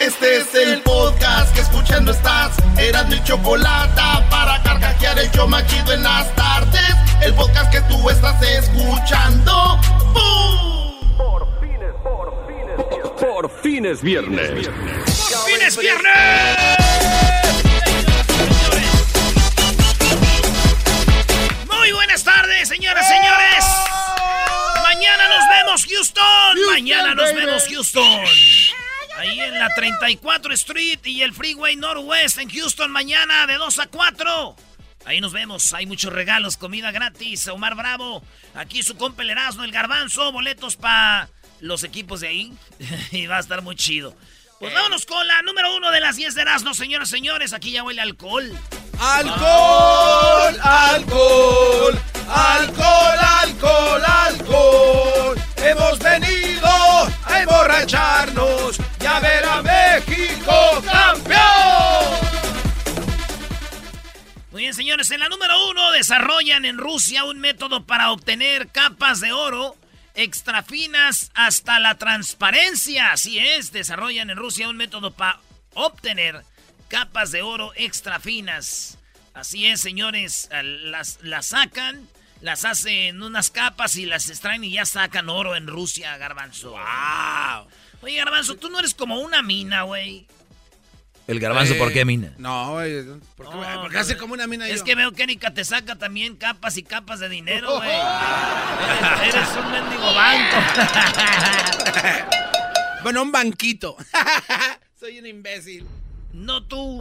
Este es el podcast que escuchando estás. Eran mi chocolate para carcajear el yo machido en las tardes. El podcast que tú estás escuchando. ¡Bum! Por fines, por fines, por fines viernes. ¡Por fines viernes! Muy buenas tardes, señoras y señores. Mañana nos vemos, Houston. Mañana nos vemos, Houston. Ahí en la 34 Street y el Freeway Northwest en Houston mañana de 2 a 4. Ahí nos vemos, hay muchos regalos, comida gratis, Omar Bravo, aquí su compa el Erasmo, el Garbanzo, boletos para los equipos de ahí. y va a estar muy chido. Pues vámonos con la número uno de las 10 de Erasmo, señoras y señores, aquí ya huele alcohol. Alcohol, alcohol, alcohol, alcohol, alcohol. Hemos venido a emborracharnos a ver a México campeón. Muy bien, señores, en la número uno desarrollan en Rusia un método para obtener capas de oro extra finas hasta la transparencia. Así es, desarrollan en Rusia un método para obtener capas de oro extra finas. Así es, señores, las, las sacan, las hacen unas capas y las extraen y ya sacan oro en Rusia, Garbanzo. ¡Wow! Oye, Garbanzo, tú no eres como una mina, güey. ¿El garbanzo por qué mina? No, güey. ¿Por qué, No, porque hace como una mina Es yo. que veo que Erika te saca también capas y capas de dinero, güey. eres, eres un mendigo banco. Bueno, un banquito. Soy un imbécil. no tú.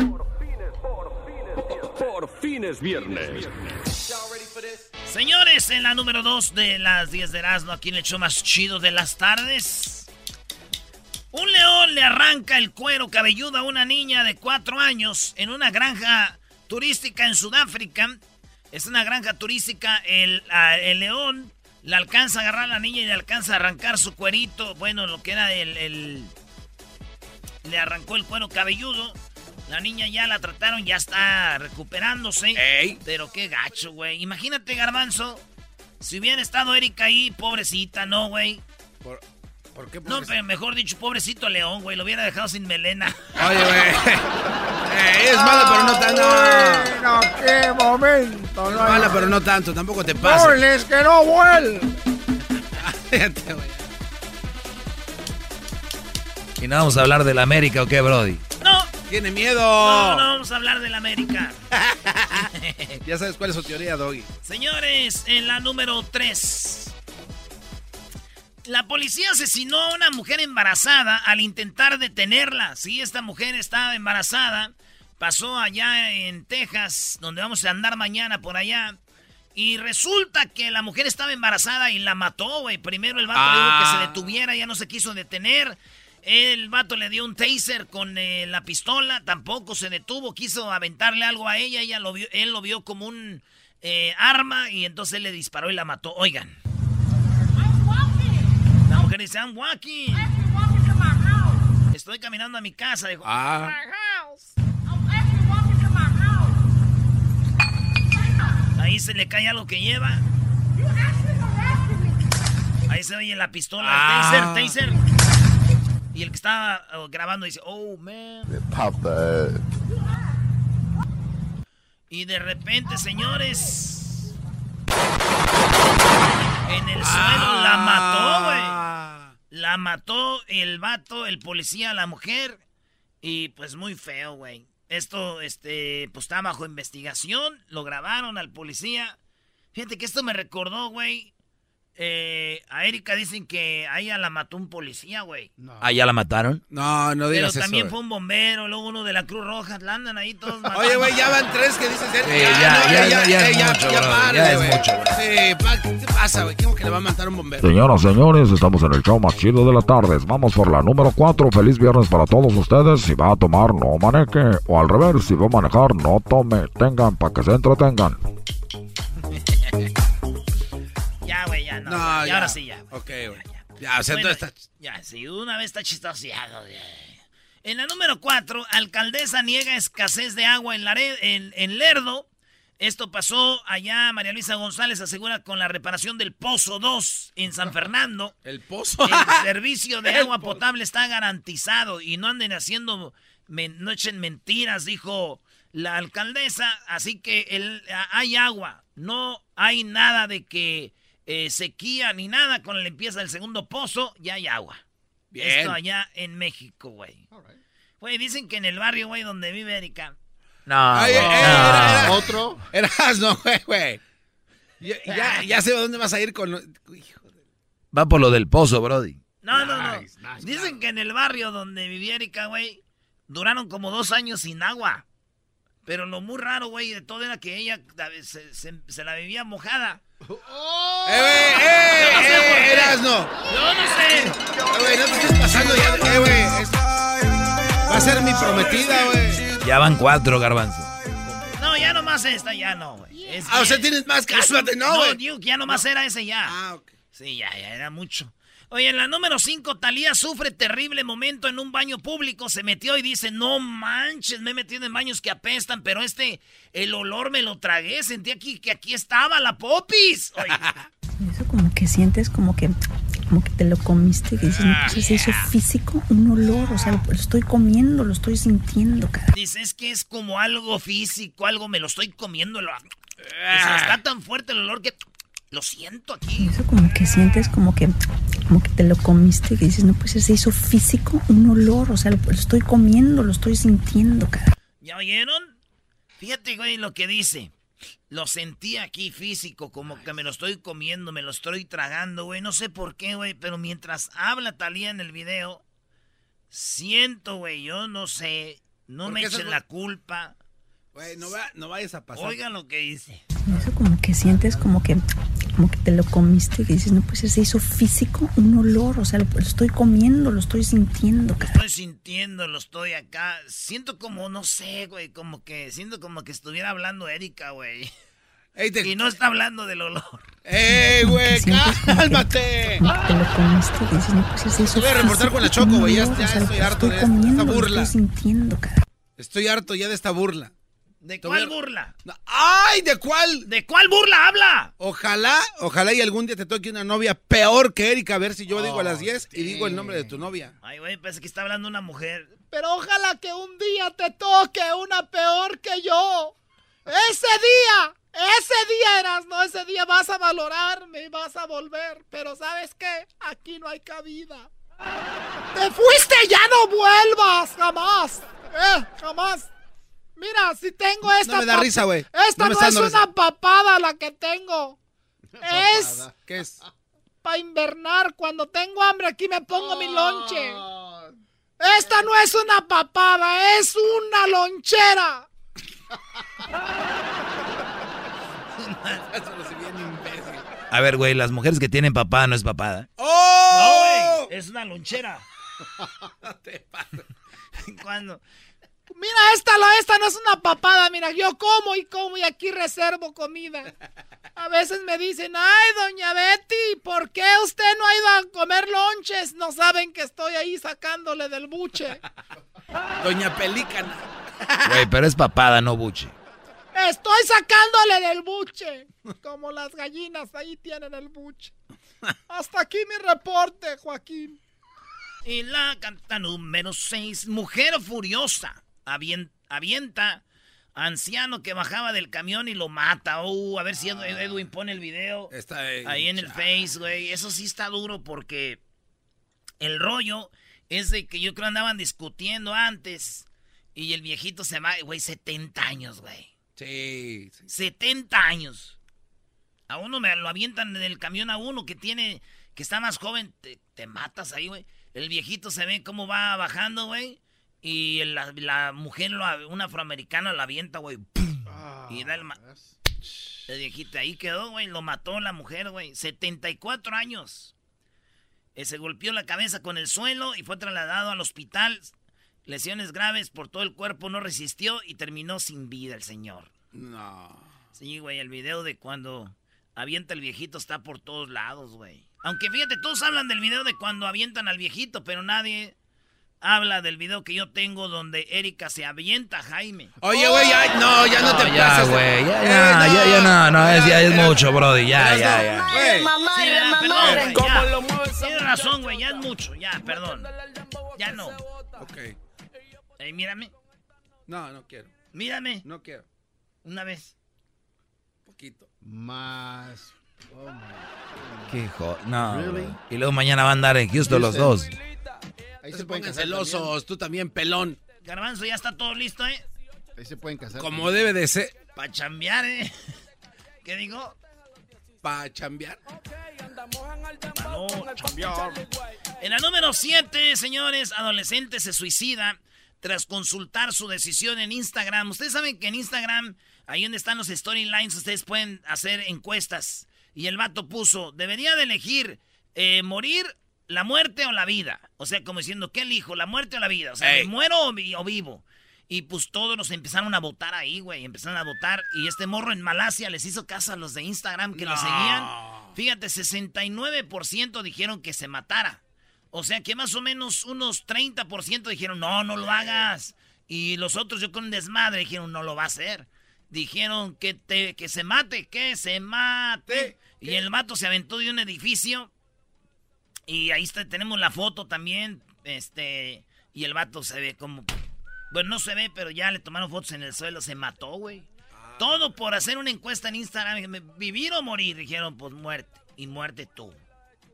Por fines viernes. Señores, en la número 2 de las 10 de Erasmo, aquí en el show más chido de las tardes. Un león le arranca el cuero cabelludo a una niña de 4 años en una granja turística en Sudáfrica. Es una granja turística. El, león le alcanza a agarrar a la niña y le alcanza a arrancar su cuerito. Bueno, lo que era el. el- le arrancó el cuero cabelludo. La niña ya la trataron, ya está recuperándose. Ey. Pero qué gacho, güey. Imagínate, Garbanzo. Si hubiera estado Erika ahí, pobrecita, ¿no, güey? ¿Por, por qué? No, pobrecito? pero mejor dicho, pobrecito León, güey. Lo hubiera dejado sin melena. Oye, güey. Eh, es mala, pero no tanto. No. Bueno, qué momento. Es No mala, pero no tanto. Tampoco te pasa. goles que no vuelven. Fíjate, güey. ¿Y no vamos a hablar del América o qué, Brody? No, Tiene miedo. no, no vamos a hablar del América. Ya sabes cuál es su teoría, Doggy. Señores, en la número 3. La policía asesinó a una mujer embarazada al intentar detenerla. Sí, esta mujer estaba embarazada. Pasó allá en Texas, donde vamos a andar mañana por allá. Y resulta que la mujer estaba embarazada y la mató, güey. Primero el vato le dijo que se Ah. detuviera, ya no se quiso detener. El vato le dio un taser con eh, la pistola, tampoco se detuvo, quiso aventarle algo a ella, ella lo vio, él lo vio como un eh, arma y entonces él le disparó y la mató. Oigan. Dice, I'm walking. Estoy caminando a mi casa. Dijo, Ah. ahí se le cae algo que lleva. Ahí se oye la pistola, Ah. taser, taser. Y el que estaba oh, grabando dice, oh, man. Y de repente, señores, en el suelo la mató, güey. La mató el vato, el policía, la mujer. Y pues muy feo, güey. Esto, este, pues está bajo investigación. Lo grabaron al policía. Fíjate que esto me recordó, güey. Eh, a Erika dicen que a ella la mató un policía, güey. ¿Ah, ya la mataron? No, no digas Pero también eso. fue un bombero, luego uno de la Cruz Roja. La andan ahí todos matando. Oye, güey, ya van tres que dices. Sí, ya, ya, ya, ya es mucho, bro, párale, ya es güey. mucho. Sí, ¿qué te pasa, güey? ¿Cómo que le va a matar un bombero? Señoras, señores, estamos en el show más chido de las tardes. Vamos por la número 4. Feliz viernes para todos ustedes. Si va a tomar, no maneje. O al revés, si va a manejar, no tome. Tengan para que se entretengan. Ya, güey, ya, no. No, ya, ya. ahora sí, ya. Ok, güey. Ya, Ya, o sea, Bueno, está... Ya, sí, una vez está chistoseado. güey. En la número 4, alcaldesa niega escasez de agua en, Lare- en, en Lerdo. Esto pasó allá, María Luisa González asegura con la reparación del Pozo 2 en San Fernando. El pozo. El servicio de agua potable está garantizado y no anden haciendo, no echen mentiras, dijo la alcaldesa. Así que el- hay agua, no hay nada de que eh, sequía ni nada con la limpieza del segundo pozo, ya hay agua. Bien. Esto allá en México, güey. Güey, dicen que en el barrio, güey, donde vive Erika. No, Ay, eh, no. era- era- Otro. Eras, no, güey, güey. Ya, ya, ya sé a dónde vas a ir con... lo- Hijo de- Va por lo del pozo, Brody. No, no, no. Nice, Dicen claro. que en el barrio donde vivía Erika, güey, duraron como dos años sin agua. Pero lo muy raro, güey, de todo era que ella se, se- se la vivía mojada. ¡Eh, güey! ¡Eh, no sé eh! qué. ¡Eras, no! Yo no sé. Eh, güey, no te estés pasando ya. ¡Eh, güey! Va a ser mi prometida, güey. Ya van cuatro, garbanzo. No, ya nomás esta, ya no, güey. Es Ah, o que- sea, tienes más cálmate, no, No, güey. Duke, ya nomás era ese ya. Ah, ok. Sí, ya, ya era mucho. Oye, en la número 5, Talía sufre terrible momento en un baño público. Se metió y dice, no manches, me he metido en baños que apestan, pero este, el olor me lo tragué. Sentí aquí que aquí estaba la popis. Oye, Eso como que sientes como que como que te lo comiste, dices, no, pues se hizo físico, un olor, o sea, lo, lo estoy comiendo, lo estoy sintiendo, cara. dice, es que es como algo físico, algo me lo estoy comiendo. Lo, Dice, está tan fuerte el olor que lo siento aquí. Eso como que sientes como que como que te lo comiste, que dices, no, pues se hizo físico, un olor, o sea, lo, lo estoy comiendo, lo estoy sintiendo, cara. ¿Ya oyeron? Fíjate, güey, lo que dice. Lo sentí aquí físico, como que me lo estoy comiendo, me lo estoy tragando, güey. No sé por qué, güey, pero mientras habla Talía en el video, siento, güey, yo no sé. No ¿Por me echen la culpa. Güey, no, va- no vayas a pasar. Oigan lo que dice. Eso como que sientes como que como que te lo comiste, que dices, no, pues se hizo físico, un olor, o sea, lo, lo estoy comiendo, lo estoy sintiendo, cara. Estoy sintiendo, lo estoy acá. Siento como, no sé, güey, como que, siento como que estuviera hablando Erika, güey. Ey, te- Y no está hablando del olor. ¡Ey, güey! ¡Cálmate! Como que te lo comiste, que dices, no, pues se hizo Voy a reportar con la Choco, güey, ya- ya o sea, estoy harto de esta- comiendo, esta lo burla. estoy sintiendo, cara. Estoy harto ya de esta burla. ¿De cuál a- burla? ¡Ay! ¿De cuál? ¿De cuál burla habla? Ojalá, ojalá y algún día te toque una novia peor que Erika, a ver si yo digo a las 10 y digo el nombre de tu novia. Ay, güey, parece que está hablando una mujer. Pero ojalá que un día te toque una peor que yo. Ese día, ese día eras, no, ese día vas a valorarme y vas a volver. Pero ¿sabes qué? Aquí no hay cabida. Te fuiste, ya no vuelvas, jamás. Eh, jamás. Mira, si tengo esta me da risa, güey. Esta No no, es una risa. papada la que tengo. Es ¿Qué es? para invernar. Cuando tengo hambre aquí me pongo mi lonche. Esta no es una papada, es una lonchera. A ver, güey, las mujeres que tienen papá no es papada. No, ¡Oh! güey, es una lonchera. Cuando Mira, esta, esta no es una papada, mira, yo como y como y aquí reservo comida. A veces me dicen, ay, doña Betty, ¿por qué usted no ha ido a comer lonches? No saben que estoy ahí sacándole del buche. Doña Pelícana. Güey, pero es papada, no buche. Estoy sacándole del buche. Como las gallinas, ahí tienen el buche. Hasta aquí mi reporte, Joaquín. Y la carta número 6, mujer furiosa, avien- avienta anciano que bajaba del camión y lo mata. Uh, a ver si Edu- Edwin pone el video Está ahí. ahí en el Face, güey. Eso sí está duro porque El rollo es de que yo creo andaban discutiendo antes. Y el viejito se va, güey, 70 años, güey. Sí, sí. 70 años. A uno me lo avientan en el camión a uno que tiene, que está más joven, te, te matas ahí, güey. El viejito se ve cómo va bajando, güey. Y la, la mujer, lo- una afroamericana, la avienta, güey. y da el, ma- el viejito ahí quedó, güey. Lo mató la mujer, güey. 74 años. Eh, se golpeó la cabeza con el suelo y fue trasladado al hospital. Lesiones graves por todo el cuerpo, no resistió y terminó sin vida el señor. No. Sí, güey, el video de cuando avienta el viejito está por todos lados, güey. Aunque fíjate, todos hablan del video de cuando avientan al viejito, pero nadie habla del video que yo tengo donde Erika se avienta a Jaime. Oye, güey, ya, no, ya no, te ya, pases. güey, ya, Eh, ya, ya, ya, no, no, es, ya es mucho, brody, ya, Eras ya, no. ya. Güey, Sí, ¿verdad? Perdón, ya. Tienes razón, güey, ya es mucho, ya, perdón. Ya no. Ok. Ey, mírame, No, no quiero. mírame, No quiero. una vez. Poquito. Más. Oh, my. Qué jo- no, Really? Y luego mañana van a andar en Houston los dos. Ahí se se pueden casar. celosos, tú también, pelón. Garbanzo, ya está todo listo, ¿eh? Ahí se pueden casar. Como debe de ser. Pa' chambear, ¿eh? ¿Qué digo? Pa' chambear. No, chambear. En la número 7, señores, adolescente se suicida tras consultar su decisión en Instagram. Ustedes saben que en Instagram, ahí donde están los storylines, ustedes pueden hacer encuestas. Y el vato puso, debería de elegir eh, morir, la muerte o la vida. O sea, como diciendo, ¿qué elijo? ¿La muerte o la vida? O sea, ¿me muero o, vi- o vivo? Y pues todos nos empezaron a votar ahí, güey. Empezaron a votar. Y este morro en Malasia les hizo caso a los de Instagram que lo No. seguían. Fíjate, 69% dijeron que se matara. O sea que más o menos unos 30% dijeron, no, no lo hagas. Y los otros, yo con un desmadre, dijeron, no lo va a hacer. Dijeron que, te, que se mate, que se mate. Y el vato se aventó de un edificio. Y ahí está, tenemos la foto también. Este. Y el vato se ve como. Bueno, no se ve, pero ya le tomaron fotos en el suelo. Se mató, güey. Todo por hacer una encuesta en Instagram. ¿Vivir o morir? Dijeron, pues muerte. Y muerte tú.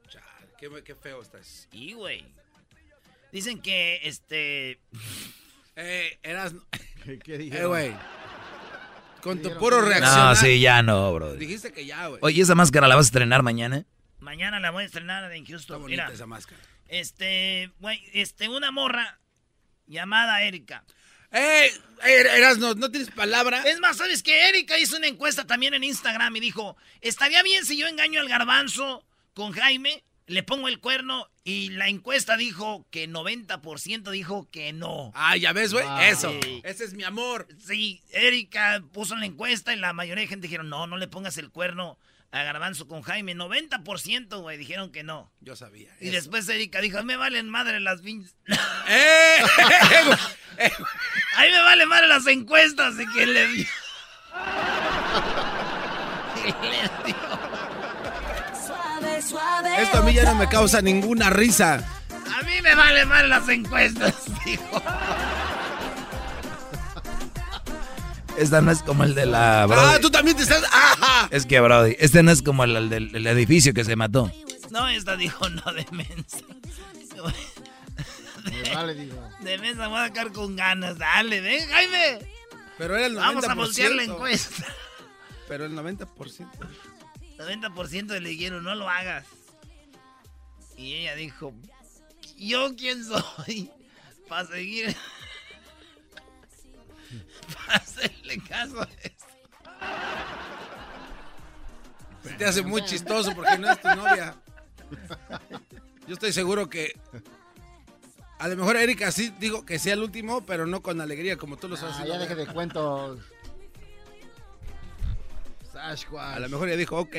Chale, qué, qué feo estás. Sí, güey. Dicen que, este... Eh, eras. ¿Qué, qué Eh, dijeron? güey. Con tu Dijeron, puro ¿qué dijeron? reaccionar. No, sí, ya no, bro. Dijiste que ya, güey. Oye, ¿esa máscara la vas a estrenar mañana? Mañana la voy a estrenar en Está Houston. bonita Mira, esa máscara. este, güey, este, una morra llamada Erika. ¡Eh! Eras, no, no tienes palabra. Es más, ¿sabes qué? Erika hizo una encuesta también en Instagram y dijo, ¿estaría bien si yo engaño al garbanzo con Jaime? Le pongo el cuerno y la encuesta dijo que 90% dijo que no. Ah, ya ves, güey. Eso. Sí. Ese es mi amor. Sí, Erika puso la encuesta y la mayoría de gente dijeron, no, no le pongas el cuerno a Garbanzo con Jaime. 90%, güey, dijeron que no. Yo sabía. Y eso. después Erika dijo, me valen madre las pinches... ¡Eh! A mí me valen madre las encuestas de que le dio. Le dio. Esto a mí ya no me causa ninguna risa. A mí me valen madre las encuestas, dijo. Esta no es como el de la... Ah, tú también te estás. ¡Ajá! Es que, Brody, este no es como el, el del el edificio que se mató. No, esta dijo, no, de mensa. Me vale, digo. De mensa voy a sacar con ganas. Dale, ven, Jaime. Pero era el 90%. Vamos a voltear la encuesta. Pero el 90%. 90% le dijeron, no lo hagas. Y ella dijo, ¿yo quién soy? Para seguir... Para hacerle caso a esto. Te hace muy chistoso porque no es tu novia. Yo estoy seguro que. A lo mejor Erika sí dijo que sea el último, pero no con alegría, como tú lo estás Ah, ya deje de cuentos. Sasquatch. A lo mejor ella dijo, ok.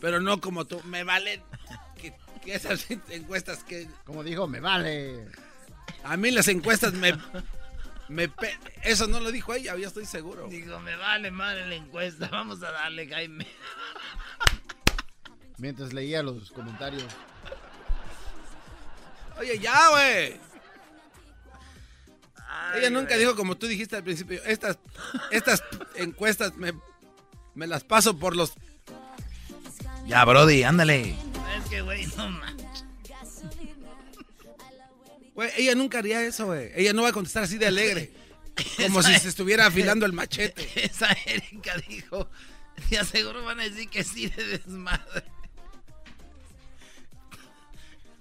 Pero no como tú. Me valen. Que, que esas encuestas que. Como dijo, me vale. A mí las encuestas me. Me pe- Eso no lo dijo ella, yo estoy seguro. Digo, me vale madre la encuesta, vamos a darle, Jaime. Mientras leía los comentarios. Oye, ya, güey. Ella nunca dijo como tú dijiste al principio. Estas, estas encuestas me, me las paso por los. Ya, Brody, ándale. Es que, güey, no manches. Güey, ella nunca haría eso, güey. Ella no va a contestar así de alegre. Como si se estuviera afilando el machete. Esa Erika dijo, ya seguro van a decir que sí de desmadre.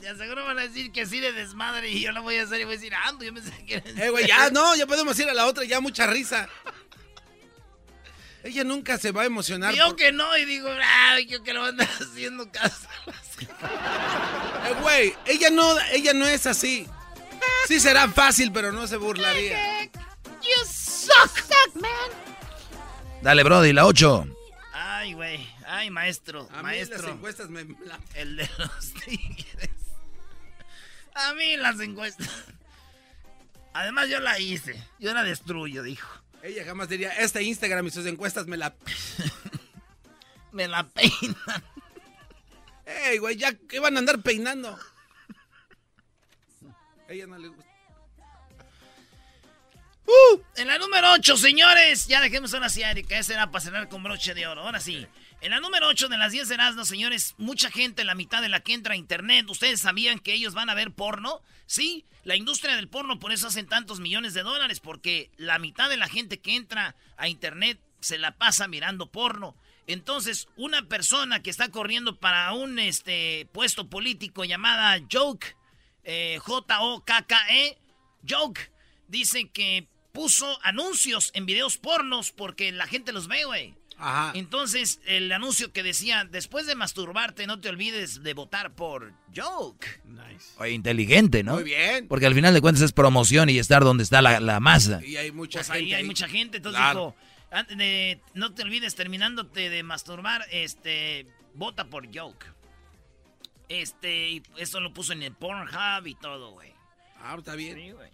Ya seguro van a decir que sí de desmadre y yo lo voy a hacer y voy a decir, ando, yo me sé que... Eh, güey, ya no, ya podemos ir a la otra, ya mucha risa. Ella nunca se va a emocionar. Yo por- que no, y digo, ay, yo que lo van a andar haciendo caso. Eh, güey, ella no, ella no es así. Sí será fácil, pero no se burlaría. You suck, suck, man. Dale, Brody, la 8. Ay, güey, ay, maestro, A mí maestro. las encuestas me... la- El de los tigres. A mí las encuestas. Además, yo la hice. Yo la destruyo, dijo. Ella jamás diría, este Instagram y sus encuestas me la... Me la peinan. Ey, güey, ya, ¿qué van a andar peinando? Ella no le gusta. Uh, en la número 8, señores. Ya dejemos ahora sí, Erika. Esa era para cerrar con broche de oro. Ahora sí. En la número 8 de las 10 de Erasmo, señores, mucha gente, la mitad de la que entra a internet, ¿ustedes sabían que ellos van a ver porno? Sí, la industria del porno por eso hacen tantos millones de dólares, porque la mitad de la gente que entra a internet se la pasa mirando porno. Entonces, una persona que está corriendo para un este, puesto político llamada Joke, eh, J-O-K-K-E, Joke, dice que puso anuncios en videos pornos porque la gente los ve, güey. Ajá. Entonces, el anuncio que decía, después de masturbarte, no te olvides de votar por Joke. Oye, inteligente, ¿no? Muy bien. Porque al final de cuentas es promoción y estar donde está la, la masa. Y hay mucha Pues gente. hay mucha gente. Entonces Claro. dijo, de- no te olvides, terminándote de masturbar, este, vota por Joke. Este, y eso lo puso en el Pornhub y todo, güey. Ah, está bien. Sí, güey.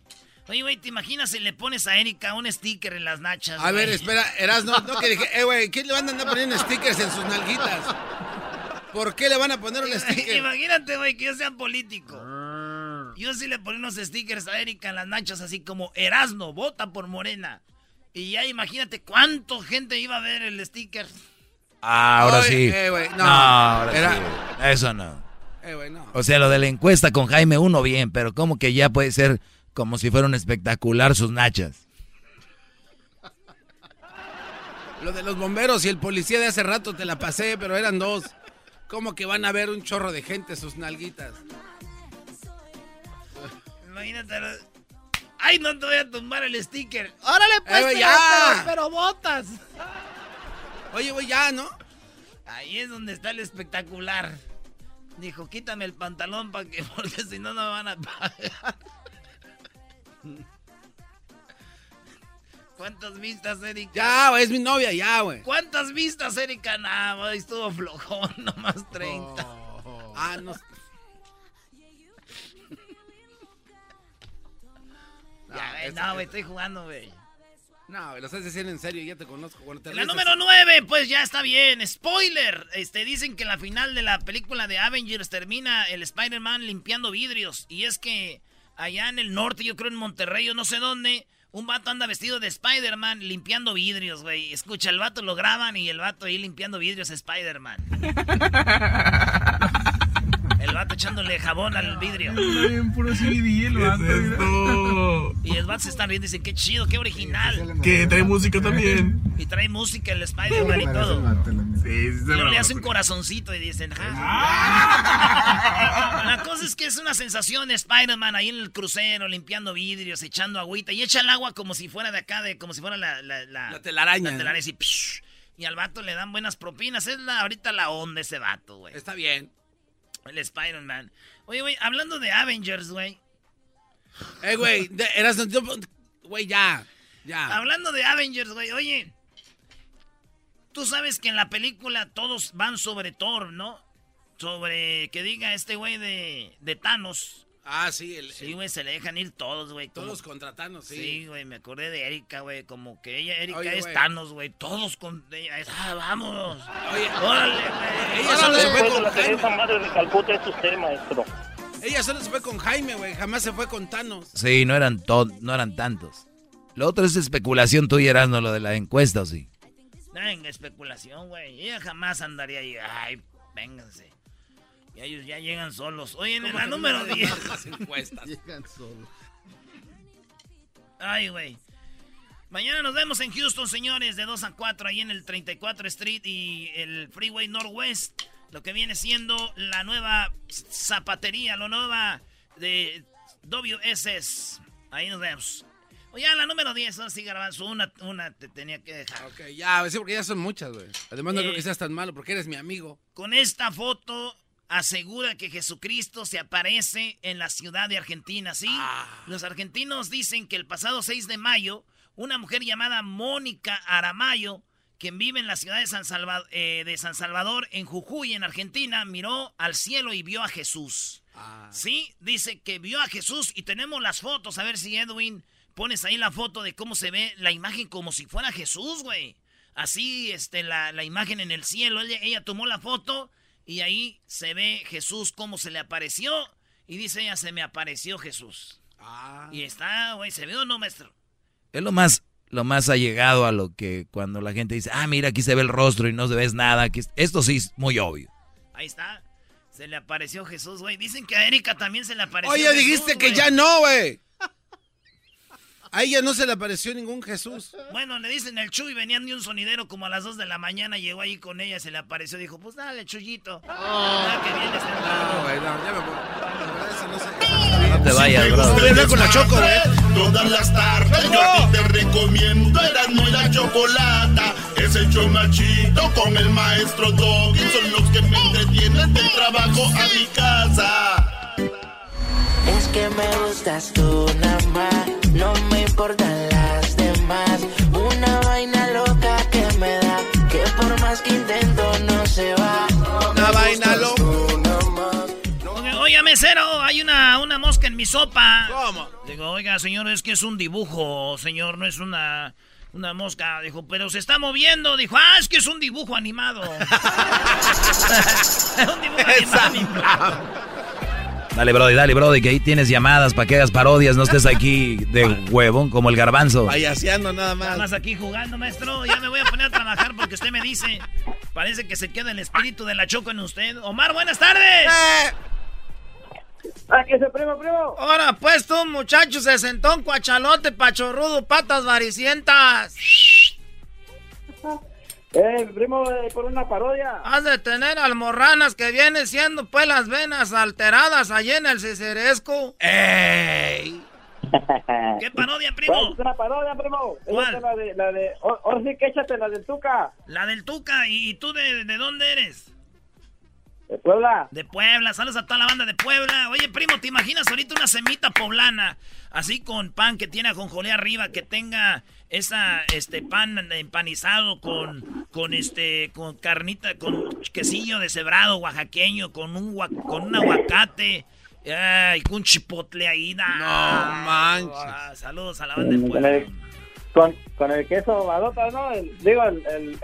Oye, güey, ¿te imaginas si le pones a Erika un sticker en las nachas? A ver, espera, eras no, no que dije, eh, güey, ¿quién le van a andar poniendo stickers en sus nalguitas? ¿Por qué le van a poner un sticker? Imagínate, güey, que yo sea político. Yo sí le ponía unos stickers a Erika en las nachas, así como Erasno, vota por Morena. Y ya imagínate cuánto gente iba a ver el sticker. Ah, ahora Oye, sí. eh, güey, no. ahora Era- sí. Eso no. Eh. O sea, lo de la encuesta con Jaime uno bien, pero como que ya puede ser como si fuera un espectacular sus nachas. Lo de los bomberos y el policía de hace rato te la pasé, pero eran dos. ¿Cómo que van a ver un chorro de gente sus nalguitas? Imagínate. Ay, no te voy a tumbar el sticker. Órale, pues, Eh, güey, pero, ya. pero, pero botas. Oye, güey, ya, ¿no? Ahí es donde está el espectacular. Dijo, quítame el pantalón para que, porque si no, no me van a pagar. ¿Cuántas vistas, Erika? Ya, güey, es mi novia, ya, güey. ¿Cuántas vistas, Erika? Nah, güey, estuvo flojón, nomás 30. Ah, no. Ya, güey, no, güey, estoy jugando, güey. No, lo estás diciendo en serio, ya te conozco. Cuando te la ríes número 9, pues ya está bien. Spoiler. Este, dicen que en la final de la película de Avengers termina el Spider-Man limpiando vidrios. Y es que allá en el norte, yo creo en Monterrey o no sé dónde, un vato anda vestido de Spider-Man limpiando vidrios, güey. Escucha, el vato lo graban y el vato ahí limpiando vidrios es Spider-Man. El vato echándole jabón al vidrio. puro CBD el vato. Y el vato se está riendo y dicen, qué chido, qué original. Que trae música también. Y trae música el Spider-Man y todo. Sí, Y lo- le hace un corazoncito y dicen, "Ja". La cosa es que es una sensación de Spider-Man ahí en el crucero, limpiando vidrios, echando agüita y echa el agua como si fuera de acá, de, como si fuera la, la, la, La telaraña. la telaraña, así, psh, y al vato le dan buenas propinas. Es la, ahorita la onda ese vato, güey. Está bien. El Spider-Man. Oye, güey, hablando de Avengers, güey. Eh, güey, eras. Güey, ya. Ya. Hablando de Avengers, güey, oye. Tú sabes que en la película todos van sobre Thor, ¿no? Sobre que diga este güey de, de Thanos. Ah, sí, el, Sí, güey, se le dejan ir todos, güey. como- todos contra Thanos, sí. Sí, güey, me acordé de Erika, güey. Como que ella, Erika Oye, es güey. Thanos, güey. Todos con ella. es, ah, vamos. Oye, Órale, güey. ella solo se fue con Jaime. esa madre de Calcuta es usted, maestro. Ella solo se fue con Jaime, güey. Jamás se fue con Thanos. Sí, no eran, to- no eran tantos. Lo otro es especulación tuya, Erasmo, lo de la encuesta, ¿o sí? Venga, especulación, güey. Ella jamás andaría ahí. Ay, vénganse. Y ellos ya llegan solos. Oye, en ¿Cómo la número no 10. las encuestas? Llegan solos. Ay, güey. Mañana nos vemos en Houston, señores, de 2 a 4, ahí en el 34 Street y el Freeway Northwest. Lo que viene siendo la nueva zapatería, la nueva de WSS. Ahí nos vemos. Oye, la número 10, ahora sí, Garbanzo, una, una te tenía que dejar. Ok, ya, sí, porque ya son muchas, güey. Además, no Eh. creo que seas tan malo porque eres mi amigo. Con esta foto asegura que Jesucristo se aparece en la ciudad de Argentina, ¿sí? Los argentinos dicen que el pasado 6 de mayo, una mujer llamada Mónica Aramayo, quien vive en la ciudad de San, Salva- eh, de San Salvador, en Jujuy, en Argentina, miró al cielo y vio a Jesús. Sí, dice que vio a Jesús y tenemos las fotos. A ver si Edwin pones ahí la foto de cómo se ve la imagen como si fuera Jesús, güey. Así, este, la, la imagen en el cielo. Ella, ella tomó la foto y ahí se ve Jesús cómo se le apareció. Y dice ella, se me apareció Jesús. Y está, güey, ¿se ve o no, maestro? Es lo más, lo más allegado a lo que cuando la gente dice, ah, mira, aquí se ve el rostro y no se ves nada. Aquí, esto sí es muy obvio. Ahí está. Se le apareció Jesús, güey. Dicen que a Erika también se le apareció Oye, Jesús, dijiste que ya no, güey. A ella no se le apareció ningún Jesús. Bueno, le dicen el Chuy, venían de un sonidero como a las 2 de la mañana, llegó ahí con ella, se le apareció, dijo, pues dale, Chuyito. Ah, que vienes No, güey, no, ya me voy. La verdad, eso no sé. No te vayas, bro. Voy a hablar con la Choco, güey. Todas las tardes yo a ti te recomiendo Erasmo y la chocolata Es el show machito con el maestro Doggy Son los que me entretienen del trabajo a mi casa Es que me gustas tú nada más, no me importan las demás. Una vaina loca que me da, que por más que intento no se va. Una vaina loca. Oiga, mesero, hay una, una mosca en mi sopa. ¿Cómo? Digo, oiga, señor, es que es un dibujo, señor, no es una, una mosca. Dijo, pero se está moviendo. Dijo, ah, es que es un dibujo animado. un dibujo animado. Dale, Brody, dale, Brody, que ahí tienes llamadas para que hagas parodias, no estés aquí de huevón como el garbanzo. Payaseando nada Nada más. más aquí jugando, maestro. Ya me voy a poner a trabajar porque usted me dice. Parece que se queda el espíritu de la choco en usted. Omar, buenas tardes. Eh. ¡Ah, que se primo, primo! Ahora, pues tú, muchacho, se sentó un cuachalote, pachorrudo, patas varicientas. Eh, primo, eh, por una parodia. Has de tener almorranas que vienen siendo, pues, las venas alteradas allí en el ciceresco. ¡Ey! ¿Qué parodia, ¿Cuál primo? Es una parodia, primo. ¿Cuál? Échate La de, la de, oh, ahora sí que échate la del Tuca, La del Tuca. ¿Y, y tú de, de dónde eres? De Puebla. De Puebla, saludos a toda la banda de Puebla. Oye, primo, ¿te imaginas ahorita una semita poblana? Así con pan que tiene ajonjolé arriba, que tenga esa este pan empanizado con con este con carnita, con quesillo deshebrado oaxaqueño, con un con un aguacate. Ay, con chipotle ahí. No manches. saludos a la banda de Con Puebla. con, con el queso badota, ¿no? El- digo, el, el,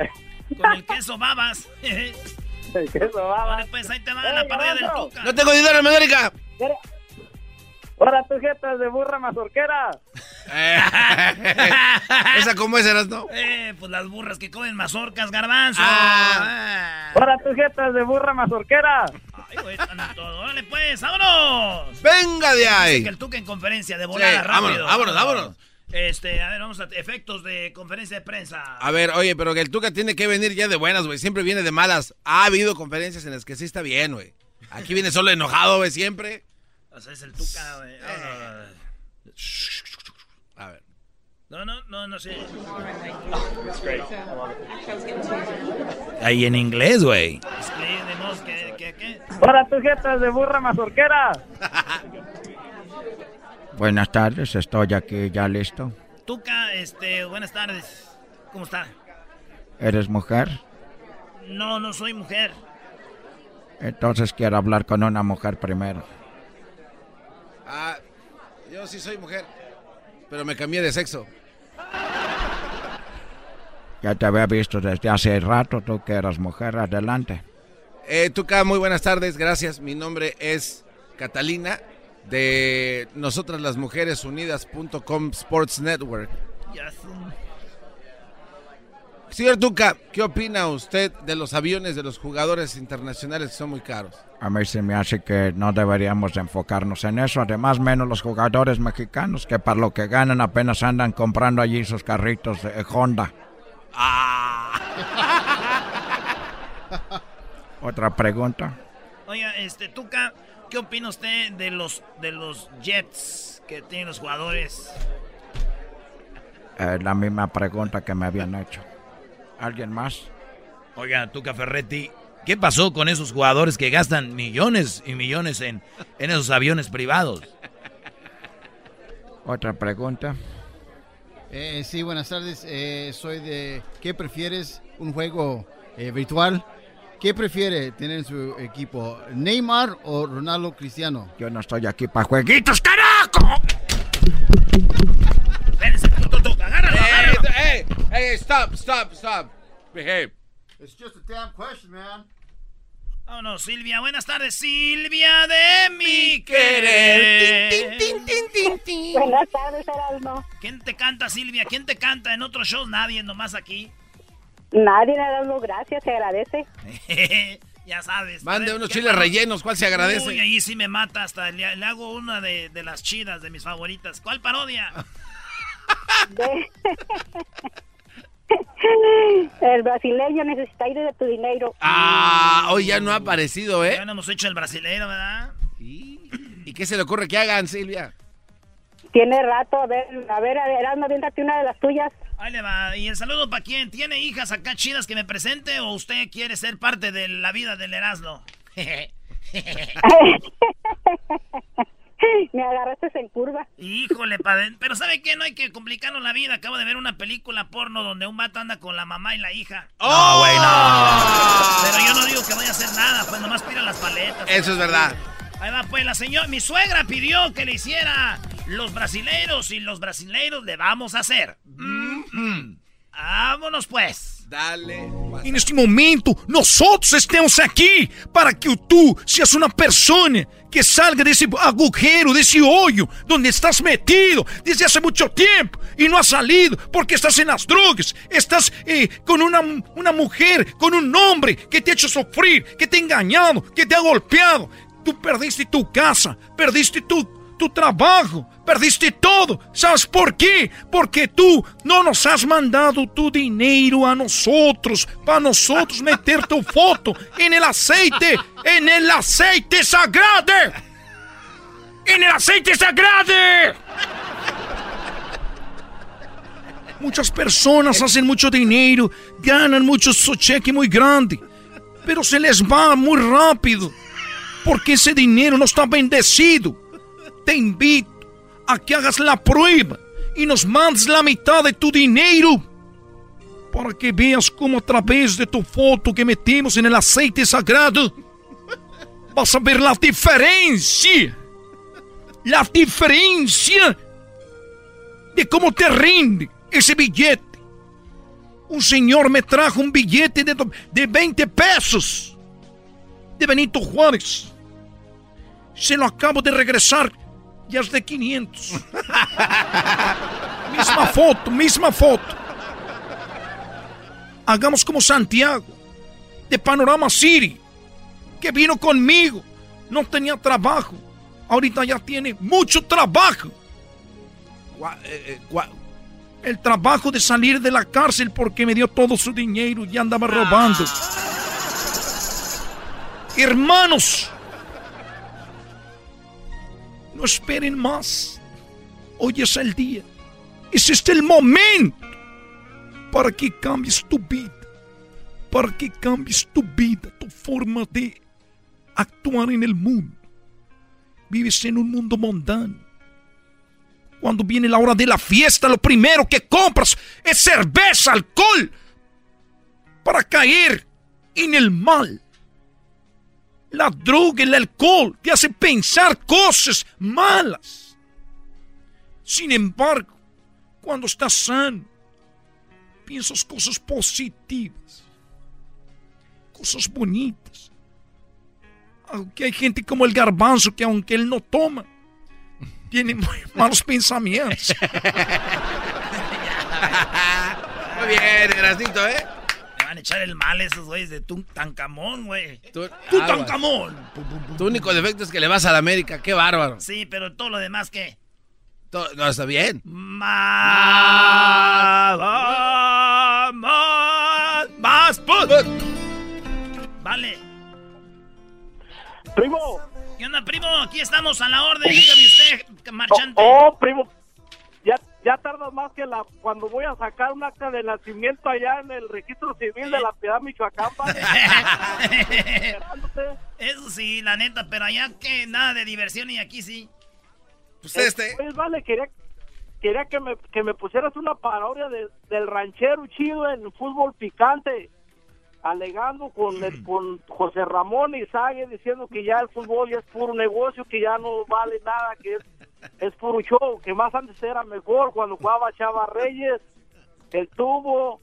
Con el queso babas. el queso baba. Vale, pues ahí te va la parodia del Tuca. No tengo dinero en América. Ahora tus jetas de burra mazorquera. ¿Esa cómo es, eras, no? Eh, pues las burras que comen mazorcas, garbanzo. Ah. Ahora tus jetas de burra mazorquera. Ay, güey, están todo. Órale, pues, vámonos. Venga de Dice ahí. que el Tuca en conferencia de volada, Sí, rápido. vámonos, vámonos, vámonos. Este, a ver, vamos a efectos de conferencia de prensa. A ver, oye, pero que el Tuca tiene que venir ya de buenas, güey. Siempre viene de malas. Ha habido conferencias en las que sí está bien, güey. Aquí viene solo enojado, güey, siempre. O sea, es el Tuca, güey. Ah, A ver. No, no, no, no sé. Ahí en inglés, güey. Ahora tus jetas de burra mazorquera. Buenas tardes, estoy aquí ya listo. Tuca, este, buenas tardes. ¿Cómo está? ¿Eres mujer? No, no soy mujer. Entonces quiero hablar con una mujer primero. Ah, yo sí soy mujer. Pero me cambié de sexo. Ya te había visto desde hace rato, tú que eras mujer, adelante. Eh, Tuca, muy buenas tardes, gracias. Mi nombre es Catalina de Nosotras las Mujeres Unidas.com Sports Network. Señor Tuca, ¿qué opina usted de los aviones de los jugadores internacionales que son muy caros? A mí se me hace que no deberíamos enfocarnos en eso. Además, menos los jugadores mexicanos que para lo que ganan apenas andan comprando allí sus carritos de Honda. Otra pregunta. Oiga, este, Tuca, ¿qué opina usted de los, de los Jets que tienen los jugadores? Eh, la misma pregunta que me habían hecho. ¿Alguien más? Oiga, Tuca Ferretti, ¿qué pasó con esos jugadores que gastan millones y millones en, en esos aviones privados? Otra pregunta. Eh, sí, buenas tardes. Eh, soy de... ¿Qué prefieres? ¿Un juego eh, virtual? ¿Qué prefiere tener en su equipo? ¿Neymar o Ronaldo Cristiano? Yo no estoy aquí para jueguitos, carajo. Espérense, tú, tú, agárralo, agárralo. Hey, hey, stop, stop, stop. Behave. It's just a damn question, man. Vámonos, Silvia. Buenas tardes, Silvia de mi querer. Tin, tin, tin, tin, tin. Buenas tardes, Erasmo. ¿Quién te canta, Silvia? ¿Quién te canta en otro show? Nadie, nomás aquí. Nadie, Erasmo, gracias, se agradece. ya sabes. Mande unos ¿qué chiles rellenos, ¿cuál se agradece? Uy, ahí sí me mata hasta. Le, le hago una de, de las chidas, de mis favoritas. ¿Cuál parodia? De- El brasileño necesita ir de tu dinero. Ah, hoy ya no ha aparecido, ¿eh? Ya no hemos hecho el brasileiro, ¿verdad? ¿Y qué se le ocurre que hagan, Silvia? Tiene rato, a ver, a ver, a ver, una de las tuyas. Ahí le va. ¿Y el saludo para quién? ¿Tiene hijas acá chidas que me presente o usted quiere ser parte de la vida del Erasmo? Me agarraste en curva. Híjole, padre. Pero ¿sabe qué? No hay que complicarnos la vida. Acabo de ver una película porno donde un vato anda con la mamá y la hija. No, güey, no. Pero yo no digo que vaya a hacer nada, pues nomás pida las paletas. Eso es verdad. Ahí va, pues la señora, mi suegra pidió que le hiciera los brasileiros y los brasileiros le vamos a hacer. Mm, Vámonos pues. Dale. E neste momento, nós outros estamos aqui para que tu seas uma pessoa que salga desse agujero, desse hoyo donde estás metido desde hace mucho tiempo y no has salido porque estás en las drogas, estás eh, con una, una mujer, con un hombre que te ha hecho sufrir, que te ha engañado, que te ha golpeado. Tú perdiste tu casa, perdiste tu, tu trabajo, perdiste todo. ¿Sabes por qué? Porque tú no nos has mandado tu dinero a nosotros, para nosotros meter tu foto en el aceite, en el aceite sagrado. En el aceite sagrado. Muchas personas hacen mucho dinero, ganan mucho su cheque muy grande, pero se les va muy rápido, porque ese dinero no está bendecido. Te invito a que hagas la prueba y nos mandes la mitad de tu dinero para que veas cómo a través de tu foto que metemos en el aceite sagrado vas a ver la diferencia. La diferencia de cómo te rinde ese billete. Un señor me trajo un billete de, de 20 pesos de Benito Juárez. Se lo acabo de regresar ya es de 500. misma foto, misma foto. Hagamos como Santiago, de Panorama City, que vino conmigo. No tenía trabajo. Ahorita ya tiene mucho trabajo. El trabajo de salir de la cárcel porque me dio todo su dinero y andaba robando. Hermanos, no esperen más. Hoy es el día. Es este el momento para que cambies tu vida. Para que cambies tu vida, tu forma de actuar en el mundo. Vives en un mundo mundano. Cuando viene la hora de la fiesta, lo primero que compras es cerveza, alcohol, para caer en el mal. La droga, el alcohol, te hace pensar cosas malas. Sin embargo, cuando estás sano, piensas cosas positivas, cosas bonitas. Aunque hay gente como el garbanzo que aunque él no toma, tiene muy malos pensamientos. Muy bien, Erasnito, ¿eh? Van a echar el mal esos güeyes de Tutankamón, güey. Tú, Tutankamón. Tu único defecto es que le vas a la América. Qué bárbaro. Sí, pero todo lo demás, ¿qué? Todo- no, está bien. Más, más, más, put. Vale. Primo. ¿Qué onda, primo? Aquí estamos a la orden. Dígame usted, marchante. Oh, primo. Ya, tardas más que la cuando voy a sacar un acta de nacimiento allá en el registro civil de la Piedad Michoacán. Eso sí, la neta, pero allá que nada de diversión y aquí sí. Pues este. Pues vale, quería, quería que, me, que me pusieras una parodia de- del ranchero chido en fútbol picante. Alegando con, el- con José Ramón Izague diciendo que ya el fútbol ya es puro negocio, que ya no vale nada, que es, es puro show, que más antes era mejor cuando jugaba Chava Reyes, el Tubo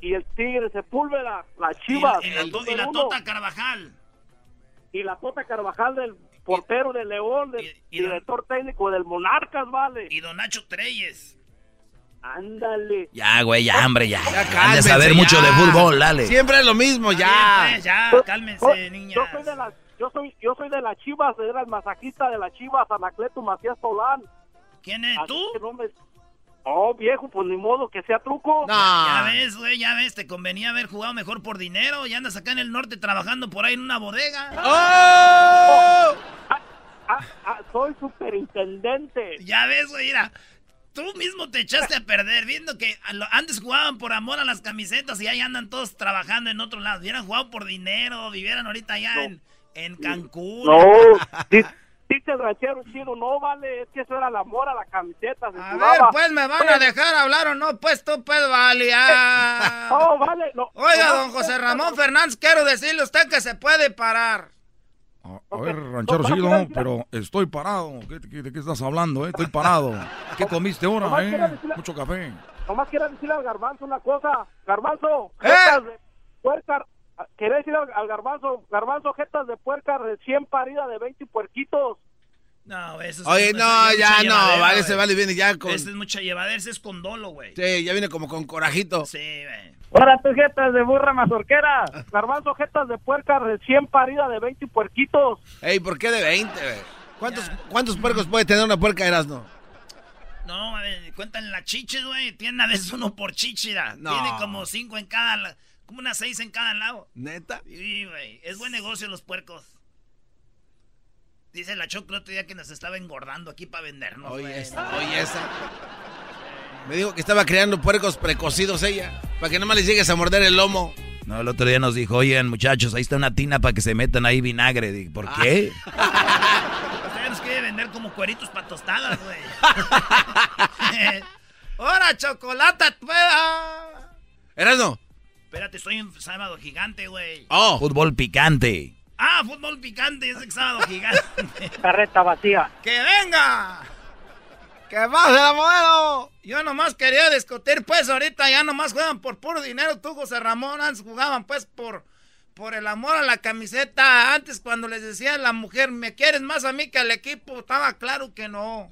y el Tigre Sepúlveda, las Chivas. Y, y la, el y. Tota Carvajal. y la Tota Carvajal del portero de León, del director técnico del Monarcas, vale. Y Don Nacho Treyes. Ándale. Ya, güey, ya, hombre, ya. Ya, cálmense, de saber ya. mucho de fútbol, dale. Siempre es lo mismo, ya. ya, cálmense, yo- niñas. Yo soy de las yo soy yo soy de las Chivas, era el masajista de las Chivas, Anacleto Macías Solán. ¿Quién es tú? Oh, viejo, pues ni modo que sea truco. Ya ves, güey, ya ves, te convenía haber jugado mejor por dinero. Y andas acá en el norte trabajando por ahí en una bodega. ¡Oh! Ah, ah, soy superintendente. Ya ves, güey, mira. Tú mismo te echaste a perder viendo que antes jugaban por amor a las camisetas y ahí andan todos trabajando en otro lado. Hubieran jugado por dinero, vivieran ahorita allá en, en Cancún. No, di- dice el ranchero chido, no vale, es que eso era el amor a la camiseta. se A ver, pues, ¿me van a dejar hablar o no? Pues tú, pues, vale. ah. Oh, vale, no. Oiga, no, don José Ramón Fernández, quiero decirle a usted que se puede parar. A ver, ranchero chido, pero estoy parado. ¿Qué- qué- ¿De qué estás hablando, eh? Estoy parado. ¿Qué comiste ahora, eh? decirle- Mucho café. Nomás quiero decirle al garbanzo una cosa. Garbanzo, ¿Eh? jetas de puerca. Quería decirle al, al garbanzo, garbanzo, jetas de puerca recién parida de 20 puerquitos. No, eso es Oye, no, ya no, vale, se vale, viene ya con... Ese es mucha llevadera, ese es con dolo, güey. Sí, ya viene como con corajito. Sí, güey. Ahora tus jetas de burra mazorquera. Garbanzo, jetas de puerca recién parida de 20 puerquitos. Ey, ¿por qué de 20, güey? ¿Cuántos, ¿Cuántos puercos puede tener una puerca Erasno? No, a ver, cuentan las chiches, güey. Tiene a veces uno por chichira. No. Tiene como cinco en cada, la- como unas seis en cada lado. ¿Neta? Sí, güey. Es buen negocio los puercos. Dice la Choco el otro día que nos estaba engordando aquí para vendernos, Oye, esa, oye, esa. Me dijo que estaba creando puercos precocidos ella, para que no más les llegues a morder el lomo. No, el otro día nos dijo, oigan, muchachos, ahí está una tina para que se metan ahí vinagre. Dije, ¿por qué? Usted nos quiere vender como cueritos para tostadas, güey. ¡Ahora, chocolate! pues, ah. Erasno. Espérate, estoy en sábado gigante, güey. Oh. Fútbol picante. Ah, fútbol picante, es el sábado gigante. Carreta vacía. ¡Que venga! ¡Que pase la modelo! Yo nomás quería discutir, pues ahorita ya nomás juegan por puro dinero. Tú, José Ramón, antes jugaban pues por, por el amor a la camiseta. Antes cuando les decía a la mujer, ¿me quieres más a mí que al equipo? Estaba claro que no.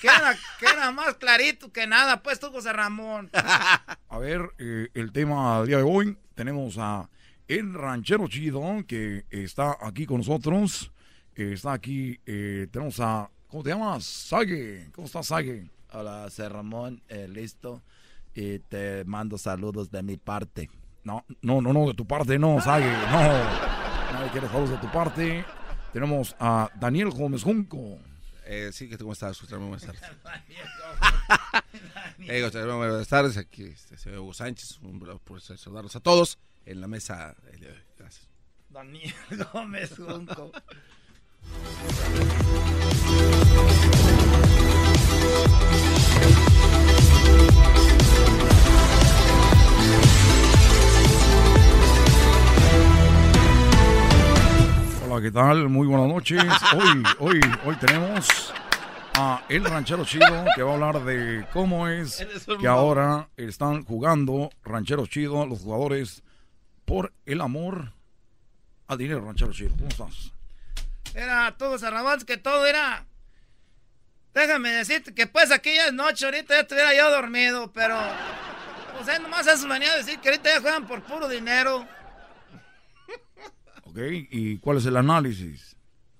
Que era, que era más clarito que nada, pues tú, José Ramón. A ver, eh, el tema del día de hoy, tenemos a el ranchero chido que está aquí con nosotros. Eh, está aquí, eh, tenemos a, ¿cómo te llamas? Sague. ¿Cómo estás, Sague? Hola, José Ramón, eh, listo. Y te mando saludos de mi parte. No, no, no, no, de tu parte no, Sague, no. Nadie quiere saludos de tu parte. Tenemos a Daniel Gómez Junco. Eh, sí, ¿cómo estás? Buenas tardes. Eh, José Ramón, buenas tardes. Aquí este, señor Hugo Sánchez. Un por saludarlos a todos en la mesa. Gracias. Daniel Gómez Junco. Hola, ¿qué tal? Muy buenas noches. Hoy, hoy, hoy tenemos a El Ranchero Chido que va a hablar de cómo es que ahora están jugando Ranchero Chido los jugadores por el amor al dinero, Ranchero Chido. ¿Cómo estás? Era José Ramón, que todo era... Déjame decirte que pues aquí ya es noche, ahorita ya estuviera yo dormido, pero... Pues es nomás eso venía a decir que ahorita ya juegan por puro dinero. Ok, ¿y cuál es el análisis?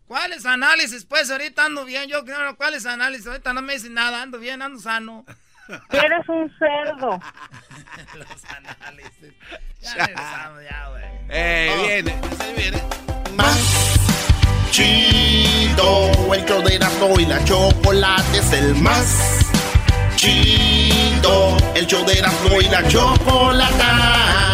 ¿Cuál es análisis? Pues ahorita ando bien, yo creo, ¿cuál es análisis? Ahorita no me dicen nada, ando bien, ando sano. Eres un cerdo. Los análisis. Ya regresamos, ya, güey. Eh, viene, se viene. Más chido, el show de Erasmo y la chocolate es el más chido, el show de Erasmo y la chocolata.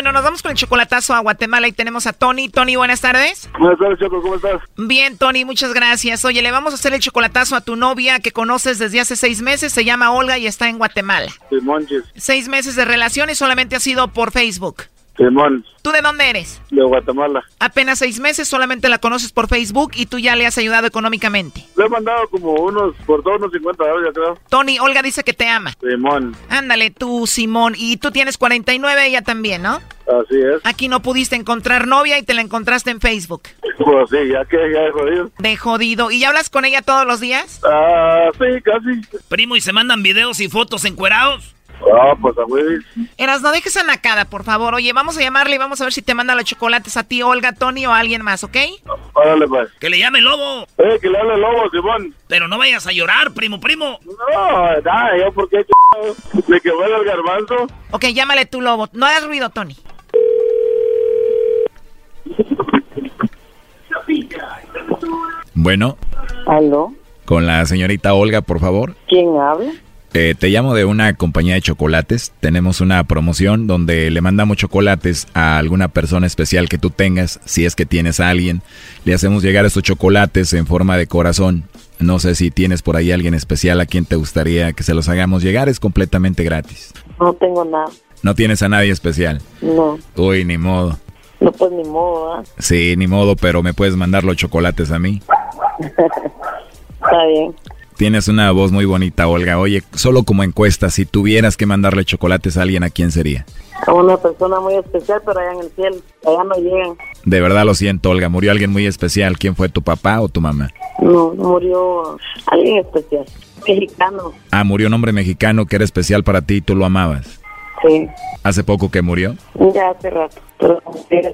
Bueno, nos vamos con el chocolatazo a Guatemala y tenemos a Tony. Tony, buenas tardes. Buenas tardes, Choco, ¿cómo estás? Bien, Tony, muchas gracias. Oye, le vamos a hacer el chocolatazo a tu novia que conoces desde hace seis meses. Se llama Olga y está en Guatemala. Seis meses de relación y solamente ha sido por Facebook. Simón, ¿Tú de dónde eres? de Guatemala. Apenas seis meses, solamente la conoces por Facebook y tú ya le has ayudado económicamente. Le he mandado como unos, por todos unos 50 dólares, ya creo. Tony, Olga dice que te ama. Simón, Ándale, tú, Simón. Y tú tienes 49, ella también, ¿no? así es. Aquí no pudiste encontrar novia y te la encontraste en Facebook. Pues sí, ya que ya he jodido. De jodido. ¿Y ya hablas con ella todos los días? Ah, sí, casi. Primo, ¿y se mandan videos y fotos encuerados? Ah, pues a Willis. Eras, no dejes a Nakada, por favor. Oye, vamos a llamarle y vamos a ver si te manda los chocolates a ti, Olga, Tony o a alguien más, ¿ok? Órale, pues. Que le llame el lobo. Eh, que le hable el lobo, Simón. Pero no vayas a llorar, primo, primo. No, nada, yo porque le quedó el garbanzo. Ok, llámale tú, Lobo. No hagas ruido, Tony. Bueno, ¿Aló? con la señorita Olga, por favor. ¿Quién habla? Eh, te llamo de una compañía de chocolates. Tenemos una promoción donde le mandamos chocolates a alguna persona especial que tú tengas. Si es que tienes a alguien, le hacemos llegar estos chocolates en forma de corazón. No sé si tienes por ahí alguien especial a quien te gustaría que se los hagamos llegar. Es completamente gratis. No tengo nada. No tienes a nadie especial. No, Uy, ni modo. no pues ni modo, ¿ah? Sí, ni modo, pero me puedes mandar los chocolates a mí. Está bien. Tienes una voz muy bonita, Olga. Oye, solo como encuesta, si tuvieras que mandarle chocolates a alguien, ¿a quién sería? A una persona muy especial, pero allá en el cielo. Allá no llegan. De verdad lo siento, Olga. Murió alguien muy especial. ¿Quién fue tu papá o tu mamá? No, murió alguien especial. Mexicano. Ah, murió un hombre mexicano que era especial para ti y tú lo amabas. Sí, ¿Hace poco que murió? ya hace rato. Pero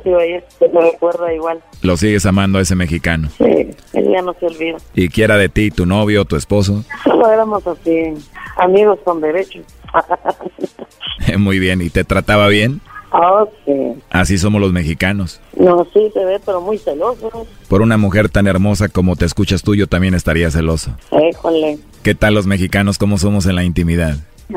sido ayer, se me recuerda igual. Lo sigues amando a ese mexicano. Sí, él ya no se olvida. ¿Y qué era de ti, tu novio tu esposo? Solo éramos así, amigos con derechos. Muy bien. ¿Y te trataba bien? Ah, sí. Así somos los mexicanos. No, sí, se ve, pero muy celoso. Por una mujer tan hermosa como te escuchas tú, yo también estaría celoso. Híjole. ¿Qué tal los mexicanos? ¿Cómo somos en la intimidad?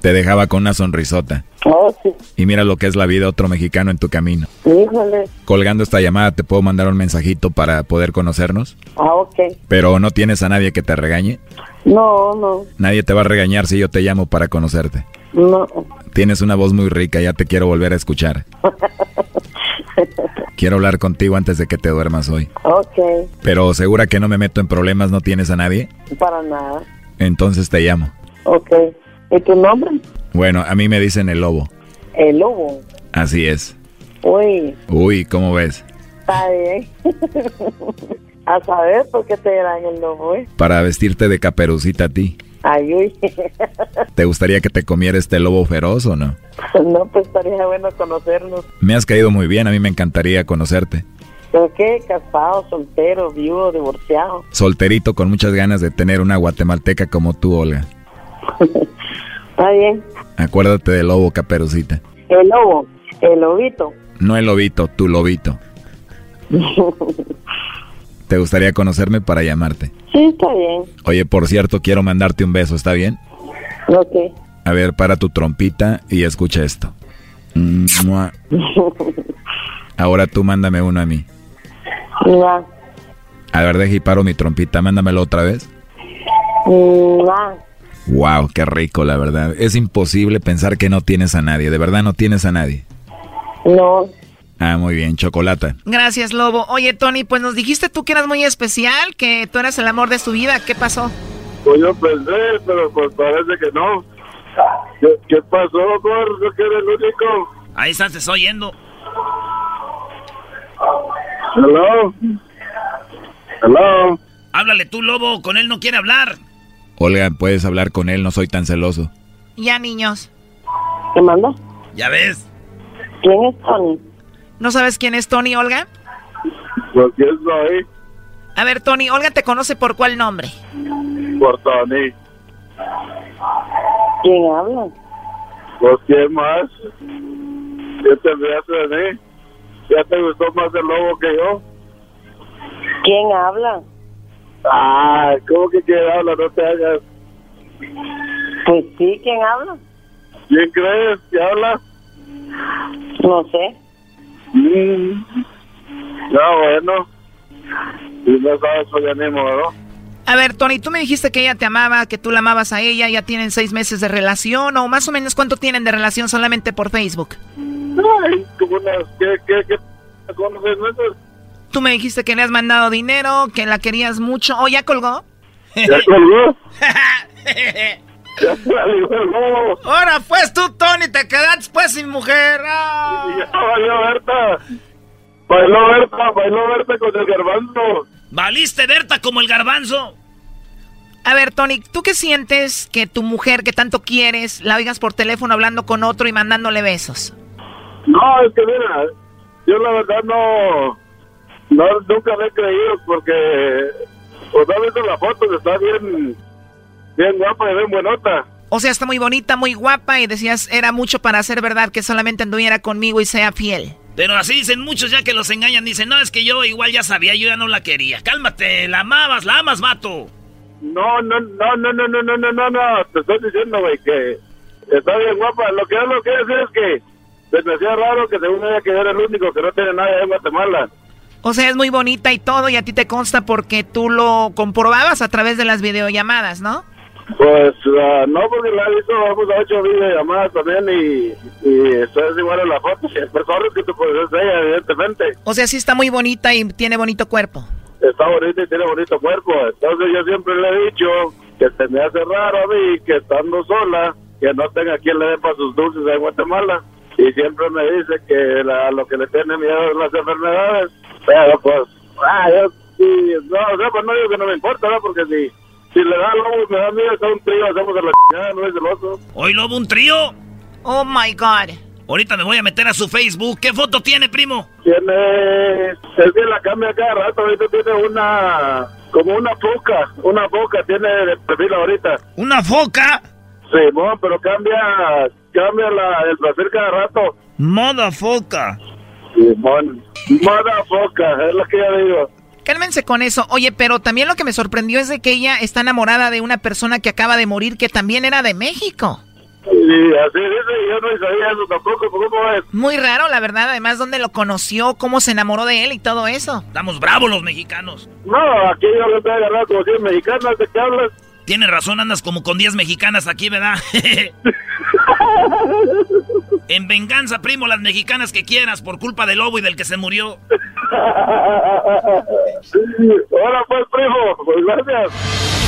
Te dejaba con una sonrisota. Oh, sí. Y mira lo que es la vida otro mexicano en tu camino. Híjole. Colgando esta llamada, ¿te puedo mandar un mensajito para poder conocernos? Ah, ok. Pero no tienes a nadie que te regañe. No, no, Nadie te va a regañar si yo te llamo para conocerte. no. Tienes una voz muy rica, ya te quiero volver a escuchar. Quiero hablar contigo antes de que te duermas hoy. Ok, Pero segura que no me meto en problemas, ¿no tienes a nadie? para nada. Entonces te llamo. Ok. ¿Y tu nombre? Bueno, a mí me dicen el lobo. El lobo. Así es. Uy, Uy, ¿cómo ves? está bien. a saber por qué te dirán el lobo, ¿eh? Para vestirte de caperucita a ti. Ay, uy. ¿Te gustaría que te comiera este lobo feroz o no? no, pues estaría bueno conocernos. Me has caído muy bien, a mí me encantaría conocerte. ¿Pero qué? Casado, soltero, viudo, divorciado. Solterito con muchas ganas de tener una guatemalteca como tú, Olga. Está bien. Acuérdate del lobo caperucita. El lobo, el lobito. No el lobito, tu lobito. ¿Te gustaría conocerme para llamarte? sí, está bien. Oye, por cierto, quiero mandarte un beso, ¿está bien? Ok. A ver, para tu trompita y escucha esto. Mua. Ahora tú mándame uno a mí. Mua, A ver, deja y paro mi trompita, mándamelo otra vez. mua. Wow, qué rico, la verdad. Es imposible pensar que no tienes a nadie. De verdad no tienes a nadie. No. Ah, muy bien, chocolate. Gracias, Lobo. Oye, Tony, pues nos dijiste tú que eras muy especial, que tú eras el amor de tu vida. ¿Qué pasó? Pues yo pensé, pero pues parece que no. ¿Qué, qué pasó, Jorge? que eres el único? Ahí estás, te estoy oyendo. Hello. Hello. Háblale tú, Lobo, con él no quiere hablar. Olga, puedes hablar con él, no soy tan celoso. Ya, niños. ¿Qué manda? ¿Ya ves? ¿Quién es Tony? ¿No sabes quién es Tony, Olga? Pues quién soy. A ver, Tony, Olga te conoce por cuál nombre. Por Tony. ¿Quién habla? Pues quién más. ¿Qué te hace de mí? ¿Ya te gustó más el lobo que yo? ¿Quién habla? Ah, ¿cómo que quién habla? No te hagas. Pues sí, ¿quién habla? ¿Quién crees que habla? No sé. Mm. Ya, bueno. Si no sabes, pues ya ni modo. A ver, Tony, tú me dijiste que ella te amaba, que tú la amabas a ella, ya tienen seis meses de relación, o más o menos cuánto tienen de relación solamente por Facebook. Tú me dijiste que le has mandado dinero, que la querías mucho. ¿O ya colgó? ¿Ya colgó? ya colgó. Ahora pues tú, Tony, te quedaste pues sin mujer. Ya bailó Berta. Bailó Berta, bailó Berta con el garbanzo. ¿Valiste Berta como el garbanzo? A ver, Tony, ¿tú qué sientes que tu mujer que tanto quieres la oigas por teléfono hablando con otro y mandándole besos? No, es que mira, yo la verdad no, no nunca le he creído porque, pues ha visto la foto, está bien, bien guapa y bien buenota. O sea, está muy bonita, muy guapa y decías, era mucho para hacer verdad que solamente anduviera conmigo y sea fiel. Pero así dicen muchos ya que los engañan. Dicen, no, es que yo igual ya sabía, yo ya no la quería. Cálmate, la amabas, la amas, vato. No, no, no, no, no, no, no, no, no, no, te estoy diciendo, güey, que está bien guapa. Lo que yo lo quiero decir es que se me hacía raro que según ella que yo era el único que no tiene nadie en Guatemala. O sea, es muy bonita y todo y a ti te consta porque tú lo comprobabas a través de las videollamadas, ¿no? Pues uh, no, porque la hizo, hemos hecho videollamadas también y, y eso es igual en la foto. Si es persona que tú ser ella, evidentemente. O sea, sí está muy bonita y tiene bonito cuerpo. Está bonita y tiene bonito cuerpo. Entonces yo siempre le he dicho que se me hace raro a mí que estando sola, que no tenga quien le dé para sus dulces en Guatemala. Y siempre me dice que la, lo que le tiene miedo es las enfermedades. Pero pues, ah, yo sí, no, o sea, pues no digo que no me importa, ¿verdad? Porque si, si le da lobo y me da miedo, está un trío, hacemos a la chingada, no es celoso. ¿Hoy lobo un trío? Oh my god. Ahorita me voy a meter a su Facebook. ¿Qué foto tiene, primo? Tiene, es que la cambia cada rato, ahorita tiene una, como una foca, una foca tiene de perfil ahorita. ¿Una foca? Sí, bueno, pero cambia, cambia la, el perfil cada rato. Moda foca. Simón, moda foca, es lo que yo digo. Cálmense con eso. Oye, pero también lo que me sorprendió es de que ella está enamorada de una persona que acaba de morir que también era de México. Y así dice, yo no sabía eso tampoco, ¿cómo es? Muy raro, la verdad. Además, ¿dónde lo conoció? ¿Cómo se enamoró de él y todo eso? Estamos bravos los mexicanos. No, aquí yo lo estoy agarrando como 10 mexicanas, ¿de qué hablas? Tienes razón, andas como con 10 mexicanas aquí, ¿verdad? en venganza, primo, las mexicanas que quieras por culpa del lobo y del que se murió. Hola, pues, primo, pues gracias.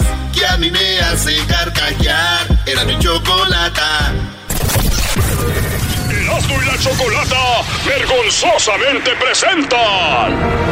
a mí me hace carcajear. Era mi chocolata. Erasmo y la Chocolata vergonzosamente presentan.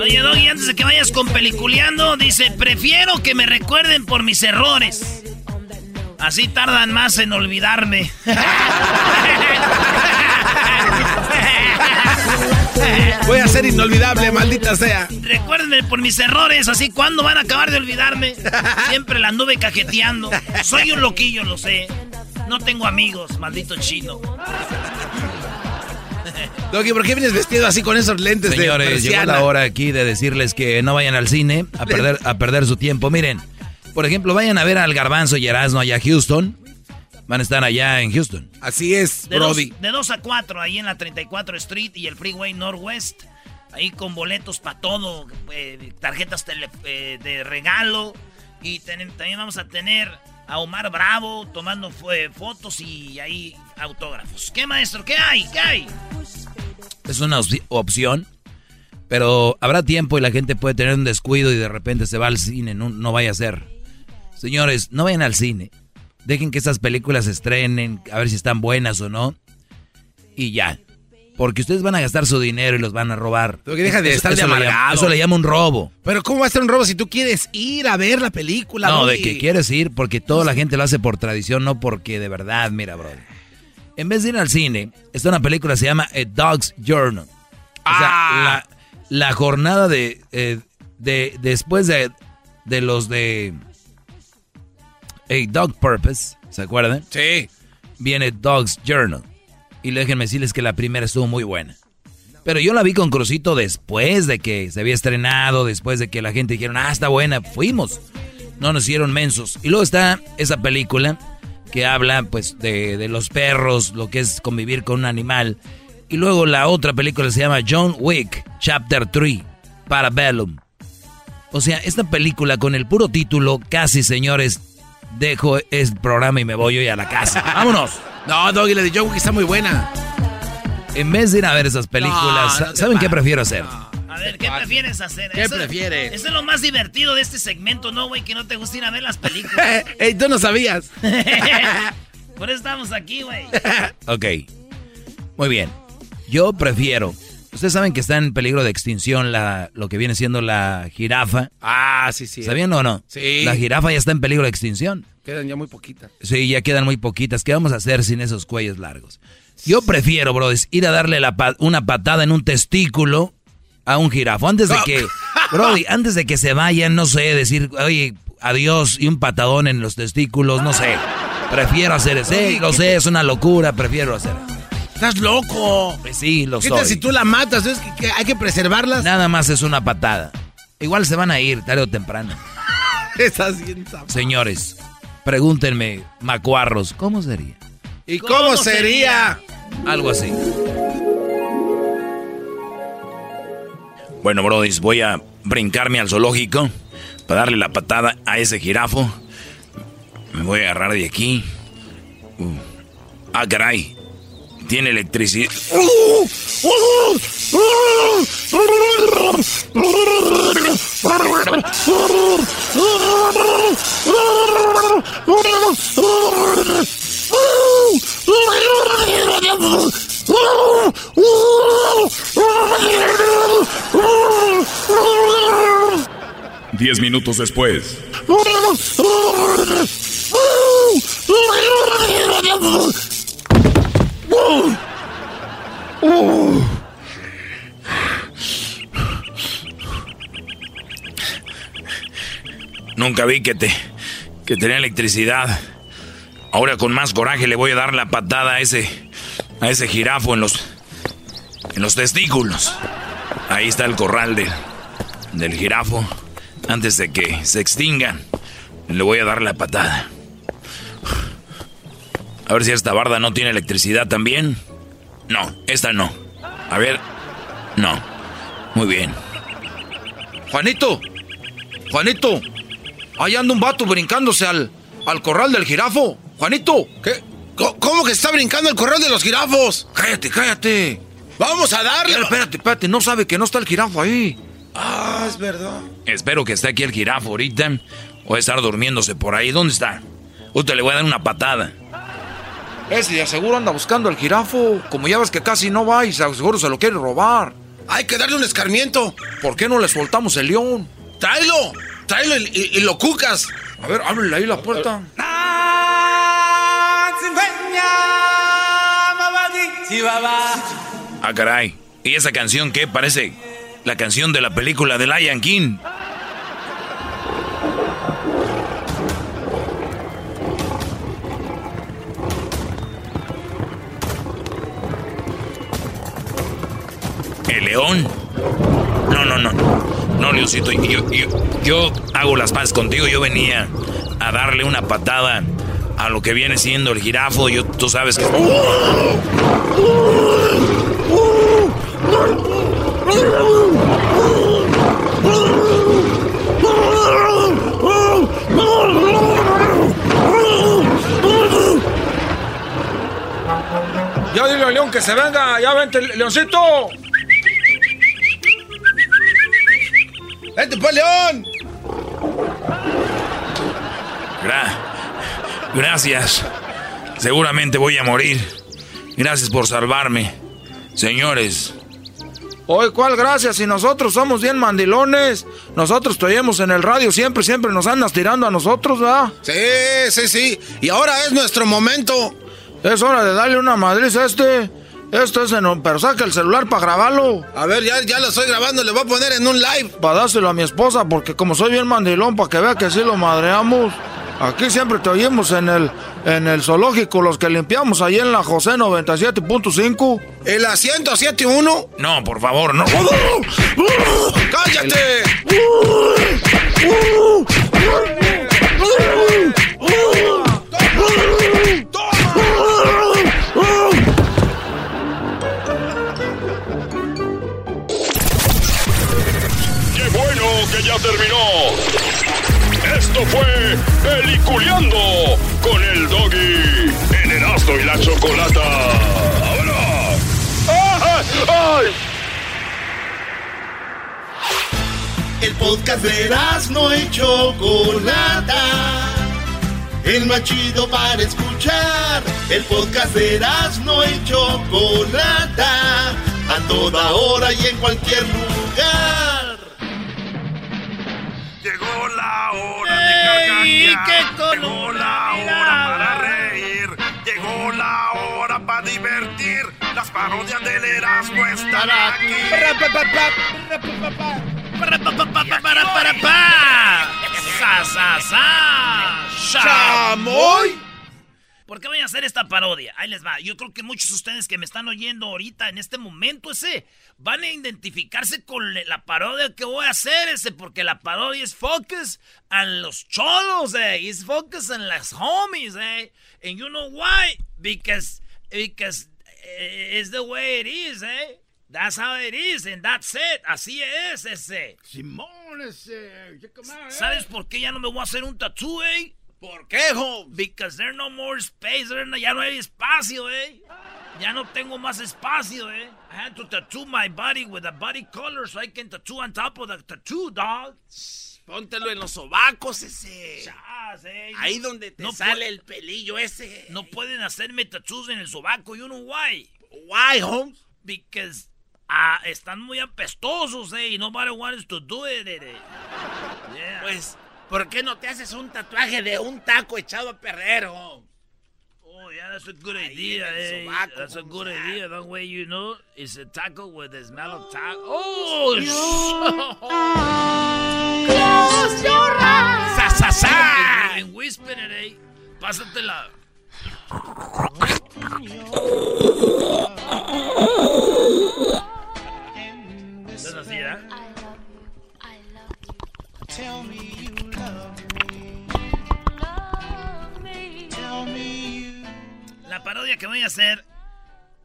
Oye, Doggy, antes de que vayas con peliculeando, dice, prefiero que me recuerden por mis errores. Así tardan más en olvidarme. Voy a ser inolvidable, maldita sea. Recuérdenme por mis errores, así cuando van a acabar de olvidarme. Siempre la anduve cajeteando. Soy un loquillo, lo sé. No tengo amigos, maldito chino. Doggy, ¿por qué vienes vestido así con esos lentes Señores, de llegó la hora aquí de decirles que no vayan al cine a perder, a perder su tiempo. Miren, por ejemplo, vayan a ver al Garbanzo y Erasmo allá a Houston. Van a estar allá en Houston. Así es, De 2 Brody. de dos a 4, ahí en la 34 Street y el Freeway Northwest. Ahí con boletos para todo, eh, tarjetas tele- eh, de regalo. Y ten- también vamos a tener a Omar Bravo tomando fue, fotos y ahí autógrafos. ¿Qué maestro? ¿Qué hay? ¿Qué hay? Es una opci- opción, pero habrá tiempo y la gente puede tener un descuido y de repente se va al cine. No, no vaya a ser. Señores, no vayan al cine. Dejen que estas películas se estrenen, a ver si están buenas o no. Y ya. Porque ustedes van a gastar su dinero y los van a robar. Doggy, deja de estar de eso le llama- amargado. eso le llama un robo. Pero ¿cómo va a ser un robo si tú quieres ir a ver la película, No, de que quieres ir porque toda la gente lo hace por tradición, no porque de verdad, mira, bro. En vez de ir al cine, está una película que se llama A Dog's Journal. O sea, Ah. la, la jornada de, eh, de después de, de los de A Dog Purpose, ¿se acuerdan? Sí. Viene Dog's Journal. Y déjenme decirles que la primera estuvo muy buena. Pero yo la vi con Crucito después de que se había estrenado, después de que la gente dijeron, ah, está buena, fuimos. No nos hicieron mensos. Y luego está esa película que habla pues de, de los perros, lo que es convivir con un animal. Y luego la otra película se llama John Wick, Chapter 3, Parabellum. O sea, esta película con el puro título, casi señores, dejo el programa y me voy hoy a la casa. ¡Vámonos! No, Doggy, la de John Wick está muy buena. En vez de ir a ver esas películas, No, no te ¿saben qué prefiero hacer? A ver, ¿qué prefieres hacer? ¿Qué prefieres? Eso es lo más divertido de este segmento, ¿no, güey? Que no te gusta ir a ver las películas. Ey, tú no sabías. Por eso estamos aquí, güey. Ok. Muy bien. Yo prefiero. Ustedes saben que está en peligro de extinción la, lo que viene siendo la jirafa. Ah, sí, sí. ¿Sabían o no? Sí. La jirafa ya está en peligro de extinción. Quedan ya muy poquitas. Sí, ya quedan muy poquitas. ¿Qué vamos a hacer sin esos cuellos largos? Yo prefiero, bro, ir a darle la una patada en un testículo a un jirafo. Antes de que, Brody, antes de que se vayan, no sé, decir, oye, adiós y un patadón en los testículos, no sé. Prefiero hacer eso. Sí, lo sé, es una locura, prefiero hacer eso. ¡Estás loco! Pues sí, lo ¿Qué soy. tal si tú la matas? Es que, que hay que preservarlas. Nada más es una patada. Igual se van a ir tarde o temprano. Estás bien. Señores, pregúntenme, macuarros, ¿cómo sería? ¿Y cómo, sería? Algo así. Bueno, brodis, voy a brincarme al zoológico para darle la patada a ese jirafo. Me voy a agarrar de aquí. Uh. Ah, caray. Tiene electricidad. Diez minutos después. Nunca vi que te que tenía electricidad. Ahora con más coraje le voy a dar la patada a ese a ese jirafo en los en los testículos. Ahí está el corral del del jirafo. Antes de que se extingan, le voy a dar la patada. A ver si esta barda no tiene electricidad también. No, esta no. A ver. No. Muy bien. Juanito, Juanito, ahí anda un vato brincándose al, al corral del jirafo. Juanito. ¿Qué? ¿Cómo que está brincando el corral de los jirafos? Cállate, cállate. Vamos a darle. Pero espérate, espérate, no sabe que no está el jirafo ahí. Ah, es verdad. Espero que esté aquí el jirafo ahorita. O estar durmiéndose por ahí. ¿Dónde está? Usted le voy a dar una patada. Ese de seguro anda buscando al jirafo. Como ya ves que casi no va y seguro se lo quiere robar. Hay que darle un escarmiento. ¿Por qué no le soltamos el león? Tráelo, tráelo y, y- y lo cucas. A ver, ábrele ahí la puerta. Ah, caray. ¿Y esa canción qué? Parece la canción de la película de Lion King. ¿El león? No, no, no. No, Leoncito, yo, yo, yo hago las paces contigo. Yo venía a darle una patada a lo que viene siendo el jirafo. Yo, tú sabes que... Ya dile al león que se venga, ya vente, leoncito. ¡Vente, pues, León! Gra- Gracias. Seguramente voy a morir. Gracias por salvarme. Señores. Oye, ¿cuál gracias? Si nosotros somos bien mandilones. Nosotros te oímos en el radio siempre, siempre nos andas tirando a nosotros, ¿verdad? Sí, sí, sí. Y ahora es nuestro momento. Es hora de darle una madriz a este. Esto es en... Pero saca el celular para grabarlo. A ver, ya, ya lo estoy grabando, le voy a poner en un live. Para dárselo a mi esposa, porque como soy bien mandilón, para que vea que sí lo madreamos. Aquí siempre te oímos en el, en el zoológico, los que limpiamos ahí en la José 97.5. El asiento 7-1. No, por favor, no. ¡Cállate! ¡Qué bueno que ya terminó! Esto fue Peliculeando con el Doggy en Erasmo y la Chocolata. ¡Ahora! ¡Ay! ¡Ay! El podcast de no y Chocolata. El más chido para escuchar. El podcast de no y Chocolata. A toda hora y en cualquier lugar. Llegó la hora ¡Ey! ¡Qué Llegó la hora para reír. Llegó la hora para divertir. Las parodias del Erasmo están aquí. ¡Sa, sa, sa! ¡Chamoy! ¿Por qué voy a hacer esta parodia? Ahí les va. Yo creo que muchos de ustedes que me están oyendo ahorita en este momento ese van a identificarse con la parodia que voy a hacer ese porque la parodia es focus en los cholos, eh. It's focus en las homies, eh. And you know why? Because because eh, it's the way it is, eh. That's how it is and that's it. Así es ese. Simón, ese. ¿Sabes por qué ya no me voy a hacer un tatú, eh? ¿Por qué, home? Because there's no more space. no- ya no hay espacio, eh. Ya no tengo más espacio, eh. I had to tattoo my body with a body color so I can tattoo on top of the tattoo, dog. Póntelo en los sobacos ese. Chas, eh. Ahí donde te sale el pelillo ese. No pueden hacerme tattoos en el sobaco. You know why? Why, Holmes? Because ah, están muy apestosos, eh. Y nobody wants to do it. eh. Yeah. Pues, ¿por qué no te haces un tatuaje de un taco echado a perder, Holmes? Oh, yeah, that's a good idea, en el eh. sobaco, That's a good idea. That way you know it's a taco with the smell of taco. Oh, Close your eyes. Sa, sa, sa. And whisper it, eh. Pásatela. ¿Estás así, eh? La parodia que voy a hacer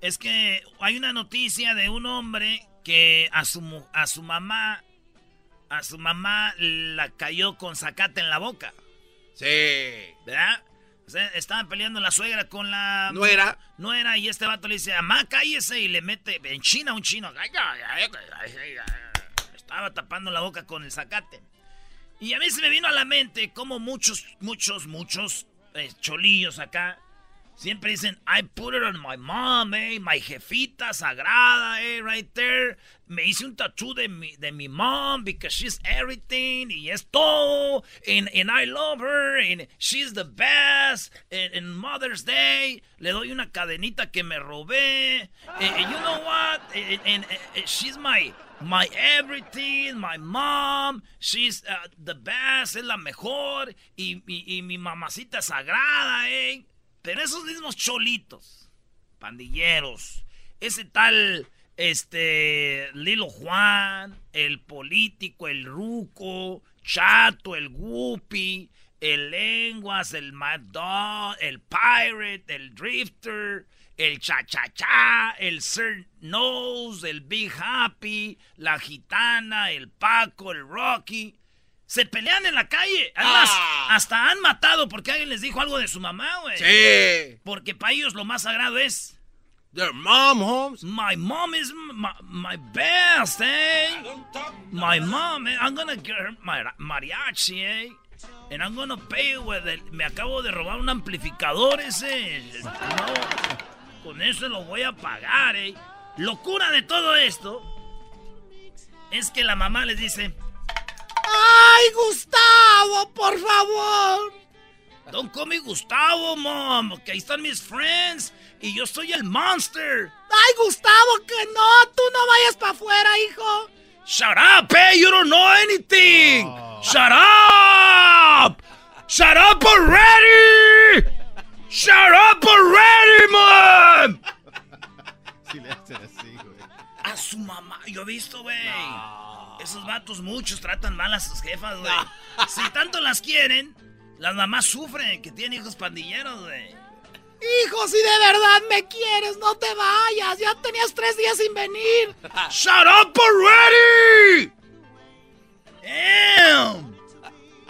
es que hay una noticia de un hombre que a su, a su mamá, a su mamá la cayó con zacate en la boca. Sí. ¿Verdad? estaban peleando la suegra con la... Nuera. Nuera, y este vato le dice, mamá, cállese, y le mete en China un chino. Estaba tapando la boca con el zacate. Y a mí se me vino a la mente como muchos, muchos, muchos eh, cholillos acá siempre dicen, I put it on my mom, eh, my jefita sagrada, eh, right there. Me hice un tattoo de mi, de mi mom because she's everything y es todo. And, and I love her and she's the best. And, Mother's Day le doy una cadenita que me robé. And, you know what? And she's my my everything, my mom, she's uh, the best, es la mejor, y, y- y mi mamacita sagrada, eh. Pero esos mismos cholitos, pandilleros, ese tal, este, Lilo Juan, el político, el ruco, Chato, el Guppy, el Lenguas, el Mad Dog, el Pirate, el Drifter, el Cha-Cha-Cha, el Sir Nose, el Big Happy, la Gitana, el Paco, el Rocky. Se pelean en la calle. Además, hasta han matado porque alguien les dijo algo de su mamá, güey. Sí. Porque para ellos lo más sagrado es. Their mom, Holmes. My mom is my, my best, eh? My mom, eh? I'm gonna get her my mariachi, eh? And I'm gonna pay with it. Me acabo de robar un amplificador ese. No, con eso lo voy a pagar, eh. Locura de todo esto es que la mamá les dice, ¡Ay, Gustavo, por favor! Don't call me Gustavo, mom. Que ahí están mis friends. Y yo soy el monster. ¡Ay, Gustavo, que no! ¡Tú no vayas para afuera, hijo! Shut up, hey, you don't know anything. Shut up. Shut up already. Shut up already, mom. Sí le. A su mamá, yo he visto, güey. Esos vatos muchos tratan mal a sus jefas, güey. Si tanto las quieren, las mamás sufren que tienen hijos pandilleros, güey. Hijo, si de verdad me quieres, no te vayas. Ya tenías tres días sin venir. Shut up already. Damn.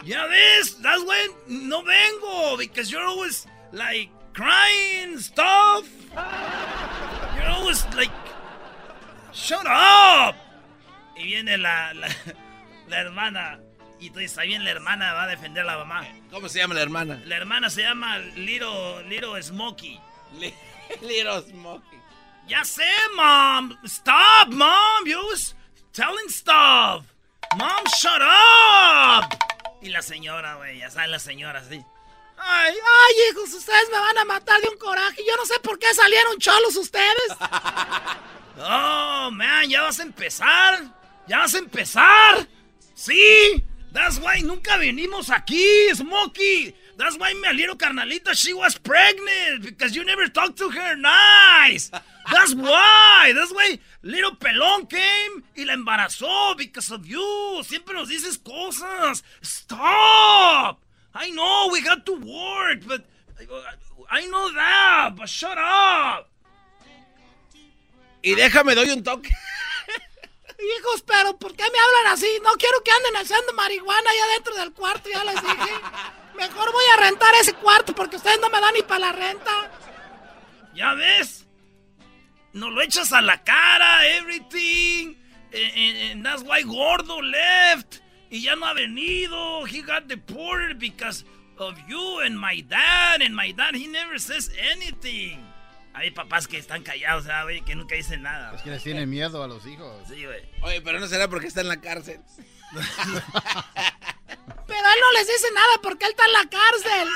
Ya ves, that's why no vengo because you're always like crying stuff. You're always like shut up. Y viene la la, la hermana y dices, ahí viene la hermana va a defender a la mamá. ¿Cómo se llama la hermana? La hermana se llama Little Little Smokey. Little Smokey. Ya sé, mom. Stop, mom. You was telling stuff. Mom, shut up. Y la señora, güey, ya saben la señora, así. Ay, ay, hijos, ustedes me van a matar de un coraje. Yo no sé por qué salieron cholos ustedes. Oh, man, ya vas a empezar. Ya vas a empezar. Sí. That's why nunca venimos aquí, Smokey. That's why mi little carnalita, she was pregnant. Because you never talked to her nice. That's why. That's why little pelón came y la embarazó because of you. Siempre nos dices cosas. Stop. I know we got to work, but I know that, but shut up. Y déjame, doy un toque. Hijos, pero ¿por qué me hablan así? No quiero que anden haciendo marihuana allá dentro del cuarto, ya les dije. Mejor voy a rentar ese cuarto porque ustedes no me dan ni para la renta. ¿Ya ves? Nos lo echas a la cara, everything. And, and- and that's why Gordo left. Y ya no ha venido. He got deported because of you and my dad. And my dad, he never says anything. Hay papás que están callados, ¿sabes, güey? Que nunca dicen nada. Es que les tienen miedo a los hijos. Sí, güey. Oye, pero no será porque está en la cárcel. Pero él no les dice nada porque él está en la cárcel.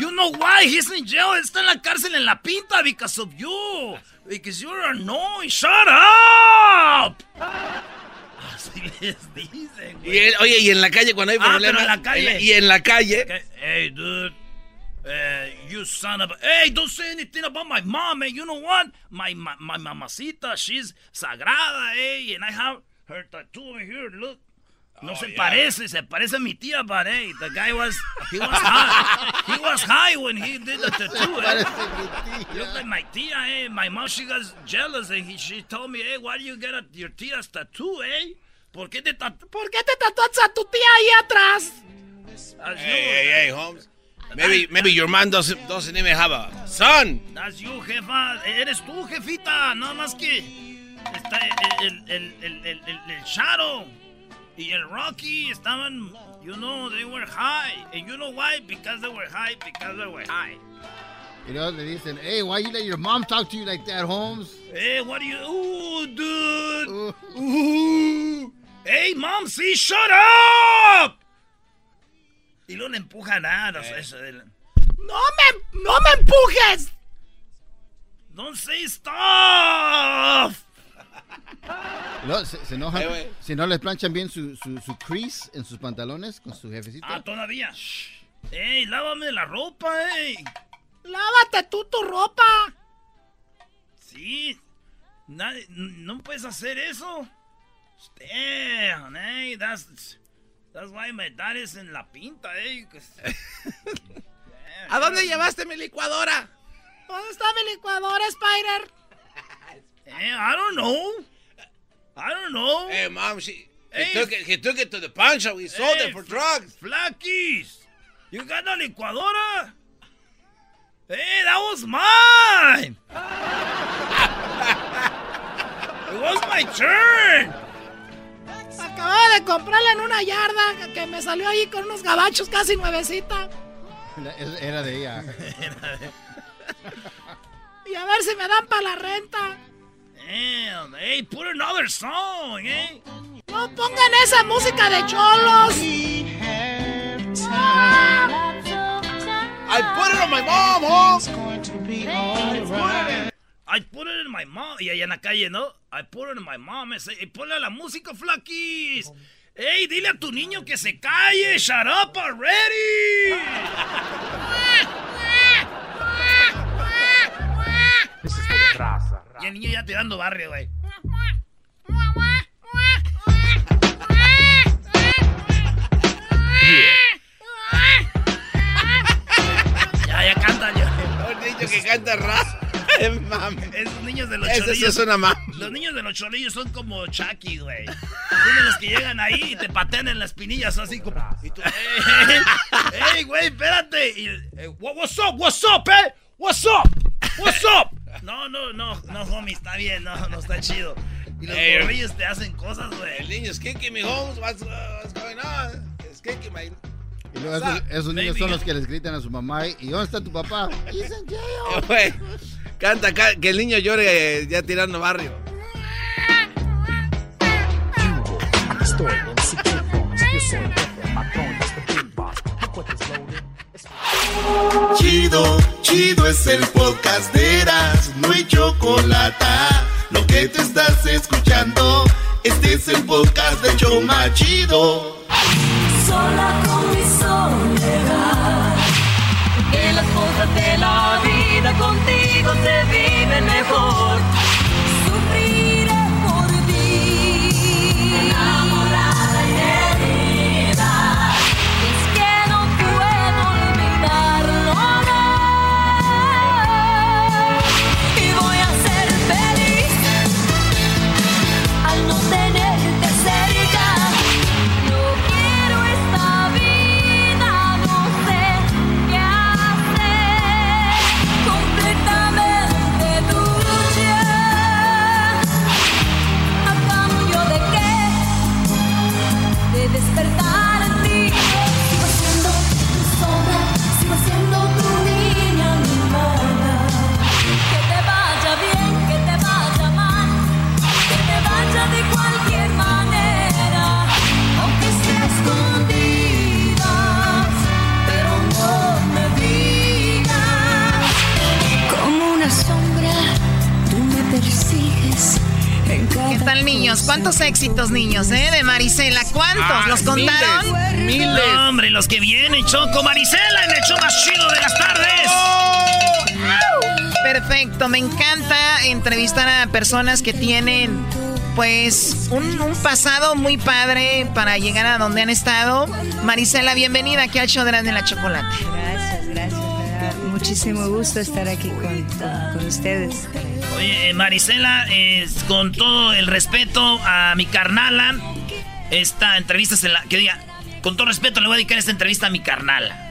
You know why he's in jail? Está en la cárcel en la pinta because of you. Because you're annoying. Shut up. Así les dicen, güey. Y él- oye, y en la calle cuando hay Ah, problemas. pero en la calle. Y en la calle. Hey, dude. Uh, you son of a... Hey, don't say anything about my mom, man. You know what? My, my, my mamacita, she's sagrada, eh. And I have her tattoo over here. Look. No Oh, se yeah. parece, se parece a mi tía, but hey, the guy was, he was high. he was high when he did the tattoo, eh. Look like my tia, eh. My mom, she got jealous and he, she told me, hey, why do you get a, your tia's tattoo, eh? ¿Por qué te tatu ¿Por qué te tatuaste a tu tía ahí atrás? As Hey, hey, hey, Holmes. Maybe, maybe your man doesn't, doesn't even have a son. That's you, jefa. Eres tú, jefita. Nada más que está el, el, el, el, el, el Shadow y el Rocky estaban, you know, they were high. And you know why? Because they were high, because they were high. You know, they dicen, hey, why you let your mom talk to you like that, Holmes? Hey, what are you... Ooh, dude. Ooh. Ooh. Hey, mom, see, shut up. Y luego le empujan nada. Eh. No, me, no me empujes. Don't say stuff. No, se, se enojan. Eh, si no les planchan bien su, su, su crease en sus pantalones con su jefecito. Ah, todavía. Shh. Ey, lávame la ropa, ey. Lávate tú tu ropa. Sí. Nadie- no puedes hacer eso. Damn, hey, that's, that's why my dad is en la pinta, eh. ¿A dónde llevaste mi licuadora? ¿Dónde está mi licuadora, Spider? Eh, I don't know. I don't know. Hey, mom, she, Hey. he, took it, he took it to the pawn shop. We sold Hey, it for drugs. Flakis, you got a licuadora? Hey, that was mine. it was my turn. Acababa de comprarla en una yarda que me salió ahí con unos gabachos casi nuevecita. Era- Era de ella. Y a ver si me dan para la renta. Damn, hey, put another song, eh? No pongan esa música de cholos. I put it on my mom, Holmes. I put it in my mom. Y allá en la calle, ¿no? I put it in my mom. Y ponle la música, Flakis. Ey, dile a tu niño que se calle. Shut up already. Y el niño ya tirando barrio, güey. Ya, ya canta yo. Un niño que canta rap. Mami. Esos niños de los Ese sí cholillos. es una mam. Los niños de los cholillos son como Chucky, güey. Son de los que llegan ahí y te patean en las pinillas así como. Y tú, ¡Ey, ey, güey, espérate! Y, eh, "What- what's up? What's up, eh? What's up? What's up? No, no, no, no, homie, está bien, no, no está chido. Y los Ey, morrillos te hacen cosas, El güey. niño es kicking me, Holmes. What's, uh, what's going on? It's kicking my... Y luego esos, esos niños son los que les gritan a su mamá. ¿Y dónde está tu papá? He's Canta, ca- que el niño llore eh, ya tirando barrio. Chido, chido es el podcast de Eras, no hay chocolate. Lo que te estás escuchando, este es el podcast de Choma Chido. sola con mi soledad. Que las cosas de la vida contigo se viven mejor. ¿Cuántos éxitos, niños, eh? De Marisela. ¿Cuántos? ¿Los contaron? Miles. No, hombre, los que vienen, Choco Marisela en el show más chido de las tardes. Perfecto, me encanta entrevistar a personas que tienen pues un, un pasado muy padre para llegar a donde han estado. Marisela, bienvenida aquí al show de la Chocolate. Gracias, gracias. me da Muchísimo gusto estar aquí con, con- con ustedes. Eh, Marisela, eh, con todo el respeto a mi carnala, esta entrevista se la. Que diga, con todo respeto le voy a dedicar esta entrevista a mi carnala.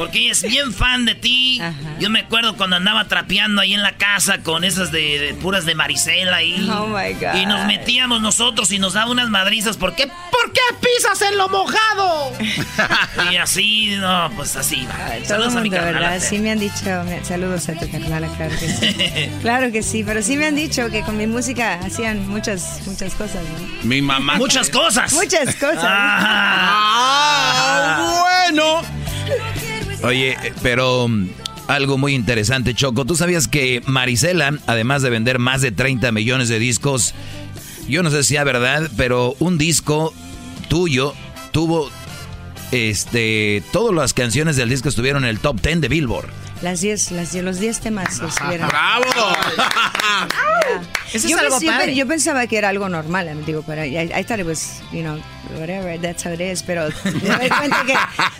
Porque ella es bien fan de ti. Yo me acuerdo cuando andaba trapeando ahí en la casa con esas de, de puras de Marisela y, Oh, my God. y nos metíamos nosotros y nos daba unas madrizas. ¿Por qué? ¿Por qué pisas en lo mojado? Y así, no, pues así. va. Saludos a mi carnal. ¿verdad? Sí me han dicho, me- saludos a tu carnal, claro que sí. Claro que sí, pero sí me han dicho que con mi música hacían muchas, muchas cosas, ¿no? Mi mamá. Muchas cosas. Muchas cosas. Ah, bueno. Oye, eh, pero mm, algo muy interesante, Choco. ¿Tú sabías que Marisela, además de vender más de 30 millones de discos, yo no sé si es verdad, pero un disco tuyo tuvo, este, todas las canciones del disco estuvieron en el top 10 de Billboard. Las 10, las 10, los 10 temas estuvieron. ¡Bravo! Eso yo, es algo padre. yo pensaba que era algo normal, digo, pero I, I thought it was, you know, whatever, that's how it is, pero me doy cuenta que,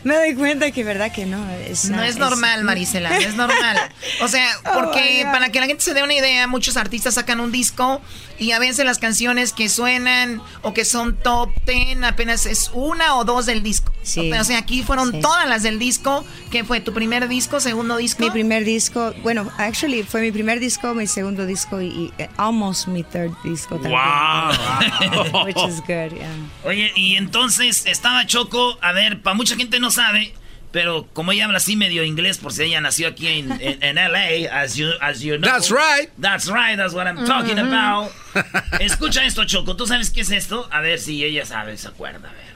me doy cuenta que verdad que no. Es, No es normal, Marisela, no es normal. O sea, Oh, porque para que la gente se dé una idea, muchos artistas sacan un disco y a veces las canciones que suenan o que son top 10 apenas es una o dos del disco. Sí. O sea, aquí fueron Sí. todas las del disco. ¿Qué fue? ¿Tu primer disco, segundo disco? Mi primer disco, bueno, actually fue mi primer disco, mi segundo disco y, y, eh, almost mi third disco también. Wow. Which is good, yeah. Oye, y entonces estaba Choco, a ver, para mucha gente no sabe, pero como ella habla así medio inglés, por si ella nació aquí en, en, en LA, as you, as you know. That's right. That's right, that's what I'm talking Mhm. about. Escucha esto, Choco, ¿tú sabes qué es esto? A ver si ella sabe, se acuerda, a ver.